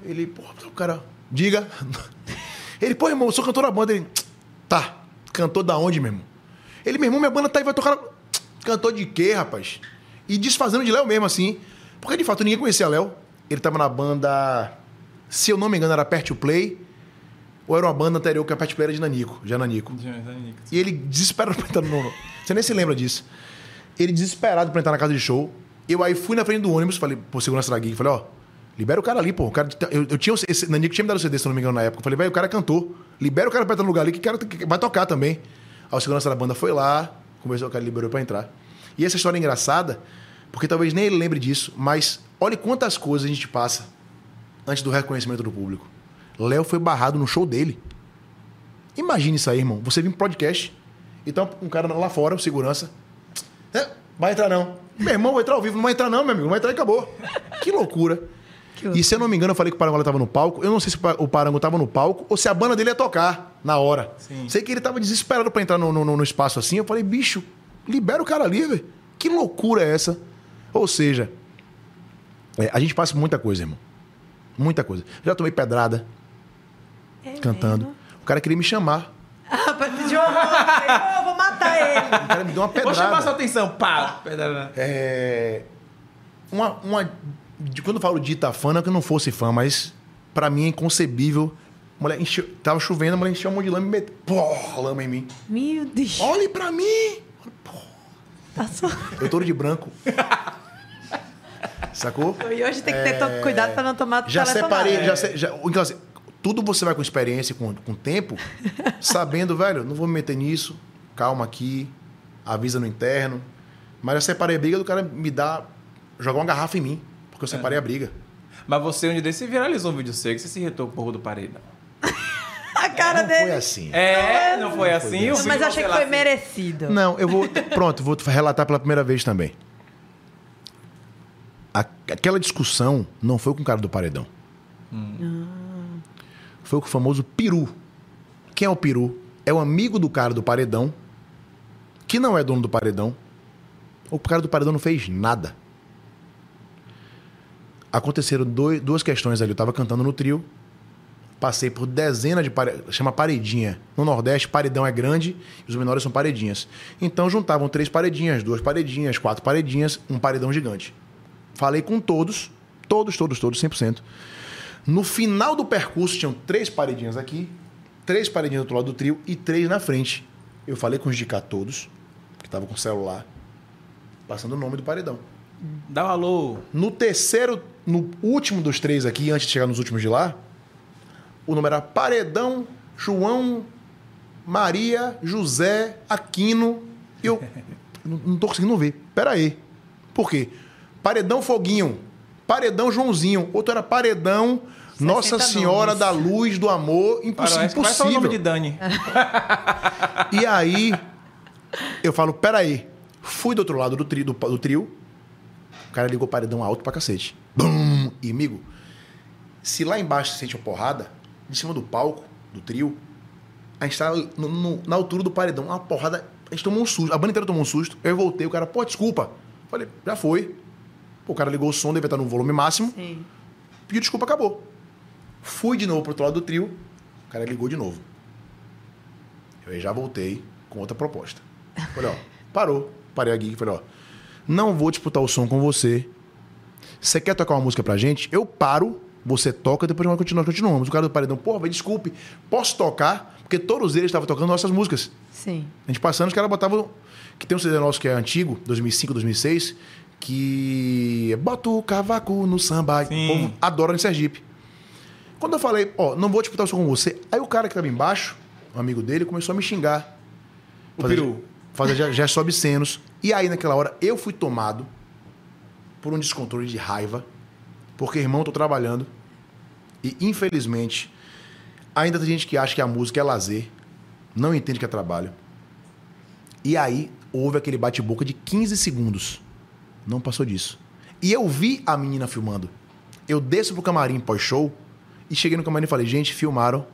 Ele, pô, o cara, diga. (laughs) Ele, pô, irmão, eu sou cantor da banda. Ele, tá, cantor da onde, meu irmão? Ele, meu irmão, minha banda tá aí, vai tocar. Cantor de quê, rapaz? E desfazendo de Léo mesmo, assim. Porque de fato ninguém conhecia Léo. Ele tava na banda. Se eu não me engano, era Pert Play. Ou era uma banda anterior que a Pert Play era de Nanico, já Nanico. E ele desesperado pra entrar no. Você nem se lembra disso. Ele desesperado pra entrar na casa de show. Eu aí fui na frente do ônibus, falei, pô, segurança da gig, falei, ó, libera o cara ali, pô. O cara, eu, eu tinha esse. Nanico tinha me dado o CD, se não me engano, na época. Eu falei, velho, o cara cantou. Libera o cara pra entrar no lugar ali, que o cara vai tocar também. Aí o segurança da banda foi lá, conversou, o cara liberou pra entrar. E essa história é engraçada, porque talvez nem ele lembre disso, mas olha quantas coisas a gente passa antes do reconhecimento do público. Léo foi barrado no show dele. Imagine isso aí, irmão. Você vir pro podcast, então um cara lá fora, o segurança. "É, vai entrar não. Meu irmão, vai entrar ao vivo. Não vai entrar não, meu amigo. Não vai entrar e acabou. Que loucura. E se eu não me engano, eu falei que o Parangola estava no palco. Eu não sei se o Pa- o Parango estava no palco ou se a banda dele ia tocar na hora. Sim. Sei que ele estava desesperado para entrar no, no- no espaço assim. Eu falei, bicho, libera o cara ali, velho. Que loucura é essa? Ou seja, é, a gente passa por muita coisa, irmão. Muita coisa. Já tomei pedrada É cantando. mesmo? O cara queria me chamar. (laughs) Ah, pediu eu vou matar ele. (laughs) O cara me deu uma Vou chamar sua pedrada. atenção. Pá! Pedra- É, uma, uma, de- quando eu falo de Itafã, não é que eu não fosse fã, mas pra mim é inconcebível. A mulher encheu, tava chovendo, a mulher encheu um monte de lama e meteu pô, lama em mim. Meu Deus. Olhe pra mim! Passou. Eu tô de branco. Sacou? E hoje tem que ter todo cuidado pra não tomar Já separei, já, se- já então, assim, tudo você vai com experiência, com, com tempo, (laughs) sabendo, velho, não vou me meter nisso, calma aqui, avisa no interno. Mas eu separei a briga do cara me dar, jogar uma garrafa em mim, porque eu separei a briga. Mas você, um dia desse, viralizou um vídeo seu que você se irritou com o porro do Pareda. cara não dele. foi assim. É, não foi assim? assim. Mas achei que foi lá- merecido. Não, eu vou. Pronto, vou relatar pela primeira vez também. A- aquela discussão não foi com o cara do paredão. Foi com o famoso peru. Quem é o peru? É o amigo do cara do paredão, que não é dono do paredão. O cara do paredão não fez nada. Aconteceram doi- duas questões ali. Eu tava cantando no trio. Passei por dezenas de paredões. Chama paredinha. No Nordeste, paredão é grande e os menores são paredinhas. Então juntavam três paredinhas, duas paredinhas, quatro paredinhas, um paredão gigante. Falei com todos, todos, todos, todos, 100%. No final do percurso, tinham três paredinhas aqui, três paredinhas do outro lado do trio e três na frente. Eu falei com os de cá todos, que estavam com o celular, passando o nome do paredão. Dá um alô. No terceiro, no último dos três aqui, antes de chegar nos últimos de lá, o nome era Paredão, João, Maria, José, Aquino. E eu (laughs) não tô conseguindo ver. Pera aí. Por quê? Paredão Foguinho, Paredão Joãozinho, outro era Paredão Nossa 60 Senhora nomes. da Luz, do Amor, imposs- Faroeste. Vai falar o nome de impossível. Dani. E aí, eu falo, peraí. Fui do outro lado do trio, do, do trio. O cara ligou o paredão alto pra cacete. Bum! E, amigo, se lá embaixo você sente uma porrada, em cima do palco, do trio, a gente tá no- no- na altura do paredão, uma porrada. A gente tomou um susto, a banda inteira tomou um susto. Eu voltei, o cara, pô, desculpa. Falei, já foi. Pô, o cara ligou o som, devia estar no volume máximo. Sim. Pediu desculpa, acabou. Fui de novo pro outro lado do trio, o cara ligou de novo. Eu já voltei com outra proposta. Falei, ó, parou. Parei aqui e falei, ó, não vou disputar o som com você. Você quer tocar uma música pra gente? Eu paro, você toca, depois nós continuamos, continuamos. O cara do paredão, porra, vai, desculpe, posso tocar? Porque todos eles estavam tocando nossas músicas. Sim. A gente passando, os caras botavam. Que tem um CD nosso que é antigo, 2005, 2006, que. é Bota o cavaco no samba. Sim. O povo adora em Sergipe. Quando eu falei, ó, não vou disputar isso com você, aí o cara que tava embaixo, um amigo dele, começou a me xingar. O Fazer- peru. Fazer ge- gestos obscenos. E aí, naquela hora, eu fui tomado por um descontrole de raiva, porque, irmão, tô trabalhando. E, infelizmente, ainda tem gente que acha que a música é lazer, não entende que é trabalho. E aí, houve aquele bate-boca de 15 segundos. Não passou disso. E eu vi a menina filmando. Eu desço pro camarim pós-show e cheguei no camarim e falei, gente, filmaram.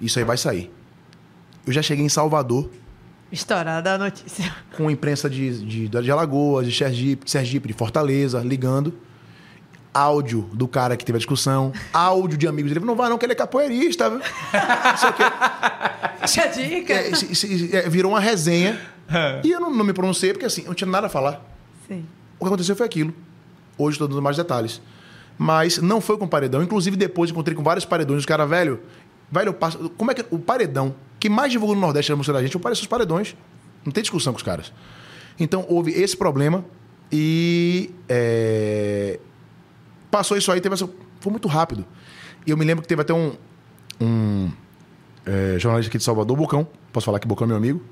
Isso aí vai sair. Eu já cheguei em Salvador Estourada a notícia. (laughs) com imprensa de, de, de Alagoas, de Sergipe, Sergipe, de Fortaleza, ligando. Áudio do cara que teve a discussão, áudio de amigos dele. Não vai não, que ele é capoeirista. viu? Não sei o quê. Fica a dica. É, se- se- é, virou uma resenha. E eu não, não me pronunciei, porque assim, eu não tinha nada a falar. Sim. O que aconteceu foi aquilo. Hoje estou dando mais detalhes. Mas não foi com paredão. Inclusive, depois encontrei com vários paredões. Os caras, velho, velho, eu passo. Como é que. O paredão que mais divulgou no Nordeste a música da gente, eu pareço os paredões. Não tem discussão com os caras. Então, houve esse problema. E. é, passou isso aí, teve essa. Foi muito rápido. E eu me lembro que teve até um. um é, jornalista aqui de Salvador, Bocão. Posso falar que Bocão é meu amigo.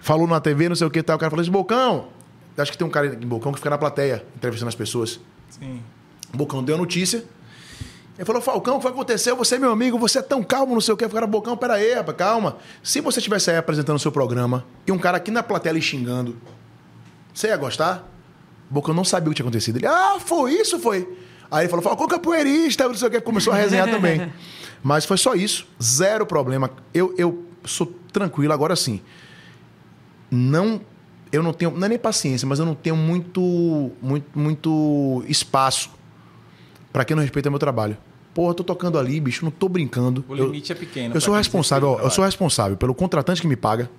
Falou na TV, não sei o que tal. O cara falou assim: Bocão, acho que tem um cara em Bocão que fica na plateia, entrevistando as pessoas. Sim. O Bocão deu a notícia. Ele falou, Falcão, o que foi que aconteceu? Você é meu amigo, você é tão calmo, não sei o quê. O cara, Bocão, pera aí, rapaz, calma. Se você estivesse aí apresentando o seu programa e um cara aqui na plateia lhe xingando, você ia gostar? O Bocão não sabia o que tinha acontecido. Ele, ah, foi isso, foi. Aí ele falou, Falcão capoeirista, não sei o quê. Começou a resenhar também. (laughs) Mas foi só isso. Zero problema. Eu, eu sou tranquilo. Agora sim, não eu não tenho não é nem paciência mas eu não tenho muito muito muito espaço para quem não respeita meu trabalho porra eu tô tocando ali bicho não tô brincando O eu, limite é pequeno. eu sou responsável ó, eu sou responsável pelo contratante que me paga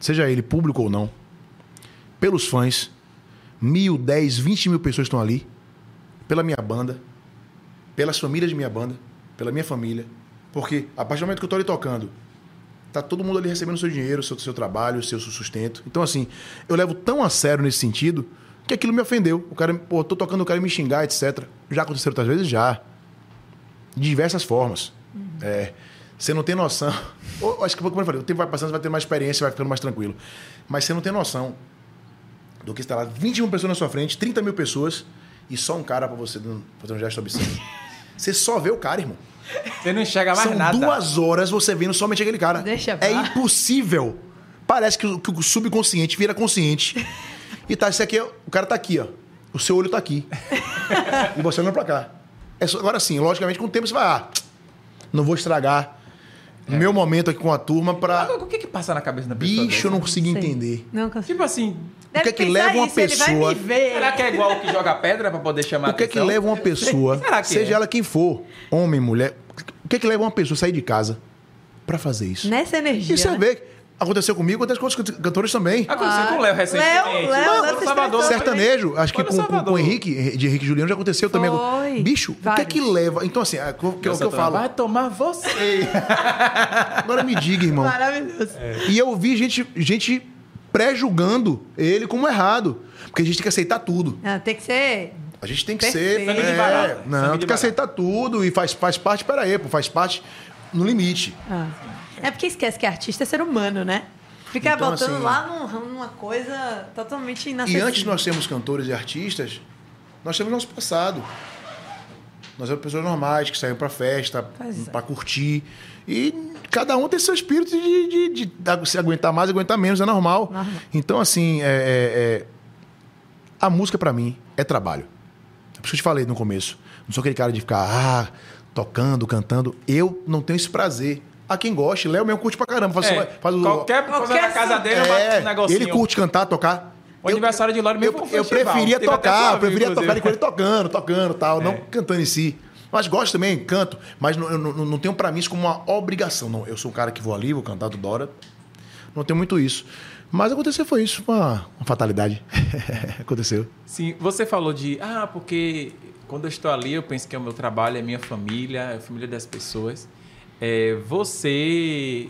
seja ele público ou não pelos fãs mil dez vinte mil pessoas estão ali pela minha banda pelas famílias de minha banda pela minha família porque a partir do momento que eu tô ali tocando tá todo mundo ali recebendo seu dinheiro, seu, seu trabalho, seu sustento. Então, assim, eu levo tão a sério nesse sentido que aquilo me ofendeu. O cara, pô, tô tocando o cara me xingar, etc. Já aconteceu outras vezes? Já. De diversas formas. É, você não tem noção. (laughs) Ou, acho que, como eu falei, o tempo vai passando, você vai ter mais experiência, vai ficando mais tranquilo. Mas você não tem noção do que está lá 20 mil pessoas na sua frente, 30 mil pessoas, e só um cara pra você fazer um gesto obsceno. (laughs) Você só vê o cara, irmão. Você não enxerga mais São nada. duas horas você vendo somente aquele cara. Deixa é pra lá. impossível. Parece que, o- que o subconsciente vira consciente. (laughs) E tá, isso aqui, é- o cara tá aqui, ó. O seu olho tá aqui. (laughs) e você olhando pra cá. É só- agora sim, logicamente, com o tempo você vai, ah, não vou estragar meu momento aqui com a turma pra. Agora, O que que passa na cabeça da pessoa? Bicho, eu não consigo Sei. entender. Não consigo. Tipo assim, O que é que leva uma pessoa- Ele vai me ver. será que é igual o que joga pedra pra poder chamar O que é que leva uma pessoa, (laughs) seja é? ela quem for, homem, mulher, o que é que leva uma pessoa a sair de casa pra fazer isso? Nessa energia. E você né? vê, aconteceu comigo, acontece com outros cantores também. Aconteceu Ah, com o Léo recentemente. Léo- Léo, Léo Salvador. Sertanejo, acho que com, com, com o Henrique, de Henrique e Juliano já aconteceu também. Foi. Bicho, o que é que Vários. leva? Então, assim, é, o que, é o que eu Santana, falo. Vai tomar você. (laughs) Agora me diga, irmão. Maravilhoso. E eu vi gente, gente pré-julgando ele como errado. Porque a gente tem que aceitar tudo. Ah, tem que ser. A gente tem que Perfeito. ser. Sangue de é, barata. Não, tem que aceitar tudo e faz, faz parte, peraí, pô, faz parte no limite. Ah. É porque esquece que artista é ser humano, né? Fica Então, botando assim- lá num- numa coisa totalmente E inacessível. antes de nós sermos cantores e artistas, nós temos nosso passado. Nós éramos pessoas normais, que saíam pra festa, Pois é. pra curtir. E cada um tem seu espírito de, de- de- de se aguentar mais, aguentar menos, é normal. Normal. Então, assim, é- é- é- a música pra mim é trabalho. É por isso que eu te falei no começo. Não sou aquele cara de ficar ah, tocando, cantando. Eu não tenho esse prazer. A quem goste, Léo mesmo curte pra caramba. Faz, É, faz o, qualquer coisa Qualquer na casa dele, é, um negocinho. ele curte cantar, tocar. O aniversário de Lore Eu, mesmo eu festival. preferia tocar, eu preferia inclusive. tocar com ele tocando, tocando tal, É. não cantando em si. Mas gosto também, canto, mas não, eu não, não- tenho pra mim isso como uma obrigação. Não, eu sou um cara que vou ali, vou cantar toda hora. Não tenho muito isso. Mas aconteceu foi isso, uma, uma fatalidade. (laughs) aconteceu. Sim, você falou de, ah, porque quando eu estou ali, eu penso que é o meu trabalho, é minha família, é a família das pessoas. É, você,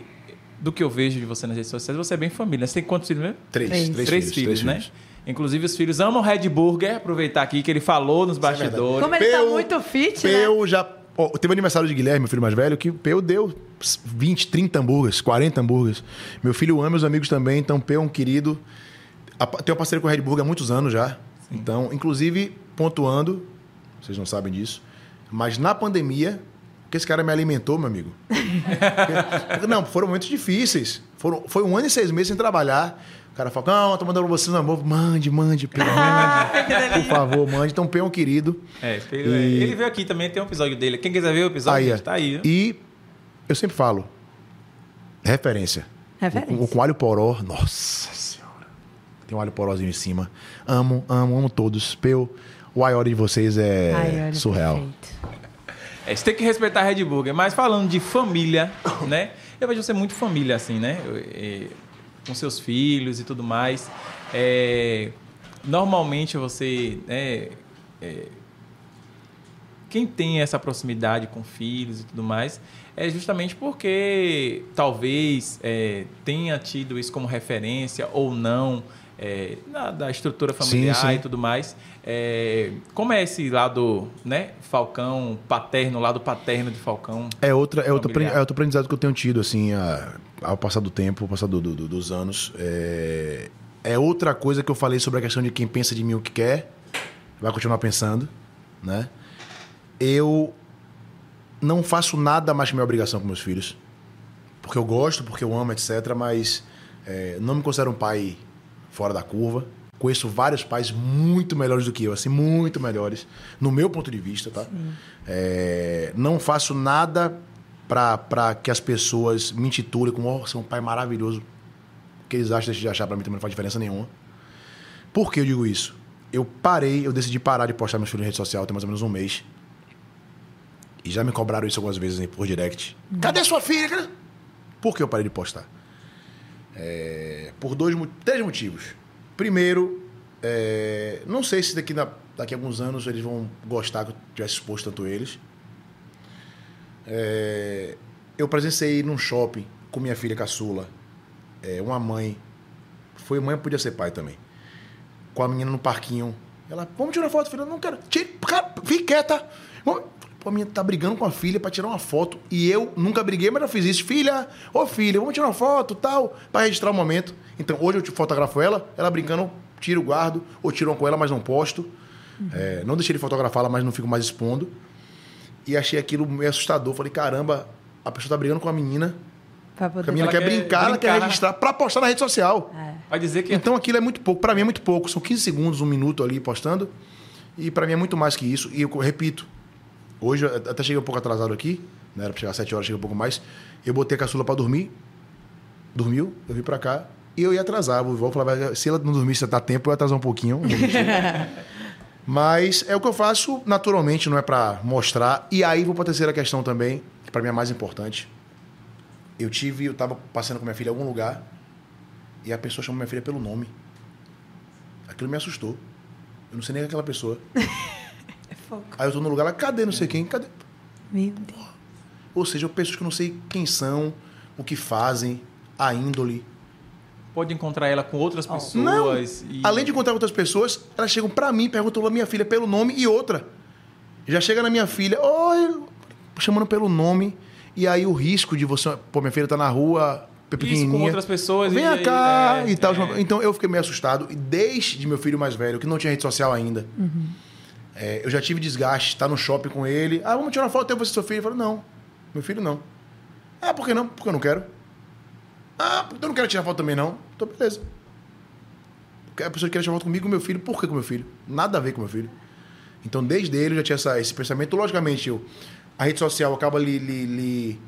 do que eu vejo de você nas redes sociais, você é bem família. Você tem quantos filhos mesmo? Três, Três. três, Três, filhos, filhos, três né? filhos. Inclusive, os filhos amam Red Burger. Aproveitar aqui que ele falou nos bastidores. Como ele tá Peu- muito fit, né? Peu já. ó, teve aniversário de Guilherme, meu filho mais velho, que o Peu deu 20, 30 hambúrgueres, 40 hambúrgueres. Meu filho ama meus amigos também, então Peu é um querido. Tenho parceiro com o Red Burger há muitos anos já. Então, inclusive, pontuando, vocês não sabem disso, mas na pandemia, que esse cara me alimentou, meu amigo. Porque- não, foram momentos difíceis. Foram, foi um ano e seis meses sem trabalhar. O cara falou, não, tô mandando pra você, não, mande, mande, pelo amor Deus. (laughs) Por favor, mande. Então, é um querido. É, ele, ele veio aqui também, tem um episódio dele. Quem quiser ver o episódio, Aí, gente, é. tá aí. viu? E eu sempre falo, referência. Referência. O, com alho poró, nossa senhora. Tem um alho porózinho em cima. Amo, amo, amo todos. Peu, o aiori de vocês é Ai, surreal. perfeito. É, você tem que respeitar a Red Burger. Mas falando de família, (coughs) né? Eu vejo você muito família, assim, né? Com seus filhos e tudo mais. É, normalmente você, né? é, quem tem essa proximidade com filhos e tudo mais é justamente porque talvez é, tenha tido isso como referência ou não é, na- da estrutura familiar sim. e tudo mais. É, como é esse lado, né, Falcão paterno, lado paterno de Falcão? É, outra, é, outro, é outro aprendizado que eu tenho tido, assim, a- ao passar do tempo, ao passar do- do- do- dos anos. É, é outra coisa que eu falei sobre a questão de quem pensa de mim o que quer, vai continuar pensando, né? Eu não faço nada mais que minha obrigação com meus filhos. Porque eu gosto, porque eu amo, etc. Mas é, não me considero um pai fora da curva. Conheço vários pais muito melhores do que eu, assim, muito melhores, no meu ponto de vista, tá? É, não faço nada para que as pessoas me intitulem como, oh, você é um pai maravilhoso. O que eles acham, deixam de achar, para mim também não faz diferença nenhuma. Por que eu digo isso? Eu parei, eu decidi parar de postar meus filhos em rede social tem mais ou menos um mês. E já me cobraram isso algumas vezes aí por direct. Cadê sua filha? Por que eu parei de postar? É, por dois, três motivos. Primeiro, é, não sei se daqui, na- daqui a alguns anos eles vão gostar que eu tivesse exposto tanto eles. É, eu presenciei num shopping com minha filha caçula, é, uma mãe, foi mãe, podia ser pai também, com a menina no parquinho. Ela, vamos tirar foto, filha? Não quero. Tira, fique quieta. Vamos. Pô, a menina tá brigando com a filha pra tirar uma foto. E eu nunca briguei, mas já fiz isso. Filha, ô filha, vamos tirar uma foto tal, pra registrar o momento. Então, hoje eu te fotografo ela, ela brincando, tiro, guardo, ou tiro uma com ela, mas não posto. É, não deixei de fotografá-la, mas não fico mais expondo. E achei aquilo meio assustador. Falei, caramba, a pessoa tá brigando com a menina. Pra A poder... menina Ela quer quer brincar, ela quer brincar. registrar pra postar na rede social. Vai dizer que Então aquilo é muito pouco. Pra mim é muito pouco. São 15 segundos, um minuto ali postando. E pra mim é muito mais que isso. E eu repito, hoje até cheguei um pouco atrasado aqui, né? Era pra chegar às 7 horas, cheguei um pouco mais. Eu botei a caçula pra dormir. Dormiu, eu vim pra cá. E eu ia atrasar. Vou vou falar, se ela não dormisse dá tempo, eu ia atrasar um pouquinho. (laughs) Mas é o que eu faço naturalmente, não é pra mostrar. E aí vou pra terceira questão também, que pra mim é a mais importante. Eu tive, eu tava passeando com minha filha em algum lugar e a pessoa chamou minha filha pelo nome. Aquilo me assustou. Eu não sei nem é aquela pessoa. (laughs) Foco. Aí eu tô no lugar lá, cadê não sei quem? Cadê? Meu Deus. Ou seja, pessoas que eu não sei quem são, o que fazem, a índole. pode encontrar ela com outras pessoas. Não. e- Além de encontrar outras pessoas, elas chegam pra mim, perguntam a minha filha pelo nome e outra. Já chega na minha filha, oi, chamando pelo nome. E aí o risco de você, pô, minha filha tá na rua, Isso com pequenininha. outras pessoas. Vem e- cá é, e tal. é. Então eu fiquei meio assustado. E desde meu filho mais velho, que não tinha rede social ainda, é, eu já tive desgaste, tá no shopping com ele. Ah, vamos tirar uma foto, eu você e seu filho. Eu falo, não, meu filho não. Ah, por que não? Porque eu não quero. Ah, porque eu não quero tirar foto também, não. Então, beleza. A pessoa quer tirar foto comigo e meu filho, por que com meu filho? Nada a ver com meu filho. Então, desde ele eu já tinha essa, esse pensamento. Logicamente, eu, a rede social acaba lhe, lhe, lhe,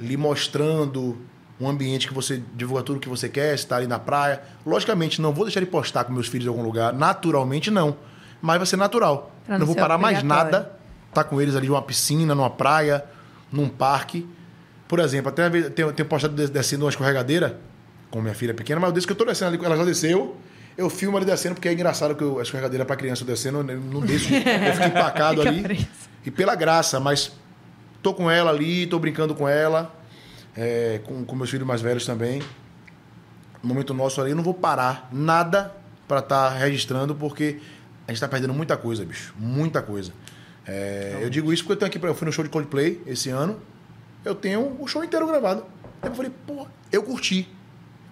lhe mostrando um ambiente que você divulga tudo que você quer, está ali na praia. Logicamente, não vou deixar de postar com meus filhos em algum lugar. Naturalmente, não. Mas vai ser natural. Pra não não vou parar mais nada. Tá com eles ali numa piscina, numa praia, num parque. Por exemplo, até vez- tenho, tenho postado des- descendo uma escorregadeira com minha filha pequena, mas eu desço que eu tô descendo ali, ela já desceu. Eu filmo ali descendo, porque é engraçado que eu, a escorregadeira pra criança eu descendo, eu não desço, eu (laughs) fico empacado ali. preso. E pela graça, mas tô com ela ali, tô brincando com ela, é, com, com meus filhos mais velhos também. No momento nosso ali, eu não vou parar nada pra estar registrando, porque a gente tá perdendo muita coisa, bicho. Muita coisa. É, eu digo isso porque eu tenho aqui, pra- eu fui no show de Coldplay esse ano, eu tenho o show inteiro gravado. Aí eu falei, pô, eu curti.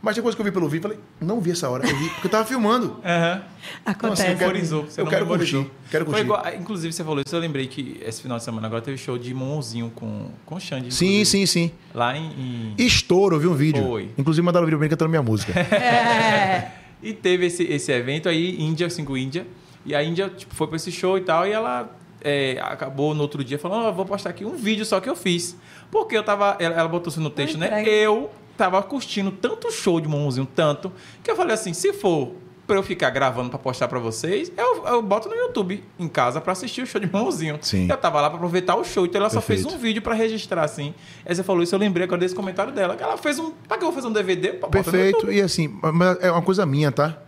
Mas tem coisa que eu vi pelo vídeo, falei, não vi essa hora, eu vi, porque eu tava filmando. Aham. Acontece. eu quero- Memorizou. Você eu não quero memorizou. curtir, quero Foi curtir. igual- inclusive, você falou isso, eu lembrei que esse final de semana agora teve show de Monzinho com, com o Xande. Sim, sim, sim. Lá em. em- Estouro, eu vi um vídeo. Foi. Inclusive mandaram um vídeo pra mim cantando minha música. É. (laughs) (laughs) E teve esse, esse evento aí, Índia, cinco Índia. E a Índia tipo, foi pra esse show e tal. E ela é, acabou no outro dia falando: Ó, vou postar aqui um vídeo só que eu fiz. Porque eu tava. Ela, ela botou isso no texto, né? Eu tava curtindo tanto o show de Monzinho, tanto, que eu falei assim: se for pra eu ficar gravando pra postar pra vocês, eu, eu boto no YouTube em casa pra assistir o show de Monzinho. Sim. Eu tava lá pra aproveitar o show, então ela só fez Perfeito. um vídeo pra registrar assim. Aí você falou isso, eu lembrei agora desse comentário dela. Que ela fez um. Pra que eu vou fazer um DVD? No Perfeito. E assim, mas é uma coisa minha, tá?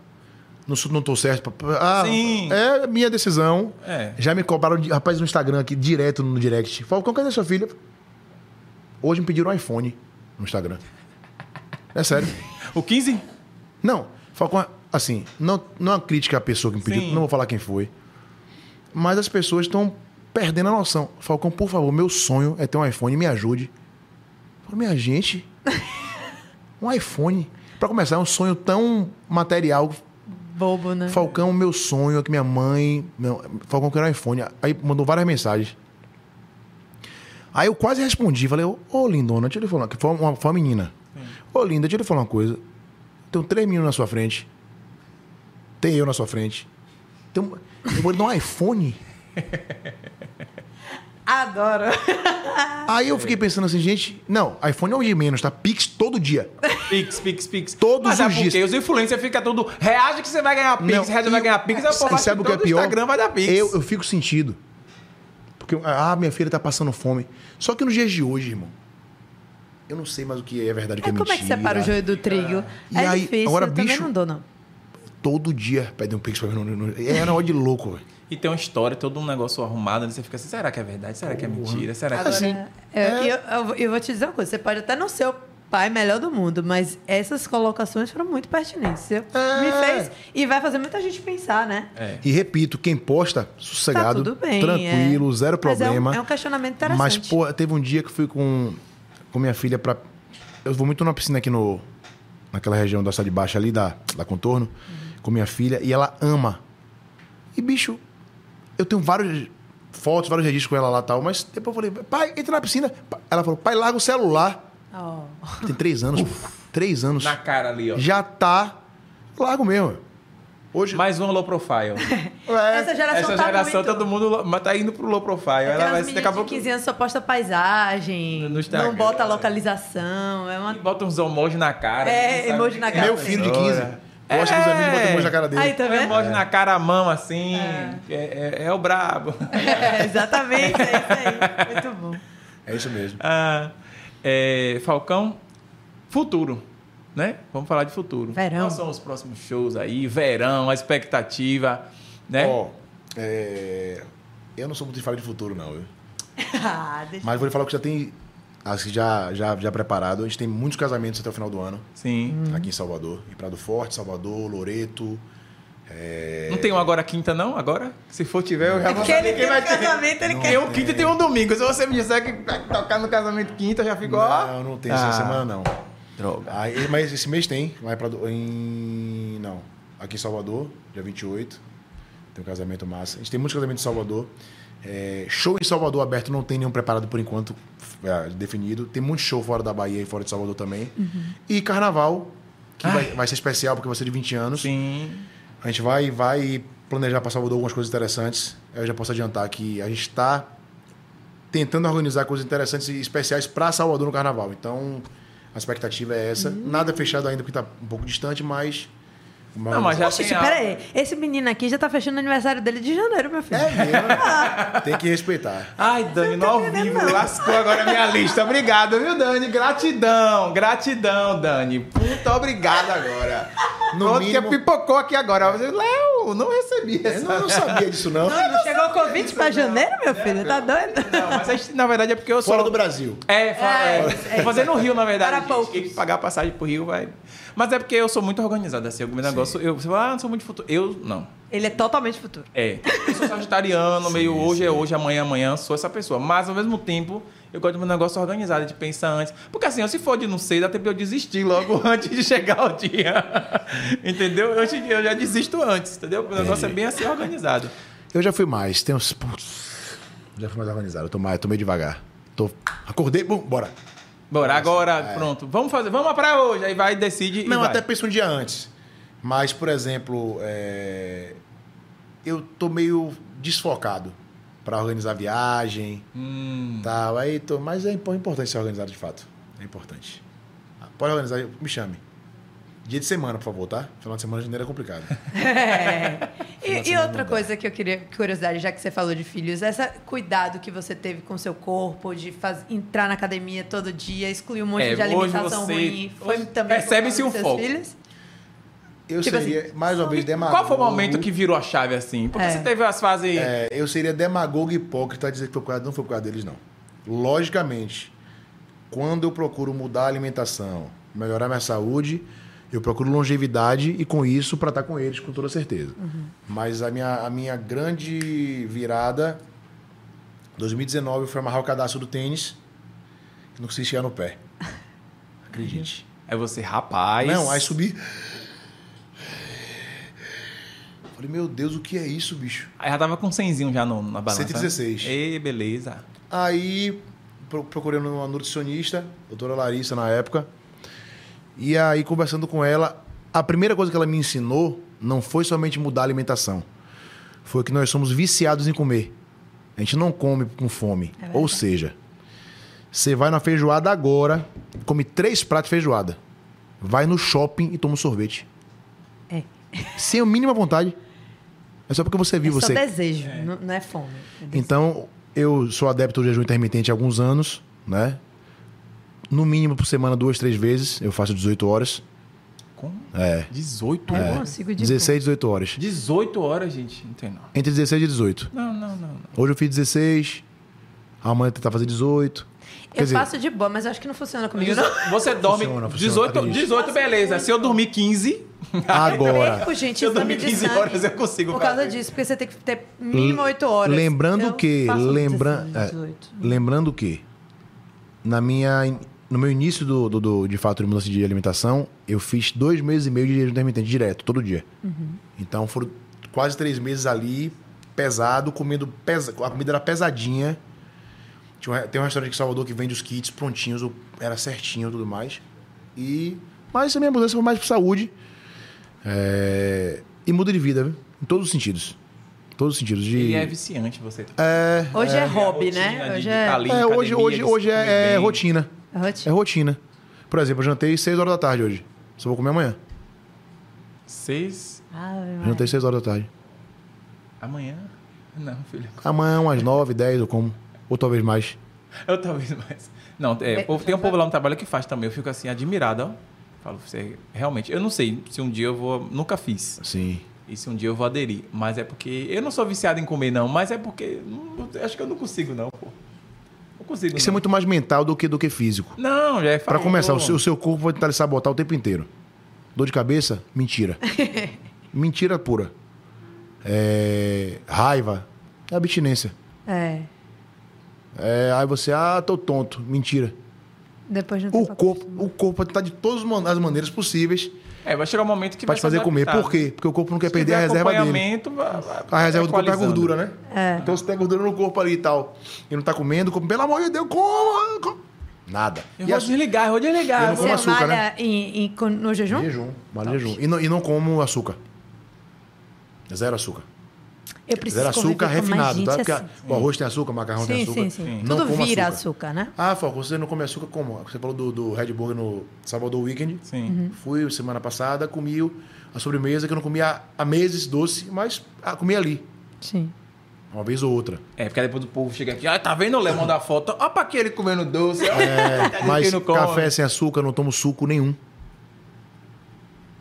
Não, não tô certo. Ah, Sim. É minha decisão. É. Já me cobraram, de- rapaz, no Instagram aqui, direto no direct. Falcão, cadê sua filha? Hoje me pediram um iPhone no Instagram. É sério. O 15? Não, Falcão, assim, não, não é uma crítica à pessoa que me pediu, Sim. não vou falar quem foi. Mas as pessoas estão perdendo a noção. Falcão, por favor, meu sonho é ter um iPhone, me ajude. Falei, minha gente, (laughs) um iPhone. Pra começar, é um sonho tão material. Bobo, né? Falcão, meu sonho é que minha mãe. Meu, Falcão quer um iPhone. Aí mandou várias mensagens. Aí eu quase respondi, falei, ô ô, lindona, deixa eu lhe falar, que foi uma, foi uma menina. Ô linda, deixa eu lhe falar uma coisa. Tem três meninos na sua frente. Tem eu na sua frente. Tem um- eu vou lhe dar um iPhone. (laughs) Adoro. (laughs) Aí eu fiquei pensando assim, gente, não, iPhone é o de menos, tá? Pix todo dia. Pix, Pix, Pix. Todos Mas é os dias. porque os influencers ficam tudo. Reage que você vai ganhar Pix, Não, reage que vai ganhar Pix. E acha sabe o que é pior? Instagram vai dar Pix. Eu, eu fico sentido. Porque, ah, minha filha tá passando fome. Só que nos dias de hoje, irmão, eu não sei mais o que é verdade, o que é, Mas como é mentira. que separa o joio do trigo? E é aí, difícil, agora, eu também bicho- não dou, não. Todo dia pede um pix pra mim. no- no- É na hora de louco, velho. E tem uma história, todo um negócio arrumado? Você fica assim, será que é verdade? Será que é mentira? Será que... Assim, Eu, eu, eu- eu vou te dizer uma coisa, você pode até não ser o pai melhor do mundo, mas essas colocações foram muito pertinentes. Você É. me fez e vai fazer muita gente pensar, né? É. E repito, quem posta, sossegado, Tá bem, tranquilo, é. zero Mas é um- problema. É um, questionamento interessante. Mas, pô, teve um dia que eu fui com, com minha filha pra. Eu vou muito numa piscina aqui no. Naquela região da cidade baixa ali, da, da contorno, com minha filha, e ela ama. E, bicho, eu tenho vários fotos, vários registros com ela lá e tal. Mas depois eu falei, pai, entra na piscina. Ela falou, pai, larga o celular. Ó. Tem três anos. Três anos. Na cara ali, ó. Já tá. Largo mesmo. Hoje. Mais um low profile. (laughs) é, Essa geração Essa tá geração, muito... todo mundo tá indo pro low profile. Ela vai se daqui a meninas de pouco. 15 anos só posta paisagem, No Instagram. não bota localização, é uma... Bota uns emojis na cara. É, emoji na cara. meu filho de 15. Gosta É. dos amigos, bota emoji na cara dele. Aí, tá Um vendo? emoji na cara, a mão assim. É, é- é o brabo. É, exatamente, é isso aí. Muito bom. É isso mesmo. Ah, é, Falcão, futuro, né? Vamos falar de futuro. Verão. Quais são os próximos shows aí? Verão, a expectativa, né? Ó, é, eu não sou muito de falar de futuro, não. viu? (laughs) Ah, deixa... Mas vou lhe falar que já tem. Assim, já, já, já preparado. A gente tem muitos casamentos até o final do ano. Sim. Aqui em Salvador. Em Prado Forte, Salvador, Loreto. É, Não tem um agora quinta, não? Agora? Se for tiver, eu já vou Porque saber ele quem tem vai um ter. casamento, ele Não quer... Tem um quinta e tem um domingo. Se você me disser que vai tocar no casamento quinta, eu já fico, ó. Não, não tem essa Ah. semana, não. Droga. Aí, mas esse mês tem. Vai pra, em. Não. Aqui em Salvador, dia 28. Tem um casamento massa. A gente tem muitos casamentos em Salvador. É, show em Salvador aberto não tem nenhum preparado por enquanto é, definido. Tem muito show fora da Bahia e fora de Salvador também. E carnaval, que vai, vai ser especial porque vai ser de 20 anos. Sim. A gente vai, vai planejar para Salvador algumas coisas interessantes. Eu já posso adiantar que a gente está tentando organizar coisas interessantes e especiais para Salvador no Carnaval. Então, a expectativa é essa. Nada fechado ainda porque está um pouco distante, mas... Não, mas já Oxe, tem pera a- aí. Esse menino aqui já tá fechando o aniversário dele de janeiro, meu filho. É mesmo. (laughs) Tem que respeitar. Ai, Dani, no ao vivo, lascou agora a minha lista. Obrigado, viu, Dani? Gratidão, gratidão, Dani. Muito obrigado agora. No Pronto, mínimo- que pipocou aqui agora. Eu Léo, não recebi Eu essa. não, não sabia disso, não. Não chegou o convite pra janeiro, meu filho? Tá doido? Não, mas gente, na verdade é porque eu sou... Fora do Brasil. É, fa- É, é, é vou fazer no Rio, na verdade. Para poucos. Pagar passagem pro Rio vai... Mas é porque eu sou muito organizado, assim, algum negócio... Eu, você fala, ah, não sou muito futuro. Eu, não. Ele é totalmente futuro. É. Eu sou sagitariano, (laughs) meio hoje é hoje, amanhã é amanhã, sou essa pessoa. Mas, ao mesmo tempo, eu gosto de um negócio organizado, de pensar antes. Porque, assim, se for de não sei, dá tempo de eu desistir logo (laughs) antes de chegar o dia. (laughs) entendeu? Eu, eu já desisto antes, entendeu? O negócio é bem assim, organizado. Eu já fui mais. Tem uns... Putz, já fui mais organizado. Eu tô, mais, tô meio devagar. Tô... Acordei, bum, bora. Bora, agora, pronto. Vamos fazer, vamos pra hoje. Aí vai, decide Não, vai. até penso um dia antes. Mas, por exemplo, é, eu tô meio desfocado para organizar viagem, Hum, tal. Aí tô, mas é impo- importante ser organizado de fato. É importante. Ah, Pode organizar, me chame. Dia de semana, por favor, tá? Final de semana de janeiro é complicado. (laughs) É. E, e outra coisa que eu queria, curiosidade, já que você falou de filhos, esse cuidado que você teve com seu corpo, de faz- entrar na academia todo dia, excluir um monte É, de alimentação você- ruim, foi também percebe-se um dos seus foco. filhos? Eu Tipo seria, mais uma vez, demagogo. Qual foi o momento que virou a chave assim? Porque É. você teve as fases. É, eu seria demagogo e hipócrita a dizer que foi por causa, não foi por causa deles, não. Logicamente, quando eu procuro mudar a alimentação, melhorar minha saúde, eu procuro longevidade e com isso para estar com eles, com toda certeza. Mas a minha, a minha grande virada, 2019, foi amarrar o cadastro do tênis e não consegui chegar no pé. (laughs) Acredite. Aí você, rapaz. Não, aí subi. Falei, meu Deus, o que é isso, bicho? Aí já tava com 100 já no, na balança. 116. Ei, beleza. Aí pro- procurei uma nutricionista, doutora Larissa na época. E aí, conversando com ela, a primeira coisa que ela me ensinou não foi somente mudar a alimentação. Foi que nós somos viciados em comer. A gente não come com fome. Ou seja, você vai na feijoada agora, come três pratos de feijoada. Vai no shopping e toma um sorvete. É. Sem a mínima vontade. É só porque você viu É só você. desejo, Não, não é fome. é. Então, eu sou adepto do jejum intermitente há alguns anos, né? No mínimo por semana, duas, três vezes. Eu faço 18 horas. Com É. 18 eu horas. consigo de 16, 18 horas. 18 horas, gente. Não tem não. Entre 16 e 18. Não, não, não. não. Hoje eu fiz 16. Amanhã eu tentar fazer 18. Quer Eu dizer, faço de boa, mas eu acho que não funciona comigo, não. (laughs) Você dorme Funciona, funciona, 18, acredite. 18, beleza. Se eu dormir 15, (laughs) agora. Perco, gente, se eu exame dormir de 15 sangue. horas, eu consigo Por causa fazer. disso, porque você tem que ter mínimo 8 horas. Lembrando Eu que, lembra- 16, é, 18. Lembrando que, na minha, no meu início do, do, do- de fato de mudança de alimentação, eu fiz dois meses e meio de jejum intermitente direto, todo dia. Então foram quase três meses ali pesado, comendo pesa, a comida era pesadinha. Tinha um tem um restaurante aqui em Salvador que vende os kits prontinhos, era certinho e tudo mais. E mas a minha mudança foi mais por saúde. É, e muda de vida, viu? em todos os sentidos. Em todos os sentidos de E é viciante você. é, Hoje é, a hobby, né? Hoje de é, tá ali. é, hoje hoje hoje é, é rotina. É É rotina. rotina. Por exemplo, eu jantei 6 horas da tarde hoje. Só vou comer amanhã. Seis. Maria. Jantei 6 horas da tarde. Amanhã? Não, filho. Amanhã, umas 9, 10 eu como. Ou talvez mais. (laughs) Eu talvez mais. Não, é, povo- tem um povo lá no trabalho que faz também. Eu fico assim, admirado, ó. Falo, você realmente. Eu não sei se um dia eu vou. Nunca fiz. Sim. E se um dia eu vou aderir. Mas é porque. Eu não sou viciado em comer, não. Mas é porque. não- acho que eu não consigo, não, pô. Consigo. Isso é não. muito mais mental do que, do que físico. Não, já é falou. começar, o seu, o seu corpo vai tentar lhe sabotar o tempo inteiro. Dor de cabeça? Mentira. (laughs) Mentira pura. É, raiva? É abstinência. É. É, aí você, ah, tô tonto. Mentira. Depois não O corpo, o corpo vai tentar de todas as maneiras possíveis É, vai chegar um momento que te fazer se comer. Por quê? Porque o corpo não quer Se perder a reserva dele. acompanhamento, vai- vai A reserva do corpo é a gordura, né? É. Então você tem gordura no corpo ali e tal. E não tá comendo, come, pelo amor de Deus, coma! coma. Nada. Eu E vou a- desligar, eu vou desligar. Eu não como Você açúcar, né? malha em- em- no jejum? Jejum, malha jejum. E não, e não como açúcar. Zero açúcar. Eu preciso Zero açúcar refinado, tá? Porque assim. o arroz tem açúcar, o macarrão tem Sim, açúcar. sim, sim. Não Tudo como vira açúcar. açúcar, né? Ah, Falco, você não come açúcar como? Você falou do, do Red Bull no Salvador Weekend. Sim. Uhum. Fui semana passada, comi a sobremesa que eu não comia há meses, doce, mas ah, comi ali. Sim. Uma vez ou outra. É, porque depois o povo chega aqui, ah, tá vendo o Lemon da foto? Olha pra aquele comendo doce. ó. É, (laughs) Tá mas café sem açúcar, eu não tomo suco nenhum.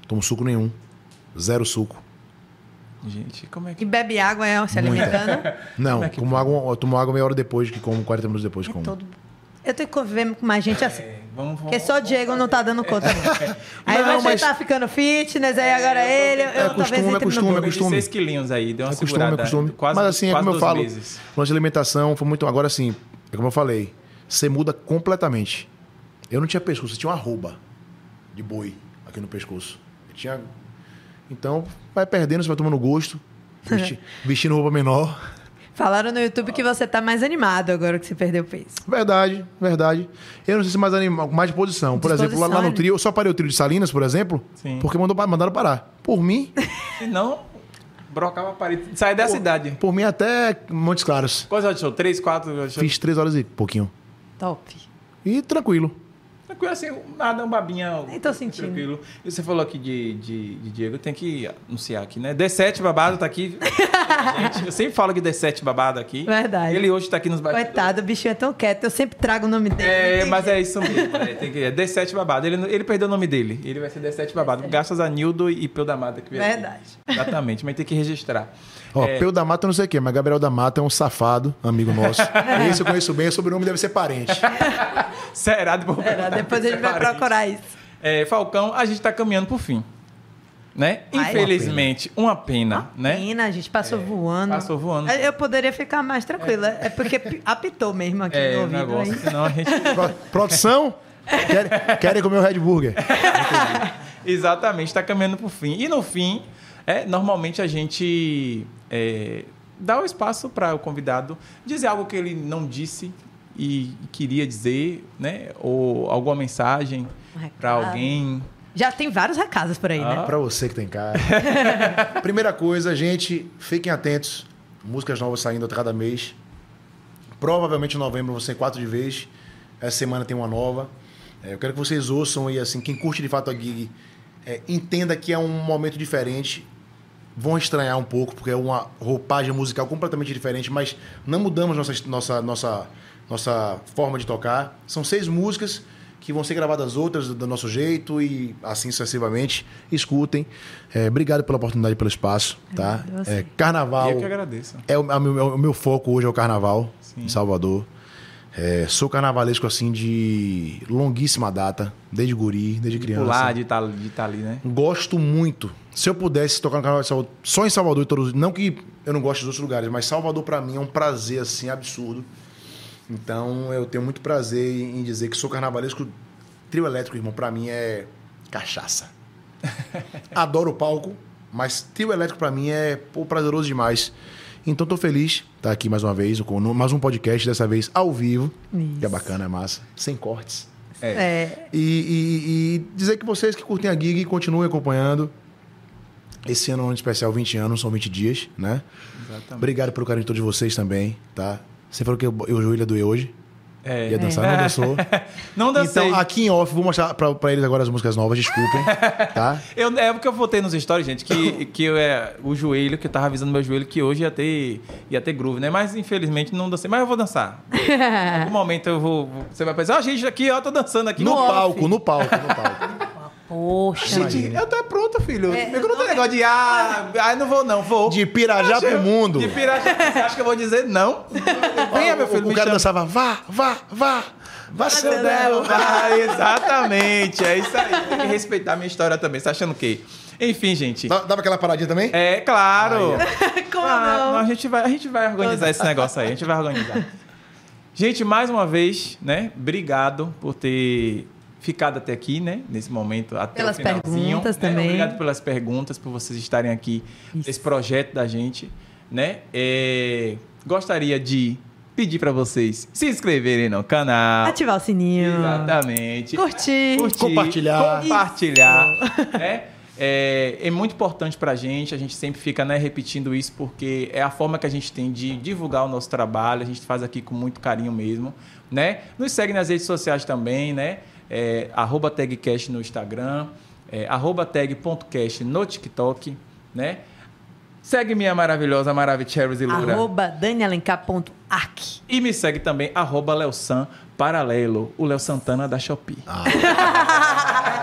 Tomo suco nenhum. Zero suco. Gente, como é E que... bebe água é, se alimentando? (laughs) Não, Como é que tomo, água, eu tomo água meia hora depois que como, 40 minutos depois que como. Todo... Eu tenho que conviver com mais gente assim. É, vamos, vamos... Porque só o Diego não tá dando conta. não. (laughs) Aí Não, você mas- tá ficando fitness, aí agora ele, eu, É talvez costume, é entre no costume, é costume. 6 quilinhos aí, deu uma É costume, é costume. Quase, Mas assim, é quase como eu falo, meses. lance de alimentação foi muito. Agora assim, é como eu falei, você muda completamente. Eu não tinha pescoço, eu tinha uma arroba de boi aqui no pescoço. Eu tinha. Então, vai perdendo, você vai tomando gosto, vesti- (laughs) vestindo roupa menor. Falaram no YouTube que você tá mais animado agora que você perdeu peso. Verdade, verdade. Eu não sei se mais anima, mais disposição. Por exemplo, lá, lá no Disposição, trio, eu só parei o trio de Salinas, por exemplo, Sim. porque mandou, mandaram parar. Por mim, (laughs) Se não, brocava a parede. Sai da cidade. por mim até Montes Claros. Quantas horas de show? Três, quatro horas de show? Fiz três horas e pouquinho. Top. E tranquilo. Tranquilo assim, nada, um babinha. Nem tô sentindo. Tranquilo. E você falou aqui de, de, de Diego, tem que anunciar aqui, né? D7 Babado tá aqui. (laughs) Gente, eu sempre falo que D7 Babado aqui. Verdade. Ele hoje tá aqui nos bastidores. Coitado, o bichinho é tão quieto. Eu sempre trago o nome dele. É, mas é isso mesmo. É, tem que, é D7 Babado. Ele, ele perdeu o nome dele. Ele vai ser D7 Babado. Graças a Nildo e Peu da Mata. Que veio aqui. Verdade. Exatamente, mas tem que registrar. Ó, É. Peu da Mata eu não sei o quê, mas Gabriel da Mata é um safado, amigo nosso. (laughs) Esse eu conheço bem, o sobrenome deve ser parente. (laughs) Será? Depois, Era, depois a gente vai procurar isso. É, Falcão, a gente tá caminhando pro fim. Né? Ai, Infelizmente, uma pena, né? Menina, a gente passou voando. passou voando. Eu poderia ficar mais tranquila. É, porque pi- apitou mesmo aqui É, no o ouvido. negócio, hein? senão a gente... (laughs) Pro- Produção? Querem, querem comer o Red Burger? Exatamente, está caminhando para o fim. E no fim, é, normalmente a gente é, dá o espaço para o convidado dizer algo que ele não disse e queria dizer, né? Ou alguma mensagem Um para alguém. Já tem vários recados por aí, né? Ah. Pra você que tem cara. (laughs) Primeira coisa, gente, fiquem atentos. Músicas novas saindo a cada mês. Provavelmente em novembro vão ser quatro de vez. Essa semana tem uma nova. É, eu quero que vocês ouçam e assim, quem curte de fato a gig, é, entenda que é um momento diferente. Vão estranhar um pouco, porque é uma roupagem musical completamente diferente, mas não mudamos nossa, nossa, nossa, nossa forma de tocar. São seis músicas que vão ser gravadas outras do nosso jeito e assim sucessivamente. Escutem. É, obrigado pela oportunidade e pelo espaço. Tá? É, carnaval. Eu que agradeço. É o, é o meu, é o meu foco hoje é o carnaval Sim. em Salvador. É, sou carnavalesco assim de longuíssima data, desde guri, desde criança. Pular, de estar de tá ali, né? Gosto muito. Se eu pudesse tocar no carnaval de Salvador, só em Salvador e todos, não que eu não goste dos outros lugares, mas Salvador pra mim é um prazer assim absurdo. Então eu tenho muito prazer em dizer que sou carnavalesco. Trio elétrico, irmão, pra mim é cachaça. (laughs) Adoro o palco, mas trio elétrico pra mim é pô, prazeroso demais. Então tô feliz de estar aqui mais uma vez, com mais um podcast, dessa vez ao vivo. Isso. Que é bacana, é massa. Sem cortes. É, E, e- e dizer que vocês que curtem a gig continuem acompanhando. Esse ano é um ano especial 20 anos, são 20 dias, né? Exatamente. Obrigado pelo carinho de todos vocês também, tá? Você falou que eu, eu joelho ia doer hoje. É. Ia dançar, não (laughs) dançou. Não dancei. Então, aqui em off, vou mostrar pra, pra eles agora as músicas novas, desculpem, (laughs) tá? Eu, é porque eu botei nos stories, gente, que, que eu, é, o joelho, que eu tava avisando meu joelho que hoje ia ter, ia ter groove, né? Mas infelizmente não dancei. Mas eu vou dançar. (laughs) Em algum momento eu vou. Você vai pensar, ó, gente, aqui, ó, tô dançando aqui. No off." palco, no palco, no palco. Poxa. Gente, eu tô pronto, filho. É, eu não tem negócio de, ah, ah, não vou, não, vou. De Pirajá pro mundo. De pirajá. Você acha que eu vou dizer não? Venha, meu filho, o me cara chama. dançava, vá, vá, vá. Vá, seu Del. (laughs) Ah, exatamente. É isso aí. Tem que respeitar a minha história também. Você tá achando o quê? Enfim, gente. Dava aquela paradinha também? É claro. (laughs) Como Ah, não? a, gente vai, a gente vai organizar esse negócio aí. A gente vai organizar. Gente, mais uma vez, né? Obrigado por ter ficado até aqui, né? Nesse momento, até Pelas o finalzinho. perguntas né? também. Obrigado pelas perguntas, por vocês estarem aqui nesse projeto da gente, né? É, gostaria de pedir para vocês se inscreverem no canal. Ativar o sininho. Exatamente. Curtir. Curtir, Compartilhar. Compartilhar. né? É, é muito importante pra gente, a gente sempre fica né, repetindo isso, porque é a forma que a gente tem de divulgar o nosso trabalho, a gente faz aqui com muito carinho mesmo. Né? Nos segue nas redes sociais também, né? É, arroba tagcast no Instagram, é, arroba tag.cast no TikTok, né? Segue minha maravilhosa Maravicheros e Lura. Arroba danielenk.arc. E me segue também, arroba Leosan Paralelo, o Léo Santana da Shopee. (laughs)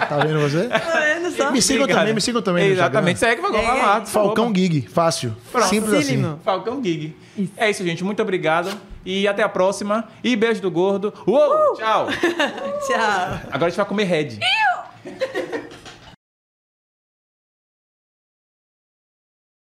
Tá vendo você? Vendo só? Me sigam Obrigado. também, me sigam também. Exatamente, segue, vai lá. Falcão Gig, fácil. Pronto. Simples assim. Facílimo. Falcão Gig. É isso, gente. Muito obrigado. E até a próxima. E beijo do gordo. Uou! Tchau. (laughs) Tchau. Agora a gente vai comer Red. (laughs)